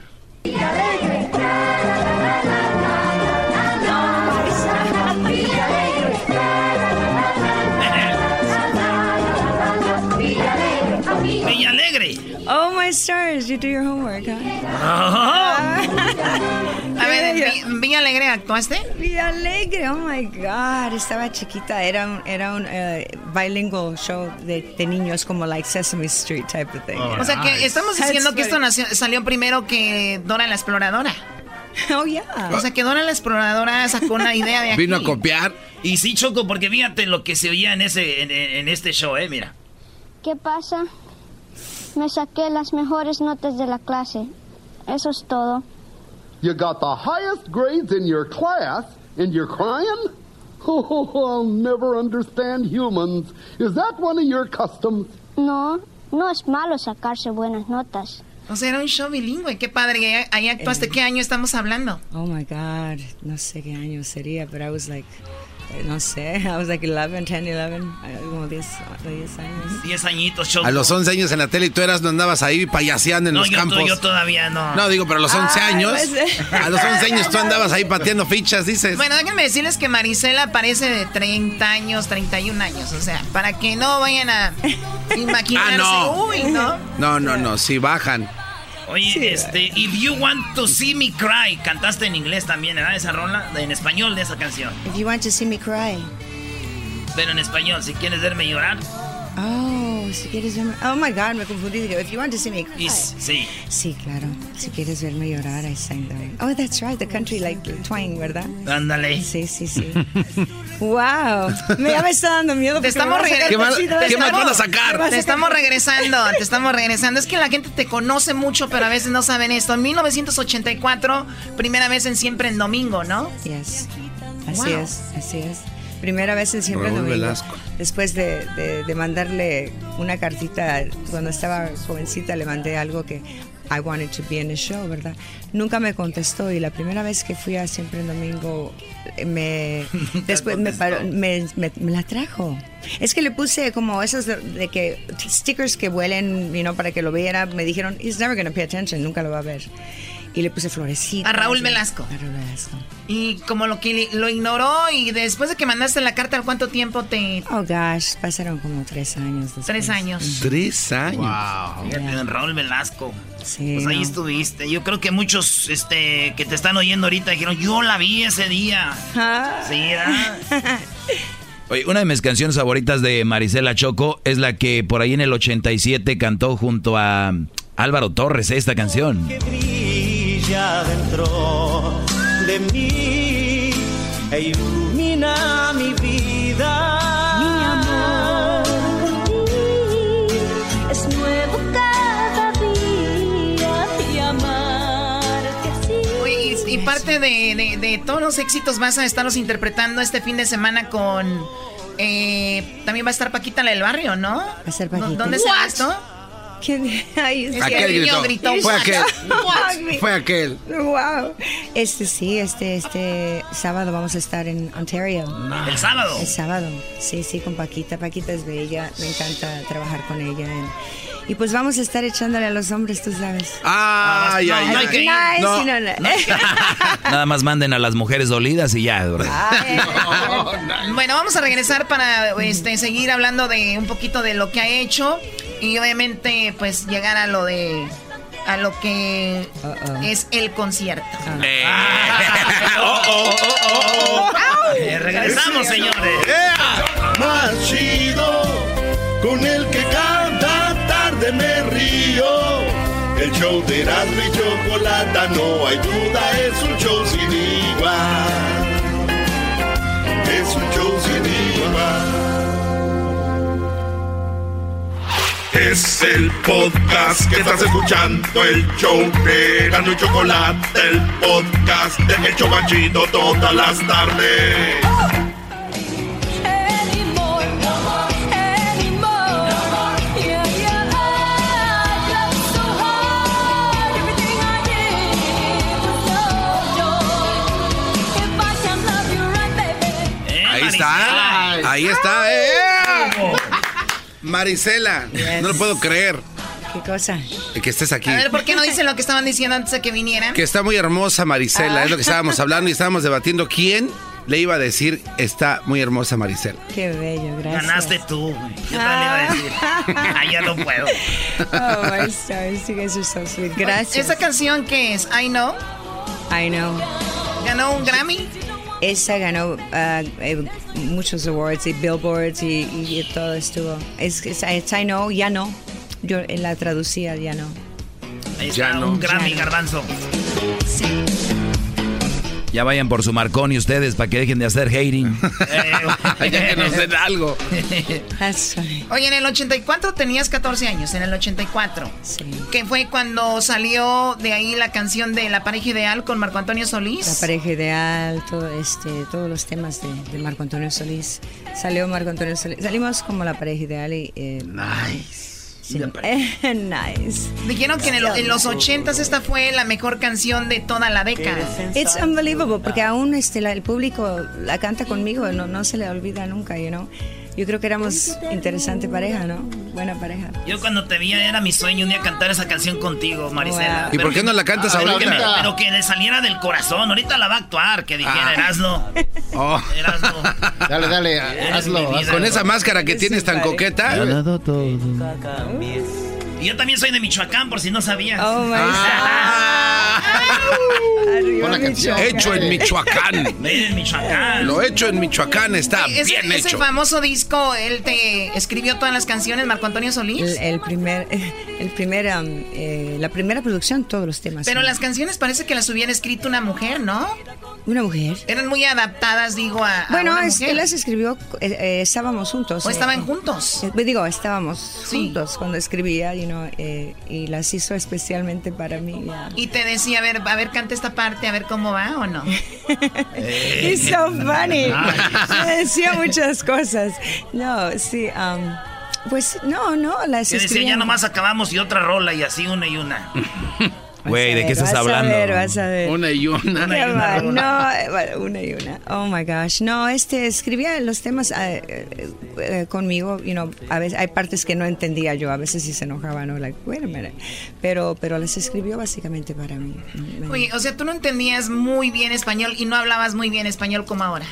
Villa Alegre. Oh my stars, you do your homework, huh? A ver, en Vi- Villa Alegre actuaste. Villa Alegre, oh my God, estaba chiquita, era un, era un eh, bilingual show de, de niños como like Sesame Street type of thing. O sea que estamos diciendo que esto nació- salió primero que Dora la Exploradora. Oh, yeah. O sea que Dora la Exploradora sacó una idea de aquí. Vino a copiar. Y sí, Choco, porque fíjate lo que se oía en ese en, en este show, eh, mira. ¿Qué pasa? Me saqué las mejores notas de la clase. Eso es todo. You got the highest grades in your class and you're crying? Oh, I'll never understand humans. Is that one of your customs? No, no es malo sacarse buenas notas. O sea, era un show bilingüe. Qué padre. que Ahí, actuaste. ¿Qué año estamos hablando? Oh my God, no sé qué año sería, pero I was like, eh, no sé, I was like 11, 10, 11, eh, como 10, 10 años. 10 añitos, Choco. A los 11 años en la tele y tú eras, no andabas ahí payaseando en no, los yo, campos. yo todavía no. No, digo, pero a los 11 Ay, años. pues, A los 11 años tú andabas ahí pateando fichas, dices. Bueno, déjenme decirles que Marisela parece de 30 años, 31 años. O sea, para que no vayan a imaginarse. Ah, no. Uy, ¿no? No, no, no, si bajan. Oye, este, If You Want to See Me Cry, cantaste en inglés también, ¿verdad? Esa rola, en español de esa canción. If you want to see me cry. Pero en español, si quieres verme llorar. Oh, si quieres verme. Oh my God, me confundí. Digo, If you want to see me cry. Sí. Sí, claro. Si quieres verme llorar, I sang that. Oh, that's right, the country like the twang, ¿verdad? Ándale. Sí, sí, sí. wow. Me, ya me está dando miedo. Te estamos, van a sacar regre- cositas. te Me estamos- van a sacar. Te estamos regresando, te estamos regresando. Es que la gente te conoce mucho, pero a veces no saben esto. En 1984, primera vez en Siempre en Domingo, ¿no? Yes. Así Wow. es, así es. Primera vez en Siempre Raúl Domingo. Velasco. Después de, de- de mandarle una cartita, cuando estaba jovencita le mandé algo que I wanted to be in the show, ¿verdad? Nunca me contestó y la primera vez que fui a Siempre en Domingo eh, me después me, paró- me, me- me la trajo. Es que le puse como esos de, de que stickers que vuelen, you know, para que lo viera. Me dijeron, he's never gonna pay attention, nunca lo va a ver. Y le puse florecitas. A Raúl Velasco. A Raúl Velasco. Y como lo que lo ignoró y después de que mandaste la carta, ¿al cuánto tiempo te...? Oh gosh, pasaron como tres años. después. Tres años. Tres años. Don Raúl Velasco. Sí, Pues ahí no. estuviste. Yo creo que muchos este, que te están oyendo ahorita dijeron, yo la vi ese día. Ah. Sí, ¿verdad? Oye, una de mis canciones favoritas de Marisela Choco es la que por ahí en el 87 cantó junto a Álvaro Torres esta canción. Brilla dentro de mí e ilumina mi vida. Mi amor es nuevo cada día y amarte así. Oye, y, y parte de, de, de todos los éxitos, vas a estarlos interpretando este fin de semana con... eh, también va a estar Paquita la del barrio, ¿no? Va a ser Paquita. ¿Dónde se What? esto? ¿Quién? Ay, es que Aquel el niño gritó. Fue aquel. Fue aquel. Wow. Este sí, este este sábado vamos a estar en Ontario. ¿El sábado? El sábado. Sí, sí, con Paquita. Paquita es bella, me encanta trabajar con ella. en- y pues vamos a estar echándole a los hombres, tú sabes. Ay, ay, ay. nice, No. sí, no, no. Nada más manden a las mujeres dolidas y ya. Bueno, vamos a regresar para este, seguir hablando de un poquito de lo que ha hecho y obviamente pues llegar a lo de a lo que es el concierto. Regresamos, señores. Más chido, con el que cada tarde me río. El show de Erasmo y Chocolata, no hay duda, es un show Es el podcast que estás escuchando, el show de Erasmo y Chocolata, el podcast de El Chobachito todas las tardes. Anymore, anymore. Yeah, yeah, I love so hard. Everything I did was no joy. If I can love you right, baby. Ahí está. Ahí está. Marisela, no lo puedo creer ¿Qué cosa? que estés aquí. A ver, ¿por qué no dicen lo que estaban diciendo antes de que vinieran? Que está muy hermosa Marisela, es lo que estábamos hablando y estábamos debatiendo quién le iba a decir está muy hermosa Marisela. Qué bello, gracias. Ganaste tú, güey. Yo también le iba a decir. Ah, ya no puedo. Oh, my stars, you guys are so sweet. Gracias. ¿Esa canción qué es? I Know. I know. ¿Ganó un Grammy? Esa ganó eh, muchos awards y billboards y, y- y todo estuvo. Es, es, es I know, ya no. Yo eh, la traducía, ya no. Ahí está, un Grammy, garbanzo. Ya vayan por su Marconi ustedes para que dejen de hacer hating. ya que nos den algo. Oye, en el 84 tenías 14 años, en el 84. Que fue cuando salió de ahí la canción de La pareja ideal con Marco Antonio Solís. La pareja ideal, todo este, todos los temas de, de Marco Antonio Solís. Salió Marco Antonio Solís. Salimos como la pareja ideal y. Eh, nice. nice. Dijeron que en, el- en los 80 esta fue la mejor canción de toda la década. It's unbelievable porque aún este, la- el público la canta conmigo, no, no se le olvida nunca, you know. Yo creo que éramos interesante pareja, ¿no? Buena pareja. Yo cuando te vi era mi sueño un día cantar esa canción contigo, Marisela. Wow. ¿Y por qué no la cantas pero ahorita? que me- pero que le saliera del corazón. Ahorita la va a actuar, que dijera Ah. Erasno. Oh. Erasno. Dale, dale, hazlo. Con esa máscara que tienes tan coqueta. Y yo también soy de Michoacán, por si no sabías. Oh, my la canción. Hecho en Michoacán. Made in Michoacán. Lo hecho en Michoacán está Ese, bien ese hecho. famoso disco, él te escribió todas las canciones, Marco Antonio Solís. El, el primer, el primer, um, eh, la primera producción, todos los temas. Pero sí. las canciones parece que las hubiera escrito una mujer, ¿no? Una mujer. Eran muy adaptadas, digo, a, a Bueno, una es- mujer. él las escribió, eh, eh, estábamos juntos. ¿O eh, estaban juntos? eh, digo, estábamos juntos cuando escribía, you eh, y las hizo especialmente para mí. Y te decía, a ver, a ver, canta esta parte, a ver cómo va o no. It's so funny. Me decía muchas cosas. No, sí, um, pues no, no, las Que decía, ya nomás acabamos y otra rola y así una y una. Güey, ¿de qué estás vas hablando? A ver, vas a ver. Una y una. Qué mal, no, eh, bueno, una y una. Oh my gosh. No, este escribía los temas eh, eh, eh, conmigo, you know, a veces hay partes que no entendía yo, a veces sí se enojaba, no, like, wait a minute. Pero pero las escribió básicamente para mí. Me- Oye, o sea, tú no entendías muy bien español y no hablabas muy bien español como ahora.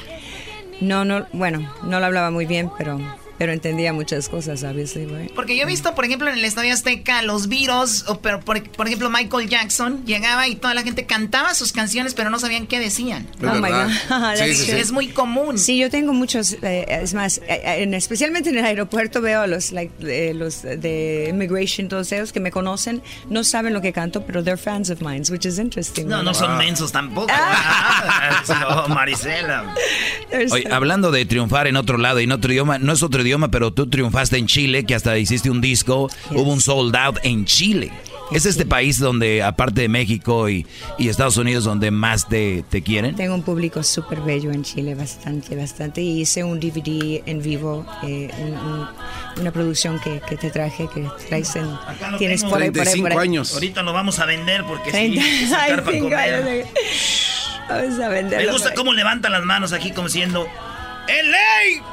No, no, bueno, no lo hablaba muy bien, pero pero entendía muchas cosas, right? Porque yo he visto, por ejemplo, en el Estadio Azteca, los virus, o pero por, por ejemplo, Michael Jackson llegaba y toda la gente cantaba sus canciones, pero no sabían qué decían. Oh my God. That's Es- true. Es muy común. Sí, yo tengo muchos, eh, es más, eh, eh, en- especialmente en el aeropuerto veo a los, like, eh, los de immigration, todos ellos que me conocen, no saben lo que canto, pero they're fans of mine, which is interesting. No, no son mensos tampoco. Ah, no, Marisela. Oye, hablando de triunfar en otro lado, en otro idioma, no es otro idioma, pero tú triunfaste en Chile, que hasta hiciste un disco, hubo un sold out en Chile. ¿Es este país donde, aparte de México y, y Estados Unidos, donde más te, te quieren? Tengo un público súper bello en Chile, bastante, bastante. Y hice un DVD en vivo, eh, un- un- una producción que, que te traje, que traes en... Acá lo Tienes tengo. por ahí, por ahí, por ahí. Ahorita lo vamos a vender porque sí, Treinta- hay que sacar para 35 comer. años de- Vamos a venderlo. Me gusta ahí. cómo levanta las manos aquí como siendo ¡LA!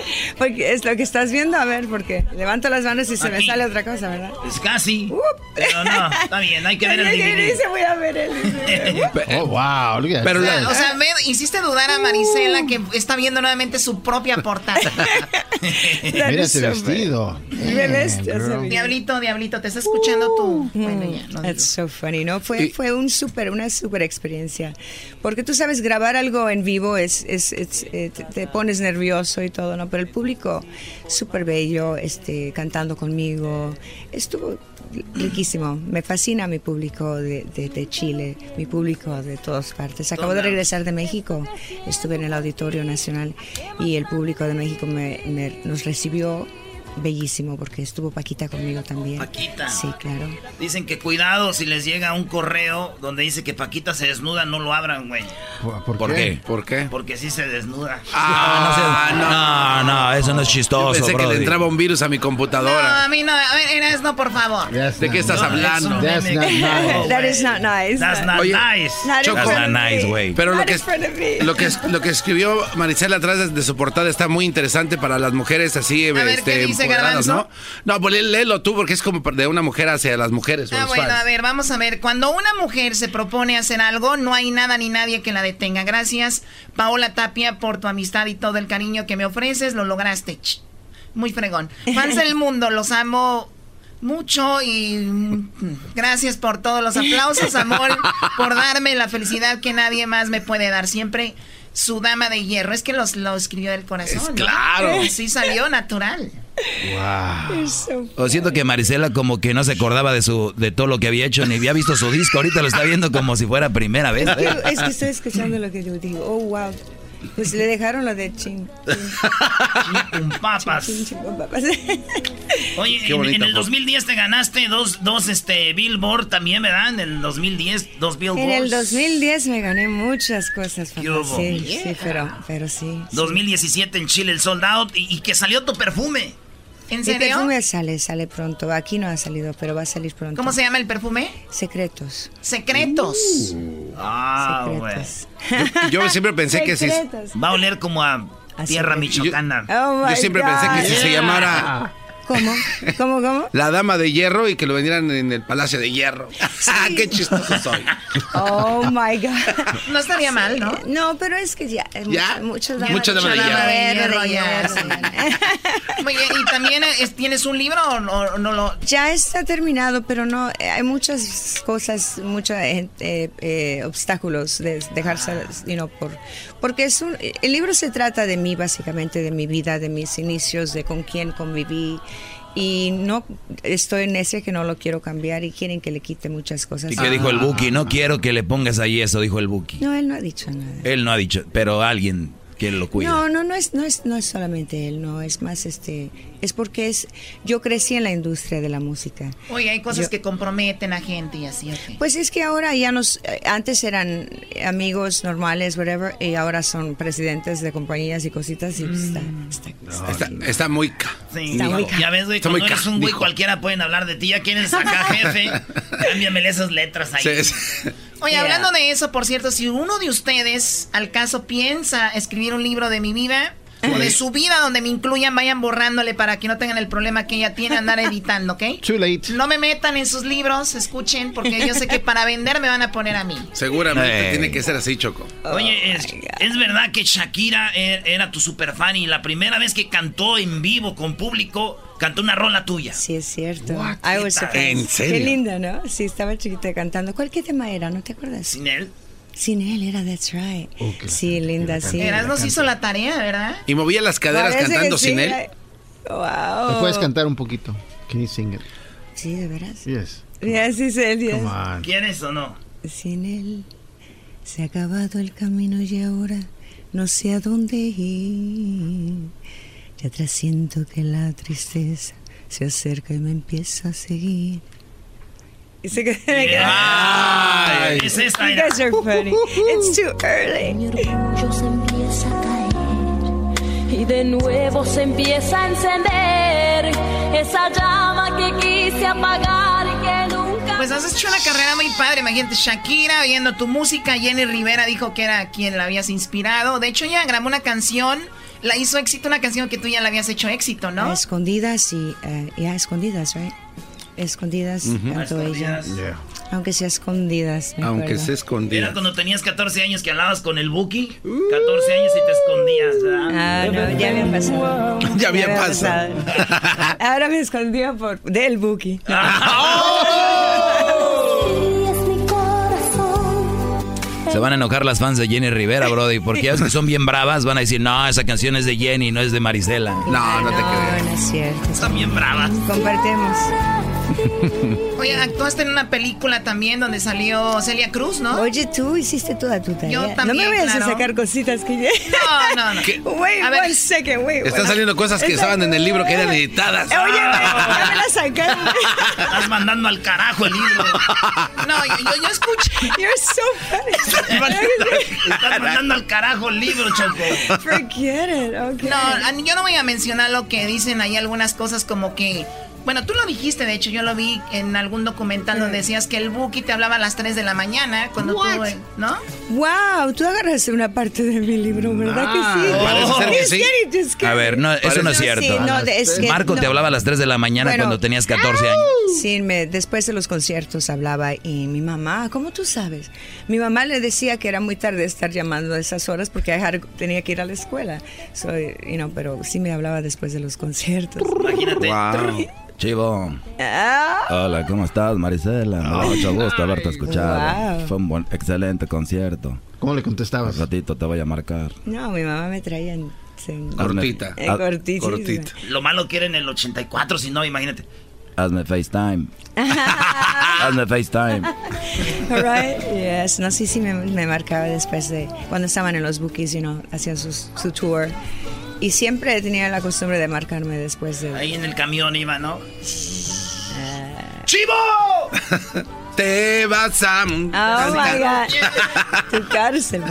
Porque es lo que estás viendo, a ver, porque levanto las manos y se me sale otra cosa, ¿verdad? Es casi. Pero no, está bien, hay que ver el DVD. dice, voy a ver el Oh, wow. look at Pero o sea, hiciste dudar a Marisela que está viendo nuevamente su propia portada. Mira ese vestido. Diablito, Diablito, te está escuchando tú. Bueno, ya, no It's so funny, ¿no? Fue, fue un super, una super experiencia. Porque tú sabes, grabar algo en vivo es, es, es, eh, te, te pones nervioso y todo, ¿no? Pero el público, súper bello, este, cantando conmigo, estuvo riquísimo. Me fascina mi público de, de, de Chile, mi público de todas partes. Acabo de regresar de México, estuve en el Auditorio Nacional y el público de México me, me- nos recibió bellísimo porque estuvo Paquita conmigo también. Paquita. Sí, claro. Dicen que cuidado si les llega un correo donde dice que Paquita se desnuda, no lo abran, güey. ¿Por, ¿Por qué? ¿Por qué? Porque sí se desnuda. Ah, no, no, eso no es chistoso, Yo pensé que brody. le entraba un virus a mi No, computadora. a mí no. A ver, Eras, no, por favor. ¿De qué estás No, hablando? es un meme que- That is not nice. That's not Oye, nice. Not Choco. That's not nice, güey. Pero lo Not que, lo que lo que escribió Marisela atrás de, su portada está muy interesante para las mujeres así ver, este, ¿qué dice Garbanzo? ¿no? No, pues lé- léelo tú porque es como de una mujer hacia las mujeres. Ah, bueno, fans. a ver, vamos a ver. Cuando una mujer se propone hacer algo, no hay nada ni nadie que la detenga. Gracias, Paola Tapia, por tu amistad y todo el cariño que me ofreces. Lo lograste. Muy fregón. Fans del mundo, los amo mucho y mm, gracias por todos los aplausos, amor, por darme la felicidad que nadie más me puede dar. Siempre su dama de hierro. Es que los, lo escribió del corazón. Es ¿no? claro. Sí salió natural. Wow. O siento que Marisela como que no se acordaba de su de todo lo que había hecho ni había visto su disco. Ahorita lo está viendo como si fuera primera vez. Es que, es que estoy escuchando lo que yo digo. Oh, wow. Pues le dejaron lo de ching. Con papas. Ching, ching, con papas. Oye, en, bonita en el foto. 2010 te ganaste dos, dos este, Billboard también, ¿verdad? En el 2010, dos Billboards. En el 2010 me gané muchas cosas, papá. Sí, Yeah. sí, pero, pero sí. 2017 en Chile, el Sold Out. Y, y que salió tu perfume. ¿En Mi serio? perfume sale, sale pronto. Aquí no ha salido, pero va a salir pronto. ¿Cómo se llama el perfume? Secretos. Secretos. Ah, güey. Secretos. Yo siempre pensé que si Secretos. Va a oler como a tierra michoacana. Oh yo siempre pensé que si se llamara ¿Cómo? ¿Cómo, cómo? la dama de hierro y que lo vendieran en el Palacio de Hierro. Ah, qué chistoso soy. Oh my God. No estaría mal, ¿no? No, pero es que ya. eh, ¿Ya? Mucho, Mucha dama de hierro. ya, sí. Oye, ¿y también eh, tienes un libro o no, no lo...? Ya está terminado, pero no, eh, hay muchas cosas, muchos obstáculos de dejarse, you know, por, porque es un, el libro se trata de mí, básicamente, de mi vida, de mis inicios, de con quién conviví. Y no estoy en ese que no lo quiero cambiar y quieren que le quite muchas cosas. ¿Y qué dijo el Buki? No quiero que le pongas ahí eso, dijo el Buki. No, él no ha dicho nada. Él no ha dicho, pero alguien que lo cuida. No, no, no es, no es, no es solamente él, no, es más este, es porque es, yo crecí en la industria de la música. Oye, hay cosas Yo- que comprometen a gente y así, ok. Pues es que ahora ya nos, eh, antes eran amigos normales, whatever, y ahora son presidentes de compañías y cositas y está, está- Está, está muy ca. Sí, Está muy ya ves, güey, Está cuando muy eres un güey cualquiera pueden hablar de ti. Ya quieres acá, jefe. Cámbiamele esas letras ahí. Sí, sí. Oye, Yeah. hablando de eso, por cierto, si uno de ustedes al caso piensa escribir un libro de mi vida o de su vida donde me incluyan, vayan borrándole para que no tengan el problema que ella tiene andar editando, ¿ok? Too late. No me metan en sus libros, escuchen, porque yo sé que para vender me van a poner a mí. Seguramente Ey. tiene que ser así, Choco. Oye, es, es verdad que Shakira e- era tu super fan y la primera vez que cantó en vivo con público, cantó una rola tuya. Sí, es cierto. What? I was. ¿En serio? Qué linda, ¿no? Sí, estaba chiquita cantando. ¿Cuál qué tema era? ¿No te acuerdas? Sin él. Sin él era That's Right. Oh, sí, linda, sí. Eras nos hizo la tarea, ¿verdad? Y movía las caderas Parece cantando sí, sin él. Wow. ¿Me puedes cantar un poquito? Can you sing it? Sí, de veras. Yes. Yes, sí, sí, yes. Come on. ¿Quieres o no? Sin él se ha acabado el camino y ahora no sé a dónde ir. Ya atrás siento que la tristeza se acerca y me empieza a seguir. Y se queda- Ay, es esta, You guys are funny. It's too early. Mi orgullo se empieza a caer y de nuevo se empieza a encender esa llama que quise apagar y que nunca. Pues has hecho una carrera muy padre, imagínate, Shakira viendo tu música, Jenny Rivera dijo que era quien la habías inspirado. De hecho, ella grabó una canción, la hizo éxito, una canción que tú ya la habías hecho éxito, ¿no? A escondidas y eh, ya escondidas, right? Escondidas, Ujú. tanto A ella. escondidas. Aunque sea escondidas. me Aunque acuerdo. se escondía. Era cuando tenías 14 años que hablabas con el Buki. 14 años y te escondías, ¿verdad? Ah, no, ya había pasado. Ya había pasado. Ahora me escondía por del Buki. Se van a enojar las fans de Jenny Rivera, Brody, porque ves que son bien bravas, van a decir, no, esa canción es de Jenny, no es de Marisela. No, no te No, no es cierto. Están bien bravas. Compartimos. Oye, actuaste en una película también donde salió Celia Cruz, ¿no? Oye, tú hiciste toda tu tarea. Yo no también, me vayas claro. a sacar cositas que ya. No, no, no. Wait, A ver. one second, wait. Están bueno. saliendo cosas que estaban en el libro que eran editadas. Oye, ya me la sacaron. Estás mandando al carajo el libro. No, yo, yo, yo escuché. You're so funny. Estás mandando al carajo el libro, Choco. Forget it, okay. No, yo no voy a mencionar lo que dicen ahí algunas cosas como que... Bueno, tú lo dijiste, de hecho, yo lo vi en algún documental donde decías que el Buki te hablaba a las 3 de la mañana cuando What? tú, ¿no? Wow, tú agarraste una parte de mi libro, ¿verdad que sí? parece ser que sí. A ver, no, eso no es Sí, cierto. no, de- es que Marco te no. hablaba a las 3 de la mañana Bueno. cuando tenías 14 años. Sí, me, después de los conciertos hablaba y mi mamá, ¿cómo tú sabes? Mi mamá le decía que era muy tarde estar llamando a esas horas porque I had- tenía que ir a la escuela. So, you know, pero sí me hablaba después de los conciertos. Imagínate. Wow. Chivo. Ah, Hola, ¿cómo estás, Marisela? Me da mucho gusto haberte escuchado. Wow. Fue un buen, excelente concierto. ¿Cómo le contestabas? Al ratito te voy a marcar. no, mi mamá me traía en, Cortita. en Ah, cortita. Lo malo que era en el 84, si no, imagínate. Hazme FaceTime. Hazme FaceTime. All right, yes. No, sí, sí me, me marcaba después de cuando estaban en los bookies, you know, hacían sus- su tour. Y siempre tenía la costumbre de marcarme después de... Ahí en el camión iba, ¿no? Ah. ¡Chivo! Te vas a... Oh my God. Tu cárcel.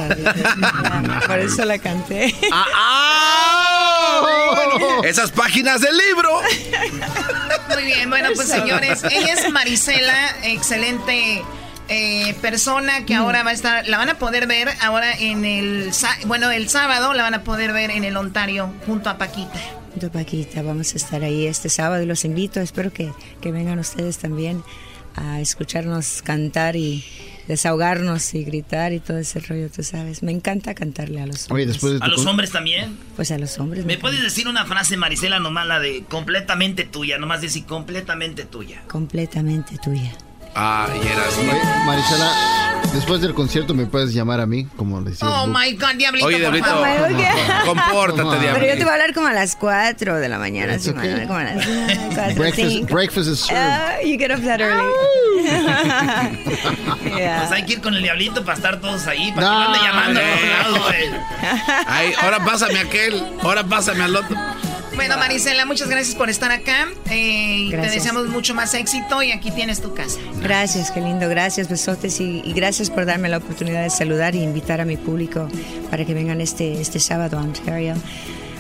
Por eso la canté. ¡Ah! Esas páginas del libro. Muy bien, bueno, pues señores, ella es Marisela, excelente eh, persona que ahora va a estar, la van a poder ver ahora en el, bueno, el sábado la van a poder ver en el Ontario junto a Paquita. Junto a Paquita, vamos a estar ahí este sábado y los invito, espero que, que vengan ustedes también a escucharnos cantar y desahogarnos y gritar y todo ese rollo, tú sabes. Me encanta cantarle a los Oye, hombres. después de tu ¿A los hombres también? Pues a los hombres. ¿Me puedes decir una frase, Marisela, nomás la de completamente tuya? Nomás decir completamente tuya. Completamente tuya. Ay, eras... Oye, Marisela, después del concierto me puedes llamar a mí, como le decía. Oh my God, Diablito, Oye, por Diablito, favor. compórtate, Pero yo te Diablito. voy a hablar como a las 4 de la mañana. Sí, okay. Como a las 4, Breakfast, breakfast is served. Ah, you get up that early. Yeah. Pues hay que ir con el diablito para estar todos ahí, para No, que no ande llamando a. Ay, ahora pásame aquel, ahora pásame al otro. Bueno, Marisela, muchas gracias por estar acá. eh, y te deseamos mucho más éxito y aquí tienes tu casa. Gracias, qué lindo, gracias, besotes y, y gracias por darme la oportunidad de saludar y invitar a mi público para que vengan este, este sábado a Ontario.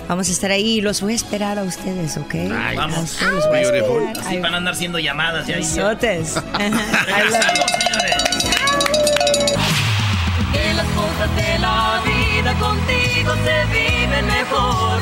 Vamos a estar ahí y los voy a esperar a ustedes, ¿ok? Ay, A vamos. ustedes los voy a esperar. Así van a andar siendo llamadas ya. Besotes. Las cosas de la vida contigo se viven mejor.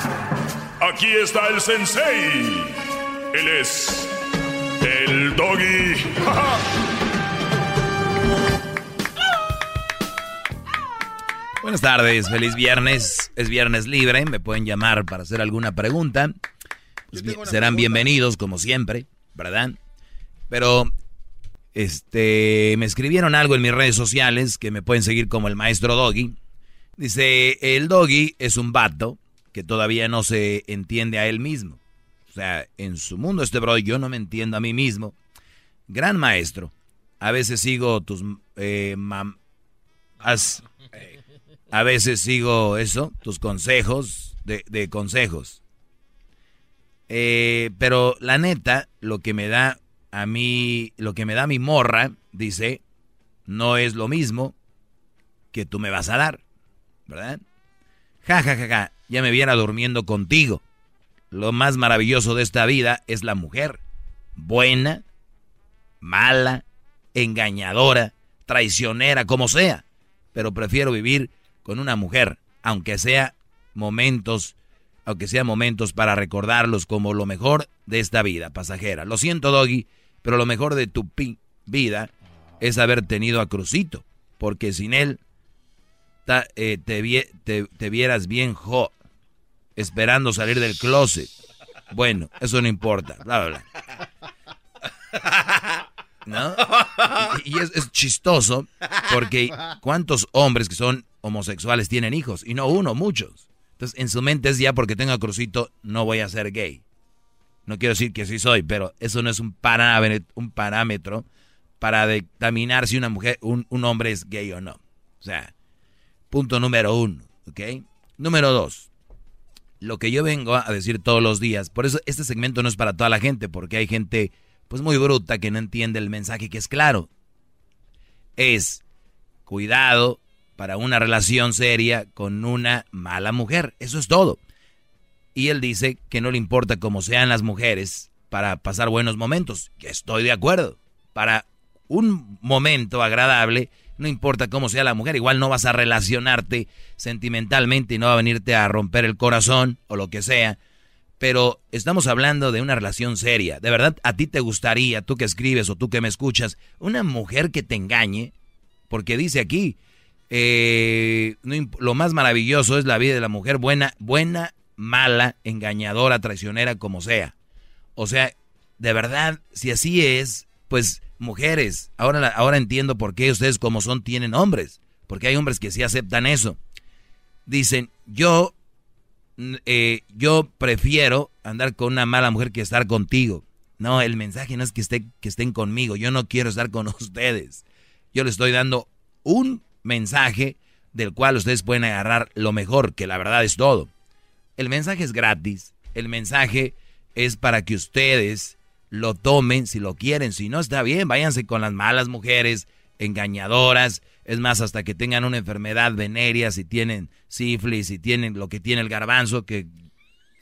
Aquí está el sensei. Él es. El doggy. Buenas tardes, feliz viernes. Es viernes libre, me pueden llamar para hacer alguna pregunta. Pues serán bienvenidos como siempre, ¿verdad? Pero este me escribieron algo en mis redes sociales que me pueden seguir como el maestro Doggy. Dice, el Doggy es un vato que todavía no se entiende a él mismo. O sea, en su mundo este bro, yo no me entiendo a mí mismo. Gran maestro. A veces sigo tus eh, as- a veces sigo eso, tus consejos de, de consejos. Eh, pero la neta, lo que me da a mí, lo que me da mi morra, dice, no es lo mismo que tú me vas a dar, ¿verdad? Ja, ja, ja, ja, ya me viera durmiendo contigo. Lo más maravilloso de esta vida es la mujer. Buena, mala, engañadora, traicionera, como sea. Pero prefiero vivir con una mujer, aunque sea momentos, aunque sea momentos para recordarlos como lo mejor de esta vida pasajera. Lo siento, Doggy, pero lo mejor de tu vida es haber tenido a Crucito, porque sin él eh, te, te- te vieras bien jo, esperando salir del closet. Bueno, eso no importa, bla, bla, bla. ¿No? Y, es, es chistoso porque ¿cuántos hombres que son homosexuales tienen hijos? Y no uno, muchos. Entonces, en su mente es ya porque tengo Crucito, no voy a ser gay. No quiero decir que sí soy, pero eso no es un parámetro, un parámetro para determinar si una mujer, un, un hombre es gay o no. O sea, punto número uno, ¿ok? Número dos, lo que yo vengo a decir todos los días, por eso este segmento no es para toda la gente, porque hay gente pues muy bruta que no entiende el mensaje que es claro. Es cuidado para una relación seria con una mala mujer, eso es todo. Y él dice que no le importa cómo sean las mujeres para pasar buenos momentos, que estoy de acuerdo. Para un momento agradable, no importa cómo sea la mujer, igual no vas a relacionarte sentimentalmente y no va a venirte a romper el corazón o lo que sea. Pero estamos hablando de una relación seria. De verdad, a ti te gustaría, tú que escribes o tú que me escuchas, una mujer que te engañe, porque dice aquí, eh, lo más maravilloso es la vida de la mujer buena, buena, mala, engañadora, traicionera, como sea. O sea, de verdad, si así es, pues mujeres, ahora, ahora entiendo por qué ustedes como son tienen hombres, porque hay hombres que sí aceptan eso. Dicen, yo, eh, yo prefiero andar con una mala mujer que estar contigo. No, el mensaje no es que, esté, que estén conmigo, yo no quiero estar con ustedes. Yo les estoy dando un mensaje del cual ustedes pueden agarrar lo mejor, que la verdad es todo. El mensaje es gratis, el mensaje es para que ustedes lo tomen si lo quieren, si no está bien, váyanse con las malas mujeres, engañadoras, es más, hasta que tengan una enfermedad venérea, si tienen sífilis, si tienen lo que tiene el garbanzo, que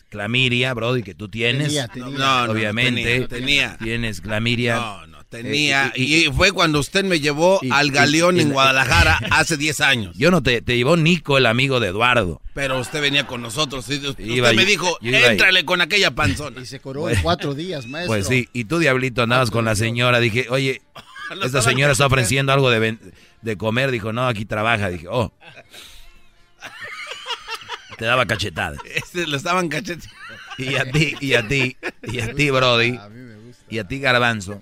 clamiria, Brody, que tú tienes. Tenía, tenía. No, no, obviamente. tenía, tenía. Tienes clamiria. No, no, tenía. Eh, y, fue cuando usted me llevó y- al Galeón y- en Guadalajara hace 10 años. Yo no te, te llevó Nico, el amigo de Eduardo. Pero usted venía con nosotros. y usted Iba me dijo, éntrale con aquella panzona. Y se curó en cuatro días, maestro. Pues sí, y tú, Diablito, andabas con la señora. Dije, oye, esta señora está ofreciendo algo de, ven- de comer. Dijo, no, aquí trabaja. Dije, oh. Te daba cachetada. Este, lo estaban cacheteando. Y a ti, y a ti, y a ti, Brody, y a ti, Garbanzo,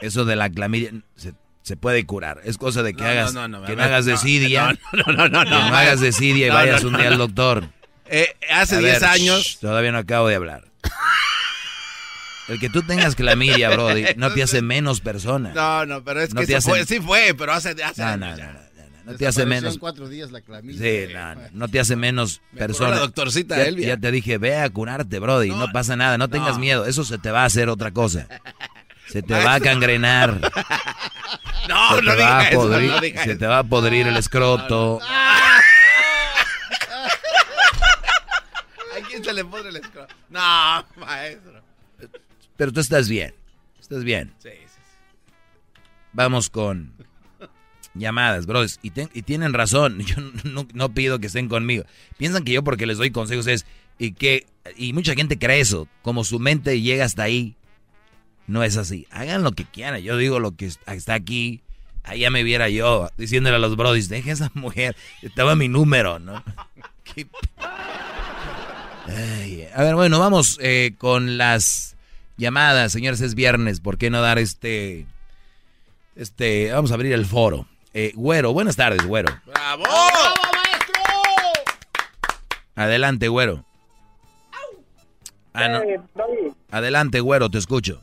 eso de la clamidia se, se puede curar. Es cosa de que No, hagas, no, no, no, que no hagas no, desidia. no, no, no, no, que no, no hagas desidia y no, vayas no, un no, día al no. doctor. Eh, hace A 10 ver, años. shh, todavía no acabo de hablar. El que tú tengas clamidia, Brody, no te hace menos persona. No, no, pero es No que te hace- fue, sí fue, pero hace, hace No, años no, ya. no, no, no, no te hace menos. en cuatro días la clamidia. Sí, no, no, no te hace menos Me persona. la doctorcita ya, Elvia. ya te dije, ve a curarte, Brody, no, pasa nada, no tengas no. miedo, eso se te va a hacer otra cosa. Se te va a cangrenar. No, se no te va eso, podrir, no se eso. te va a podrir el escroto. ¿A quién se le pone el escroto? No, maestro. Pero tú estás bien. Estás bien. Sí, sí, Vamos con llamadas. Y, ten- y tienen razón. Yo no, no pido que estén conmigo. Piensan que yo porque les doy consejos es... Y que y mucha gente cree eso. Como su mente llega hasta ahí. No es así. Hagan lo que quieran. Yo digo lo que es- está aquí. Ahí ya me viera yo diciéndole a los brodis, deje a esa mujer, estaba mi número, ¿no? Qué p- Ay, a ver, bueno, vamos eh, con las llamadas, señores, es viernes, ¿por qué no dar este, este, vamos a abrir el foro. Eh, güero, buenas tardes, güero. ¡Bravo! Adelante, güero. Ah, no. Eh. Adelante, güero, te escucho.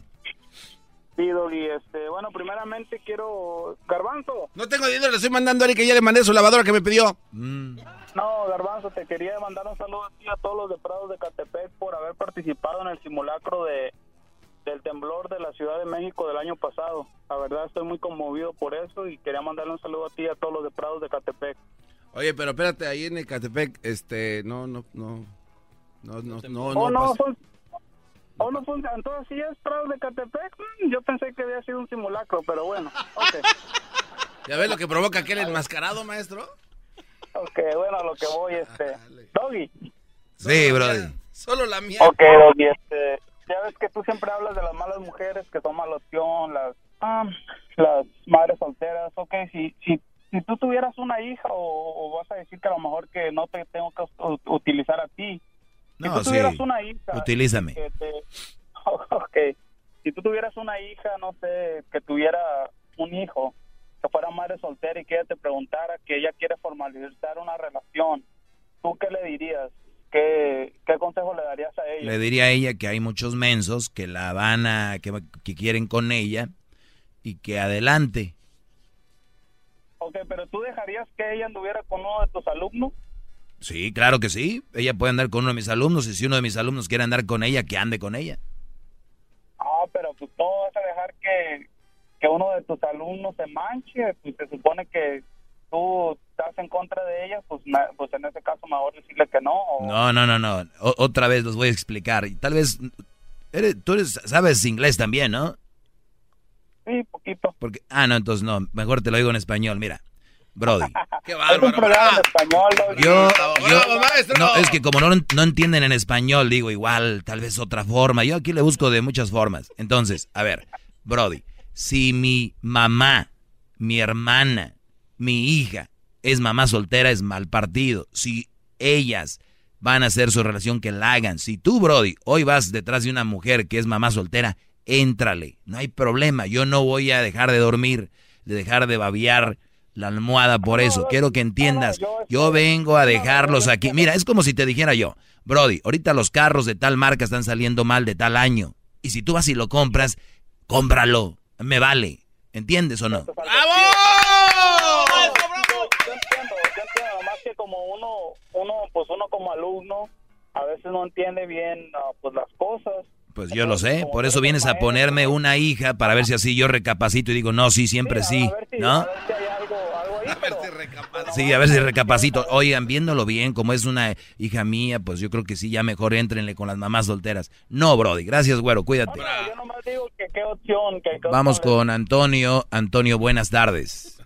Doggy, este, bueno, primeramente quiero... Garbanzo. No tengo dinero, le estoy mandando a Eric que ya le mandé su lavadora que me pidió. No, Garbanzo, te quería mandar un saludo a ti a todos los de Prados de Catepec por haber participado en el simulacro de del temblor de la Ciudad de México del año pasado. La verdad estoy muy conmovido por eso y quería mandarle un saludo a ti y a todos los de Prados de Catepec. Oye, pero espérate, ahí en Ecatepec, este, no, no, no, no, no, no, oh, no, pasa. son... Oh, no funciona. Entonces, ¿sí es Prados de Catepec? Mm, Yo pensé que había sido un simulacro, pero bueno. Ok. ¿Ya ves lo que provoca aquel enmascarado, maestro? Ok, bueno, a lo que voy, este... Doggy. Sí, brody. Solo la mía. Ok, Doggy, este, ya ves que tú siempre hablas de las malas mujeres que toman loción, las, ah, las madres solteras. Ok, si, si, si tú tuvieras una hija o, o vas a decir que a lo mejor que no te tengo que utilizar a ti. Si No, tú sí. tuvieras una hija. Utilízame. que te- si tú tuvieras una hija, no sé, que tuviera un hijo, que fuera madre soltera y que ella te preguntara que ella quiere formalizar una relación, ¿tú qué le dirías? ¿Qué, qué consejo le darías a ella? Le diría a ella que hay muchos mensos que la van a, que, que quieren con ella y que adelante. Ok, pero ¿tú dejarías que ella anduviera con uno de tus alumnos? Sí, claro que sí. Ella puede andar con uno de mis alumnos y si uno de mis alumnos quiere andar con ella, que ande con ella. Ah, pero pues no vas a dejar que, que uno de tus alumnos se manche, pues se supone que tú estás en contra de ella, pues, pues en ese caso mejor decirle que no. o- No, no, no, no. O- otra vez los voy a explicar. Y tal vez, eres- tú eres, sabes inglés también, ¿no? Sí, poquito. Porque, ah, no, entonces no. Mejor te lo digo en español. Mira, Brody. Qué Es un bárbaro. programa en español, Doggy. Yo, yo- bravo, maestro. no, es que como no, no entienden en español, digo igual, tal vez otra forma. Yo aquí le busco de muchas formas. Entonces, a ver, Brody, si mi mamá, mi hermana, mi hija es mamá soltera, es mal partido. Si ellas van a hacer su relación, que la hagan. Si tú, Brody, hoy vas detrás de una mujer que es mamá soltera, éntrale. No hay problema. Yo no voy a dejar de dormir, de dejar de babiar la almohada por eso. Quiero que entiendas. Yo vengo a dejarlos aquí. Mira, es como si te dijera yo, Brody, ahorita los carros de tal marca están saliendo mal de tal año. Y si tú vas y lo compras, cómpralo. Me vale. ¿Entiendes o no? Yo entiendo, yo entiendo, más que como uno, uno, pues uno como alumno, a veces no entiende bien ah, pues las cosas. Pues yo lo sé. Por eso vienes a ponerme una hija para ver si así yo recapacito y digo, no, sí, siempre sí. ¿No? Sí, a ver si recapacito. Oigan, viéndolo bien, como es una hija mía, pues yo creo que sí, ya mejor éntrenle con las mamás solteras. No, Brody. Gracias, güero. Cuídate. Yo nomás digo que qué opción, que qué Vamos opción con Antonio. Antonio, buenas tardes.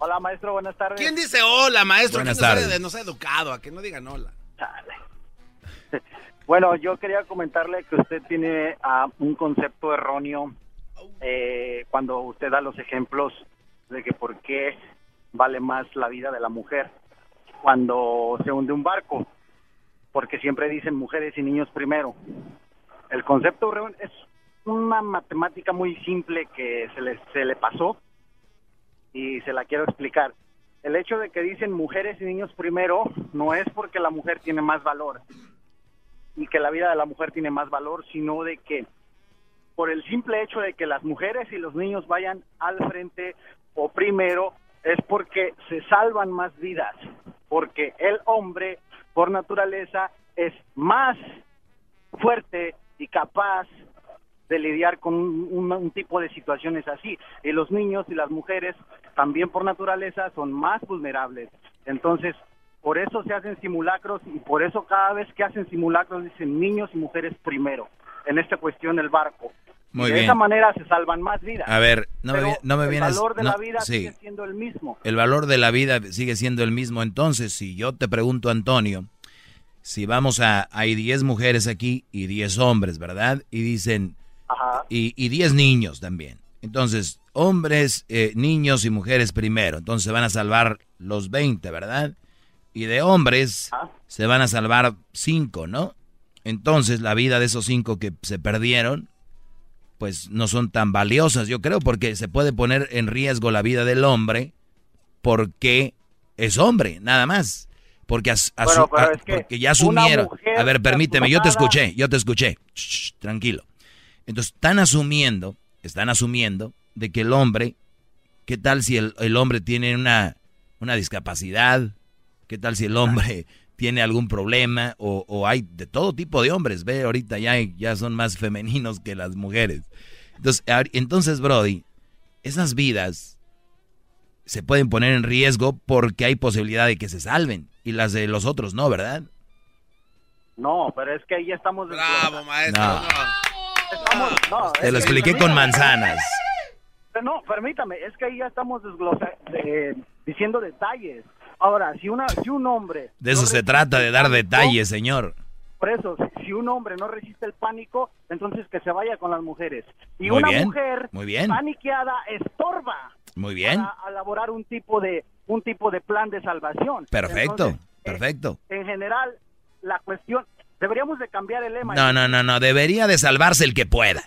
Hola, maestro, buenas tardes. ¿Quién dice hola, maestro? Buenas tardes. de- no sea educado, a que no digan hola. Bueno, yo quería comentarle que usted tiene ah, un concepto erróneo eh, cuando usted da los ejemplos de que por qué vale más la vida de la mujer cuando se hunde un barco, porque siempre dicen mujeres y niños primero. El concepto es una matemática muy simple que se le, se le pasó y se la quiero explicar. El hecho de que dicen mujeres y niños primero no es porque la mujer tiene más valor y que la vida de la mujer tiene más valor, sino de que por el simple hecho de que las mujeres y los niños vayan al frente o primero es porque se salvan más vidas, porque el hombre por naturaleza es más fuerte y capaz de lidiar con un, un- tipo de situaciones así. Y los niños y las mujeres también por naturaleza son más vulnerables. Entonces, por eso se hacen simulacros y por eso cada vez que hacen simulacros dicen niños y mujeres primero, en esta cuestión del barco. Muy de bien. esa manera se salvan más vidas. A ver, no me, Pero no me el vienes... valor de no, la vida sí. sigue siendo el mismo. El valor de la vida sigue siendo el mismo. Entonces, si yo te pregunto, Antonio, si vamos a... Hay 10 mujeres aquí y 10 hombres, ¿verdad? Y dicen... Ajá. Y, y 10 niños también. Entonces, hombres, eh, niños y mujeres primero. Entonces se van a salvar los 20, ¿verdad? Y de hombres se van a salvar 5, ¿no? Entonces la vida de esos 5 que se perdieron, pues no son tan valiosas, yo creo, porque se puede poner en riesgo la vida del hombre porque es hombre, nada más. Porque, as- Bueno, asu- pero a- es que porque ya asumieron. A ver, permíteme, yo te escuché, yo te escuché. Shh, tranquilo. Entonces, están asumiendo, están asumiendo de que el hombre, ¿qué tal si el, el hombre tiene una, una discapacidad? ¿Qué tal si el hombre tiene algún problema? O, o hay de todo tipo de hombres, ve, ahorita ya, hay- ya son más femeninos que las mujeres. Entonces, entonces, Brody, esas vidas se pueden poner en riesgo porque hay posibilidad de que se salven y las de los otros no, ¿verdad? No, pero es que ahí estamos... Bravo, maestro. No. Estamos, no, Te lo expliqué con manzanas. No, permítame, es que ahí ya estamos desglosa- de- diciendo detalles. Ahora, si, una, si un hombre... De eso no se trata, de dar detalles, señor. Por eso, si, un hombre no resiste el pánico, entonces que se vaya con las mujeres. Y Muy una bien, mujer muy bien. paniqueada estorba Muy bien. para elaborar un tipo de un tipo de plan de salvación. Perfecto, Entonces, perfecto. en general, la cuestión deberíamos de cambiar el lema. No, no, no, no, debería de salvarse el que pueda.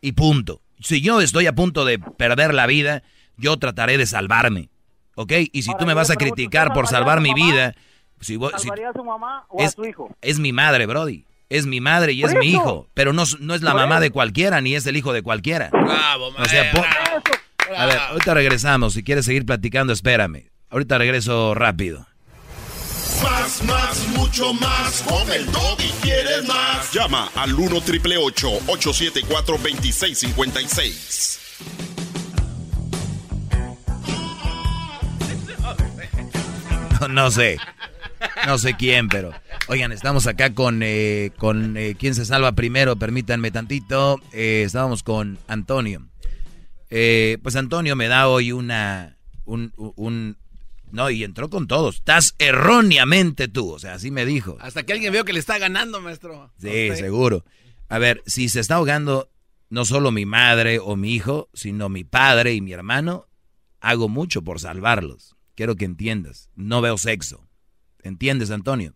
Y punto. Si yo estoy a punto de perder la vida, yo trataré de salvarme. ¿Ok? Y si tú me vas a criticar ¿usted por salvar mi mamá? vida, si, vos- si- ¿Salvaría a su mamá o es, a su hijo? es mi madre, Brody. Es mi madre y es mi hijo. Pero no, es- no es la mamá eso. de cualquiera, ni es el hijo de cualquiera. Bravo, O sea, maestro. po- a ver, ahorita regresamos. Si quieres seguir platicando, espérame. Ahorita regreso rápido. Más, más, mucho más. Con el y quieres más. Llama al 1 triple 874 2656. No, no sé. No sé quién, pero. Oigan, estamos acá con. eh, con eh, ¿Quién se salva primero? Permítanme tantito. Eh, estábamos con Antonio. Eh, pues Antonio me da hoy una. Un, un- No, y entró con todos. Estás erróneamente tú. O sea, así me dijo. Hasta que alguien veo que le está ganando, maestro. Sí, seguro. A ver, si se está ahogando no solo mi madre o mi hijo, sino mi padre y mi hermano, hago mucho por salvarlos. Quiero que entiendas. No veo sexo. ¿Entiendes, Antonio?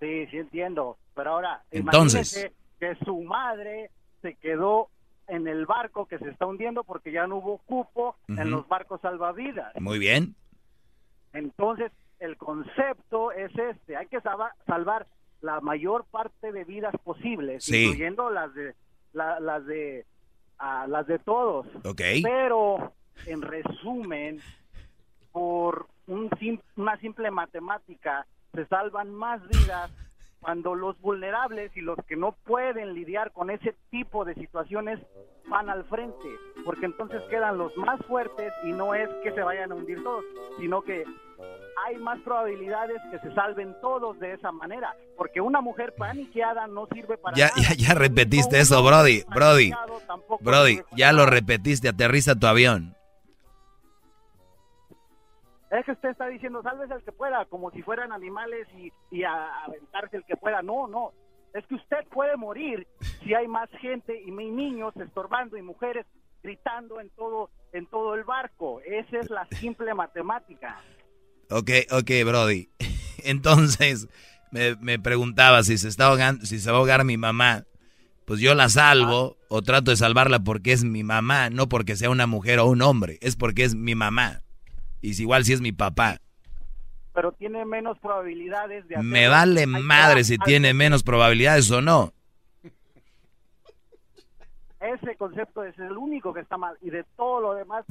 Sí, sí entiendo. Pero ahora, Entonces. que su madre se quedó en el barco que se está hundiendo porque ya no hubo cupo en los barcos salvavidas. Muy bien. Entonces, el concepto es este, hay que salva- salvar la mayor parte de vidas posibles, Sí. incluyendo las de la- las de ah, las de todos. Ok. Pero en resumen, por un sim- una simple matemática se salvan más vidas cuando los vulnerables y los que no pueden lidiar con ese tipo de situaciones van al frente, porque entonces quedan los más fuertes y no es que se vayan a hundir todos, sino que hay más probabilidades que se salven todos de esa manera, porque una mujer paniqueada no sirve para Ya, nada. ya, ya repetiste eso, Brody. Brody. Brody, ya lo repetiste. Aterriza tu avión. Es que usted está diciendo, sálvese el que pueda, como si fueran animales y, y a aventarse el que pueda. No, no. Es que usted puede morir si hay más gente y mi niños estorbando y mujeres gritando en todo en todo el barco. Esa es la simple matemática. Ok, ok, Brody. Entonces, me, me preguntaba si se está ahogando, si se va a ahogar mi mamá. Pues yo la salvo o trato de salvarla porque es mi mamá, no porque sea una mujer o un hombre, es porque es mi mamá. Y si igual si es mi papá. Pero tiene menos probabilidades de Me vale madre si tiene menos probabilidades o no. Ese concepto es el único que está mal y de todo lo demás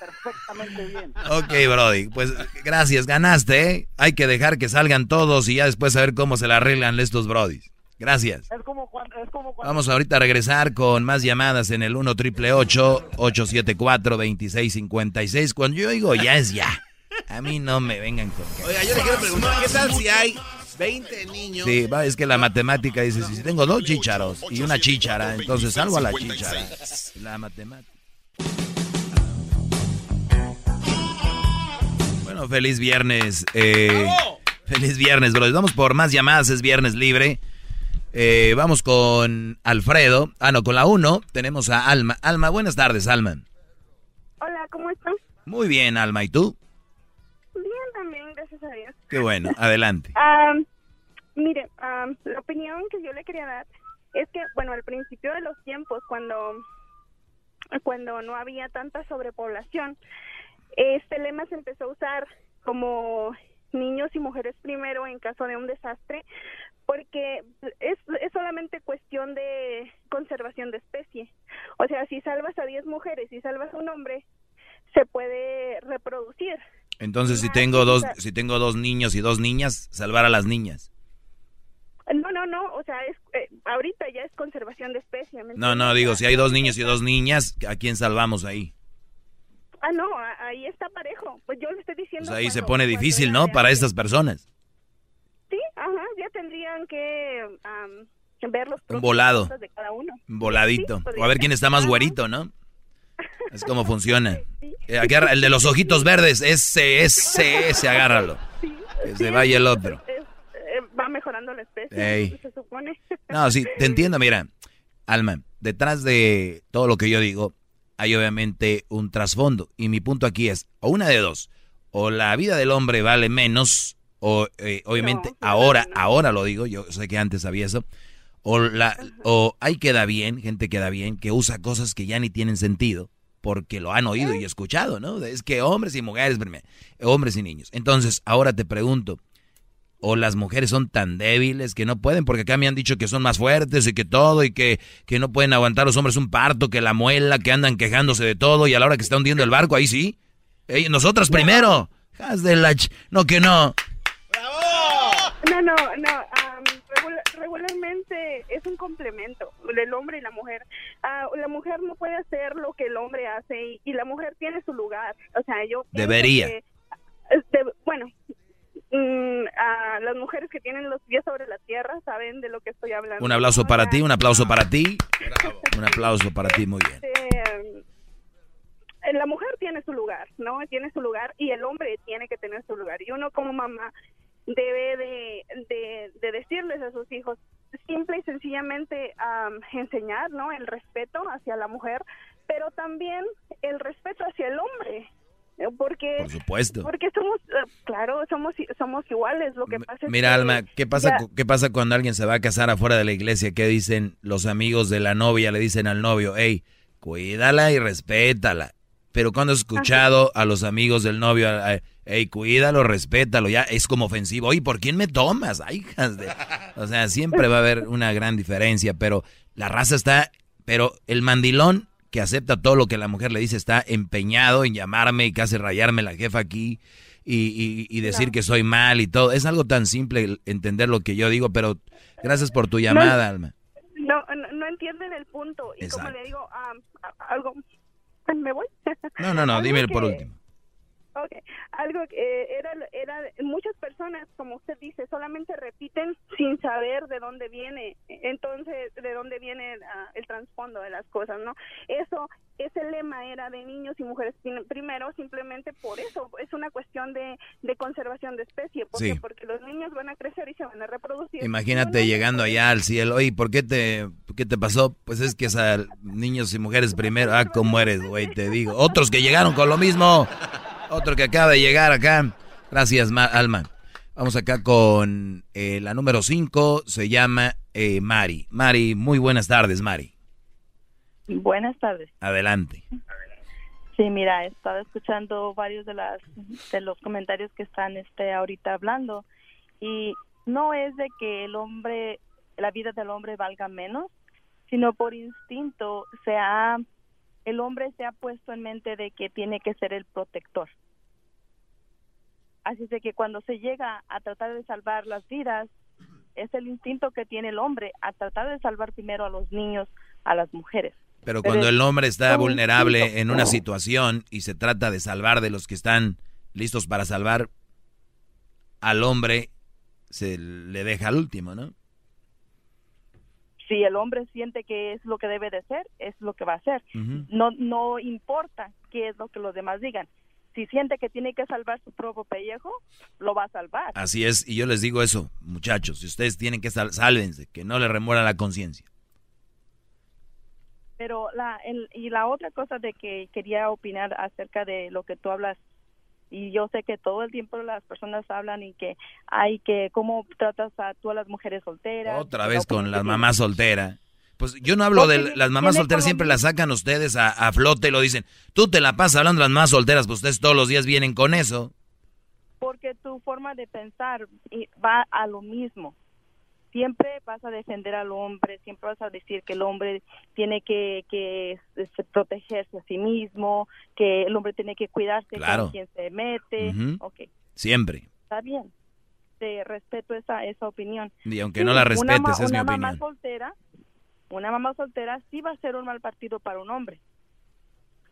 perfectamente bien. Ok, Brody, pues gracias, ganaste, ¿eh? Hay que dejar que salgan todos y ya después saber cómo se la arreglan estos Brodis. Gracias. Es como cuando, es como cuando Vamos ahorita a regresar con más llamadas en el 1 triple 874 2656. Cuando yo digo ya es ya. A mí no me vengan con que. Oiga, yo le quiero preguntar, ¿qué tal si hay 20 niños? Sí, va, es que la matemática dice, si tengo dos chícharos y una chíchara, entonces salgo a la chíchara. La matemática. Bueno, feliz viernes. eh, feliz viernes, bro. Vamos por más llamadas, es viernes libre. Eh, vamos con Alfredo. Ah, no, con la 1 tenemos a Alma. Alma, buenas tardes, Alma. Hola, ¿cómo están? Muy bien, Alma. ¿Y tú? Bien, también, gracias a Dios. Qué bueno, adelante. Mire, la opinión que yo le quería dar es que, bueno, al principio de los tiempos, cuando, cuando no había tanta sobrepoblación, este lema se empezó a usar como niños y mujeres primero en caso de un desastre, porque es, es solamente cuestión de conservación de especie. O sea, si salvas a 10 mujeres y salvas a un hombre, se puede reproducir. Entonces, si tengo dos, si tengo dos niños y dos niñas, salvar a las niñas. No, no, no, o sea, es, eh, ahorita ya es conservación de especie. ¿me No, no, digo, si hay dos niños y dos niñas, ¿a quién salvamos ahí? Ah, no, ahí está parejo. Pues yo le estoy diciendo. Pues ahí se cuando- pone cuando difícil, ¿no? Para estas personas. Sí, ajá, ya tendrían que am, ver los y volado. de cada uno. Un voladito. Sí, O a ver quién está más güerito, ¿no? Es como funciona. Eh, agarra- el de los ojitos verdes, ese, ese, ese, agárralo. Que se vaya el otro. Eh, va mejorando la especie, Ey. se supone. No, sí, te entiendo, mira. Alma, detrás de todo lo que yo digo, hay obviamente un trasfondo. Y mi punto aquí es, o una de dos, o la vida del hombre vale menos, o eh, obviamente ahora, ahora lo digo, yo sé que antes había eso, o, la, o hay queda bien, gente queda bien, que usa cosas que ya ni tienen sentido, porque lo han oído y escuchado, ¿no? Es que hombres y mujeres, primero, hombres y niños. Entonces, ahora te pregunto, o las mujeres son tan débiles que no pueden, porque acá me han dicho que son más fuertes y que todo, y que, que no pueden aguantar los hombres un parto, que la muela, que andan quejándose de todo, y a la hora que está hundiendo el barco, ahí sí. Ey, nosotras primero. Haz de la ch- No, que no. No, no, no. am, regula- regularmente es un complemento del hombre y la mujer. Ah, la mujer no puede hacer lo que el hombre hace y, y la mujer tiene su lugar. O sea, yo Debería. que, este, bueno, mm, ah, las mujeres que tienen los pies sobre la tierra saben de lo que estoy hablando. Un aplauso para ti, un aplauso para ti. Un aplauso para ti, muy bien. Este, eh, la mujer tiene su lugar, ¿no? Tiene su lugar y el hombre tiene que tener su lugar. Y uno como mamá debe de, de, de decirles a sus hijos simple y sencillamente am, enseñar, ¿no? El respeto hacia la mujer, pero también el respeto hacia el hombre. Porque, Por supuesto. porque somos, eh, claro, somos somos iguales. Lo que pasa es Mira, que Alma, ¿qué pasa, ya- ¿qué pasa cuando alguien se va a casar afuera de la iglesia? ¿Qué dicen los amigos de la novia? Le dicen al novio, hey, cuídala y respétala. Pero cuando he escuchado a los amigos del novio, hey, cuídalo, respétalo, ya es como ofensivo. Oye, ¿por quién me tomas? Ay, hijas de... O sea, siempre va a haber una gran diferencia, pero la raza está... Pero el mandilón que acepta todo lo que la mujer le dice está empeñado en llamarme y casi rayarme la jefa aquí y, y- y decir que soy mal y todo. Es algo tan simple entender lo que yo digo, pero gracias por tu llamada, Alma. no, no, no entienden el punto. Y como Exacto. le digo, algo... ¿Me voy? No, no, no, dime que- por último. Ok, algo que eh, era, era, muchas personas, como usted dice, solamente repiten sin saber de dónde viene, entonces, de dónde viene ah, el trasfondo de las cosas, ¿no? Eso, ese lema era de niños y mujeres prim- primero, simplemente por eso, es una cuestión de, de conservación de especie, porque, Sí. porque los niños van a crecer y se van a reproducir. Imagínate llegando allá al cielo. Oye, ¿por qué te, por qué te pasó? Pues es que es a niños y mujeres primero. Ah, ¿cómo eres, güey? Te digo. Otros que llegaron con lo mismo. Otro que acaba de llegar acá. Gracias, Ma- Alma. Vamos acá con eh, la número 5. Se llama eh, Mari. Mari, muy buenas tardes, Mari. Buenas tardes. Adelante. Sí, mira, he estado escuchando varios de las de los comentarios que están este ahorita hablando y no es de que el hombre la vida del hombre valga menos, sino por instinto se ha el hombre se ha puesto en mente de que tiene que ser el protector. Así es de que cuando se llega a tratar de salvar las vidas, es el instinto que tiene el hombre a tratar de salvar primero a los niños, a las mujeres. Pero cuando el hombre está vulnerable instinto. en una situación y se trata de salvar de los que están listos para salvar, al hombre se le deja al último, ¿no? Si el hombre siente que es lo que debe de ser, es lo que va a hacer. No no importa qué es lo que los demás digan. si siente que tiene que salvar su propio pellejo, lo va a salvar. Así es, y yo les digo eso, muchachos, si ustedes tienen que sal sálvense, que no le remuera la conciencia. Pero la, el- y la otra cosa de que quería opinar acerca de lo que tú hablas, y yo sé que todo el tiempo las personas hablan y que hay que, cómo tratas a tú a las mujeres solteras. Otra vez no, con las mamás solteras. Pues yo no hablo Porque de las mamás solteras, siempre las sacan ustedes a, a flote y lo dicen. Tú te la pasas hablando de las mamás solteras, pues ustedes todos los días vienen con eso. Porque tu forma de pensar va a lo mismo. Siempre vas a defender al hombre, siempre vas a decir que el hombre tiene que, que este, protegerse a sí mismo, que el hombre tiene que cuidarse Claro. con quien se mete. Ujú. Ok, Siempre. está bien. Te respeto esa, esa opinión. Y aunque Sí, no la una respetes, ma- es mi una mamá opinión. soltera, una mamá soltera sí va a ser un mal partido para un hombre.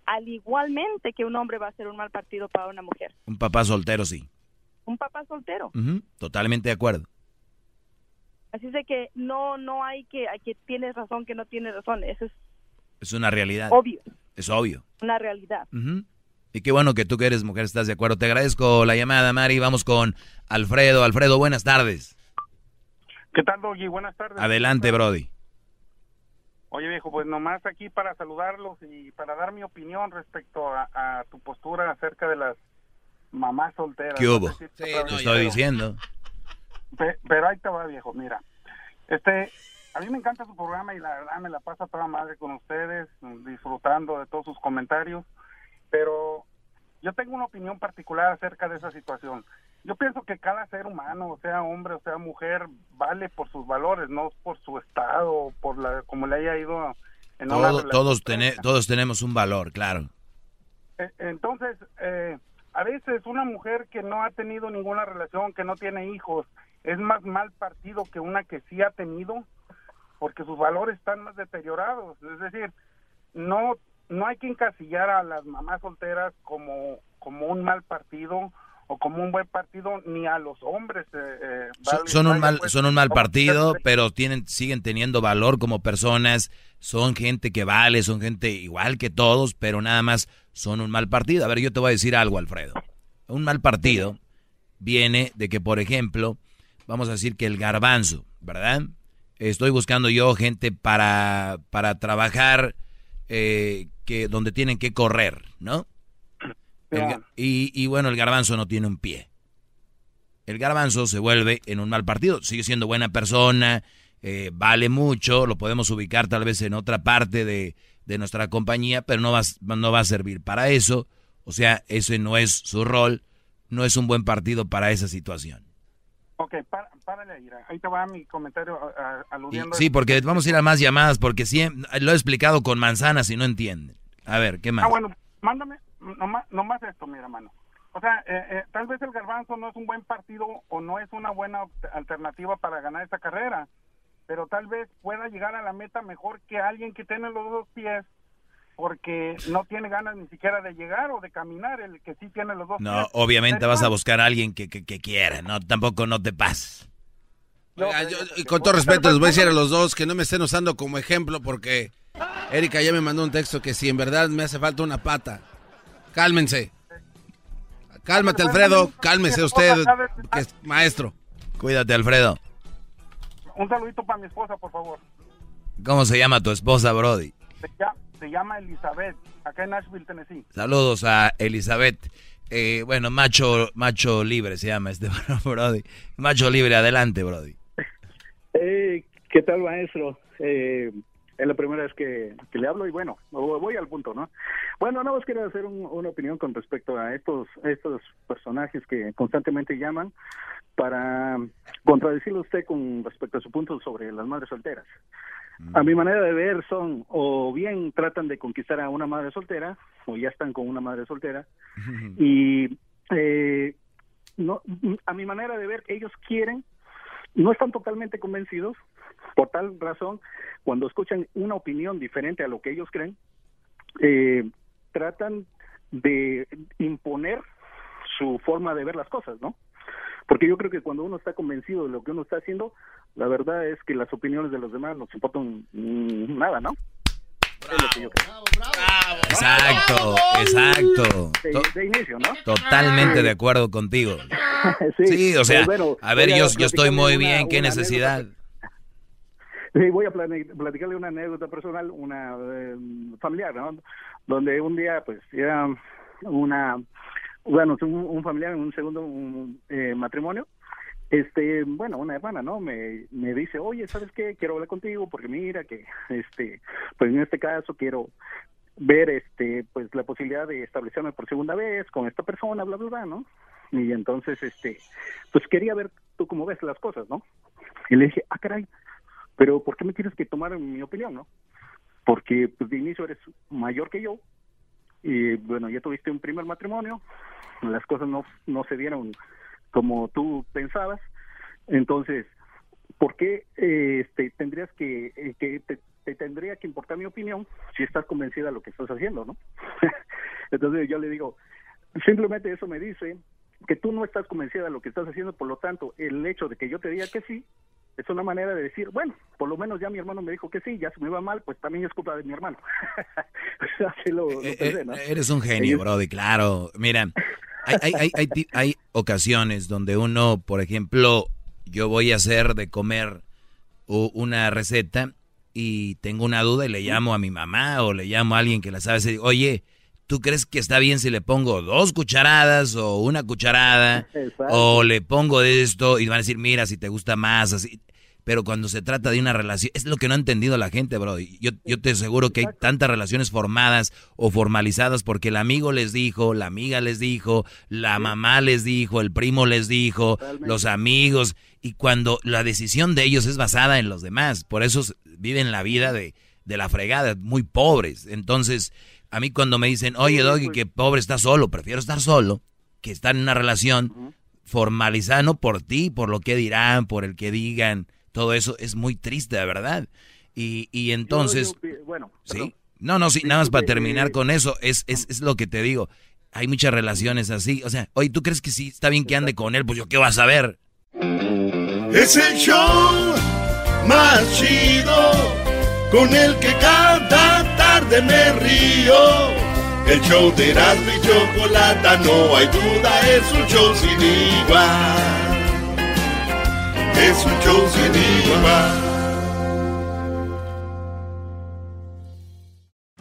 Al igualmente que un hombre va a ser un mal partido para una mujer. Un papá soltero, sí. Un papá soltero. Totalmente de acuerdo. Así es de que no no hay que, hay que tienes razón, que no tienes razón. Eso es Es una realidad. obvio, Es obvio. una realidad. Y qué bueno que tú que eres mujer estás de acuerdo. Te agradezco la llamada, Mari. Vamos con Alfredo. Alfredo, buenas tardes. ¿Qué tal, Doggy? Buenas tardes. Adelante, Brody. Oye, viejo, pues nomás aquí para saludarlos y para dar mi opinión respecto a, a tu postura acerca de las mamás solteras. ¿Qué hubo? No pero- estoy diciendo. Pe- Pero ahí te va, viejo, mira. Este, a mí me encanta su programa y la verdad me la pasa toda madre con ustedes, disfrutando de todos sus comentarios, pero yo tengo una opinión particular acerca de esa situación. Yo pienso que cada ser humano, sea hombre o sea mujer, vale por sus valores, no por su estado, o por la como le haya ido en una Todo- relación todos, todos tenemos un valor, claro. Eh, Entonces, eh, a veces una mujer que no ha tenido ninguna relación, que no tiene hijos, es más mal partido que una que sí ha tenido, porque sus valores están más deteriorados. Es decir, no no hay que encasillar a las mamás solteras como como un mal partido o como un buen partido, ni a los hombres. eh, eh, Son, vale- son un mal, pues, son un mal partido, ustedes- pero tienen, siguen teniendo valor como personas. Son gente que vale, son gente igual que todos, pero nada más son un mal partido. A ver, yo te voy a decir algo, Alfredo. Un mal partido viene de que, por ejemplo, vamos a decir que el garbanzo, ¿verdad? Estoy buscando yo gente para, para trabajar eh, que donde tienen que correr, ¿no? El y, y bueno, el garbanzo no tiene un pie. El garbanzo se vuelve en un mal partido. Sigue siendo buena persona, eh, vale mucho, lo podemos ubicar tal vez en otra parte de, de nuestra compañía, pero no va, no va a servir para eso. O sea, ese no es su rol, no es un buen partido para esa situación. Ok, para, párale ahí. Ahí te va mi comentario a- a- Y- aludiendo. sí, porque vamos a ir a más llamadas, porque siempre, lo he explicado con manzanas y no entienden. A ver, ¿qué más? Ah, bueno, mándame nomás, nomás esto, mira, mano. O sea, eh, eh, tal vez el garbanzo no es un buen partido o no es una buena alternativa para ganar esta carrera, pero tal vez pueda llegar a la meta mejor que alguien que tiene los dos pies porque no tiene ganas ni siquiera de llegar o de caminar, el que sí tiene los dos No, pies. obviamente vas a buscar a alguien que, que, que quiera, no, tampoco no te pases. Oiga, yo- y con todo respeto les voy a decir a los dos que no me estén usando como ejemplo porque Erika ya me mandó un texto que si en verdad me hace falta una pata. Cálmense. Cálmate, Alfredo. Cálmese usted, que es maestro. Cuídate, Alfredo. Un saludito para mi esposa, por favor. ¿Cómo se llama tu esposa, Brody? Se llama, se llama Elizabeth, acá en Nashville, Tennessee. Saludos a Elizabeth. Eh, bueno, macho, macho libre se llama este Brody. Macho libre, adelante, Brody. Eh, ¿Qué tal, maestro? Eh, es la primera vez que, que le hablo y bueno, voy al punto, ¿no? Bueno, nada más quiero hacer un- una opinión con respecto a estos, estos personajes que constantemente llaman para contradecirle a usted con respecto a su punto sobre las madres solteras. A mi manera de ver son o bien tratan de conquistar a una madre soltera o ya están con una madre soltera y eh, no a mi manera de ver ellos quieren no están totalmente convencidos por tal razón cuando escuchan una opinión diferente a lo que ellos creen eh, tratan de imponer su forma de ver las cosas no porque yo creo que cuando uno está convencido de lo que uno está haciendo la verdad es que las opiniones de los demás nos importan mm, nada no es lo que yo creo. Exacto, exacto. De, de inicio, ¿no? Totalmente de acuerdo contigo. Sí, o sea, bueno, a ver, voy yo, yo estoy muy una- bien, ¿qué una necesidad? Sí, voy a plane- platicarle una anécdota personal, una eh, familiar, ¿no? Donde un día, pues, era una, bueno, un, un familiar en un segundo un, eh, matrimonio. Este, bueno, una hermana, ¿no? Me, me dice, oye, ¿sabes qué? Quiero hablar contigo porque mira que, este, pues en este caso quiero ver, este, pues la posibilidad de establecerme por segunda vez con esta persona, bla, bla, bla, ¿no? Y entonces, este, pues quería ver tú cómo ves las cosas, ¿no? Y le dije, ah, caray, pero ¿por qué me tienes que tomar mi opinión, no? Porque pues, de inicio eres mayor que yo y bueno, ya tuviste un primer matrimonio, las cosas no, no se dieron como tú pensabas, entonces, ¿por qué eh, este, tendrías que, eh, que te, te tendría que importar mi opinión si estás convencida de lo que estás haciendo, no? entonces yo le digo, simplemente eso me dice que tú no estás convencida de lo que estás haciendo, por lo tanto, el hecho de que yo te diga que sí, es una manera de decir, bueno, por lo menos ya mi hermano me dijo que sí, ya se me va mal, pues también es culpa de mi hermano. Así lo, lo Eh, pensé, eh, ¿no? Eres un genio, Ellos- Brody, claro. Mira, hay, hay, hay, hay, ocasiones donde uno, por ejemplo, yo voy a hacer de comer una receta y tengo una duda y le llamo a mi mamá o le llamo a alguien que la sabe y digo, oye, ¿tú crees que está bien si le pongo dos cucharadas o una cucharada Exacto. o le pongo de esto y van a decir, mira, si te gusta más, así. Pero cuando se trata de una relación, es lo que no ha entendido la gente, bro. Yo, yo te aseguro que hay tantas relaciones formadas o formalizadas porque el amigo les dijo, la amiga les dijo, la mamá les dijo, el primo les dijo, los amigos. Y cuando la decisión de ellos es basada en los demás, por eso viven la vida de, de la fregada, muy pobres. Entonces, a mí cuando me dicen, oye, Doggy, que pobre está solo, prefiero estar solo que estar en una relación formalizada, no por ti, por lo que dirán, por el que digan, todo eso es muy triste, de verdad. Y, y entonces, Yo- yo- bueno, sí, no, no, sí, nada más para terminar eh, con eso, es, es, es lo que te digo. Hay muchas relaciones así, o sea, oye, ¿tú crees que sí está bien que ande con él? Pues yo, ¿qué vas a ver? Es el show más chido con el que cada tarde me río. El show de Erasmo y Chocolata, no hay duda, es un show sin igual. Es un show sin igual.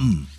come.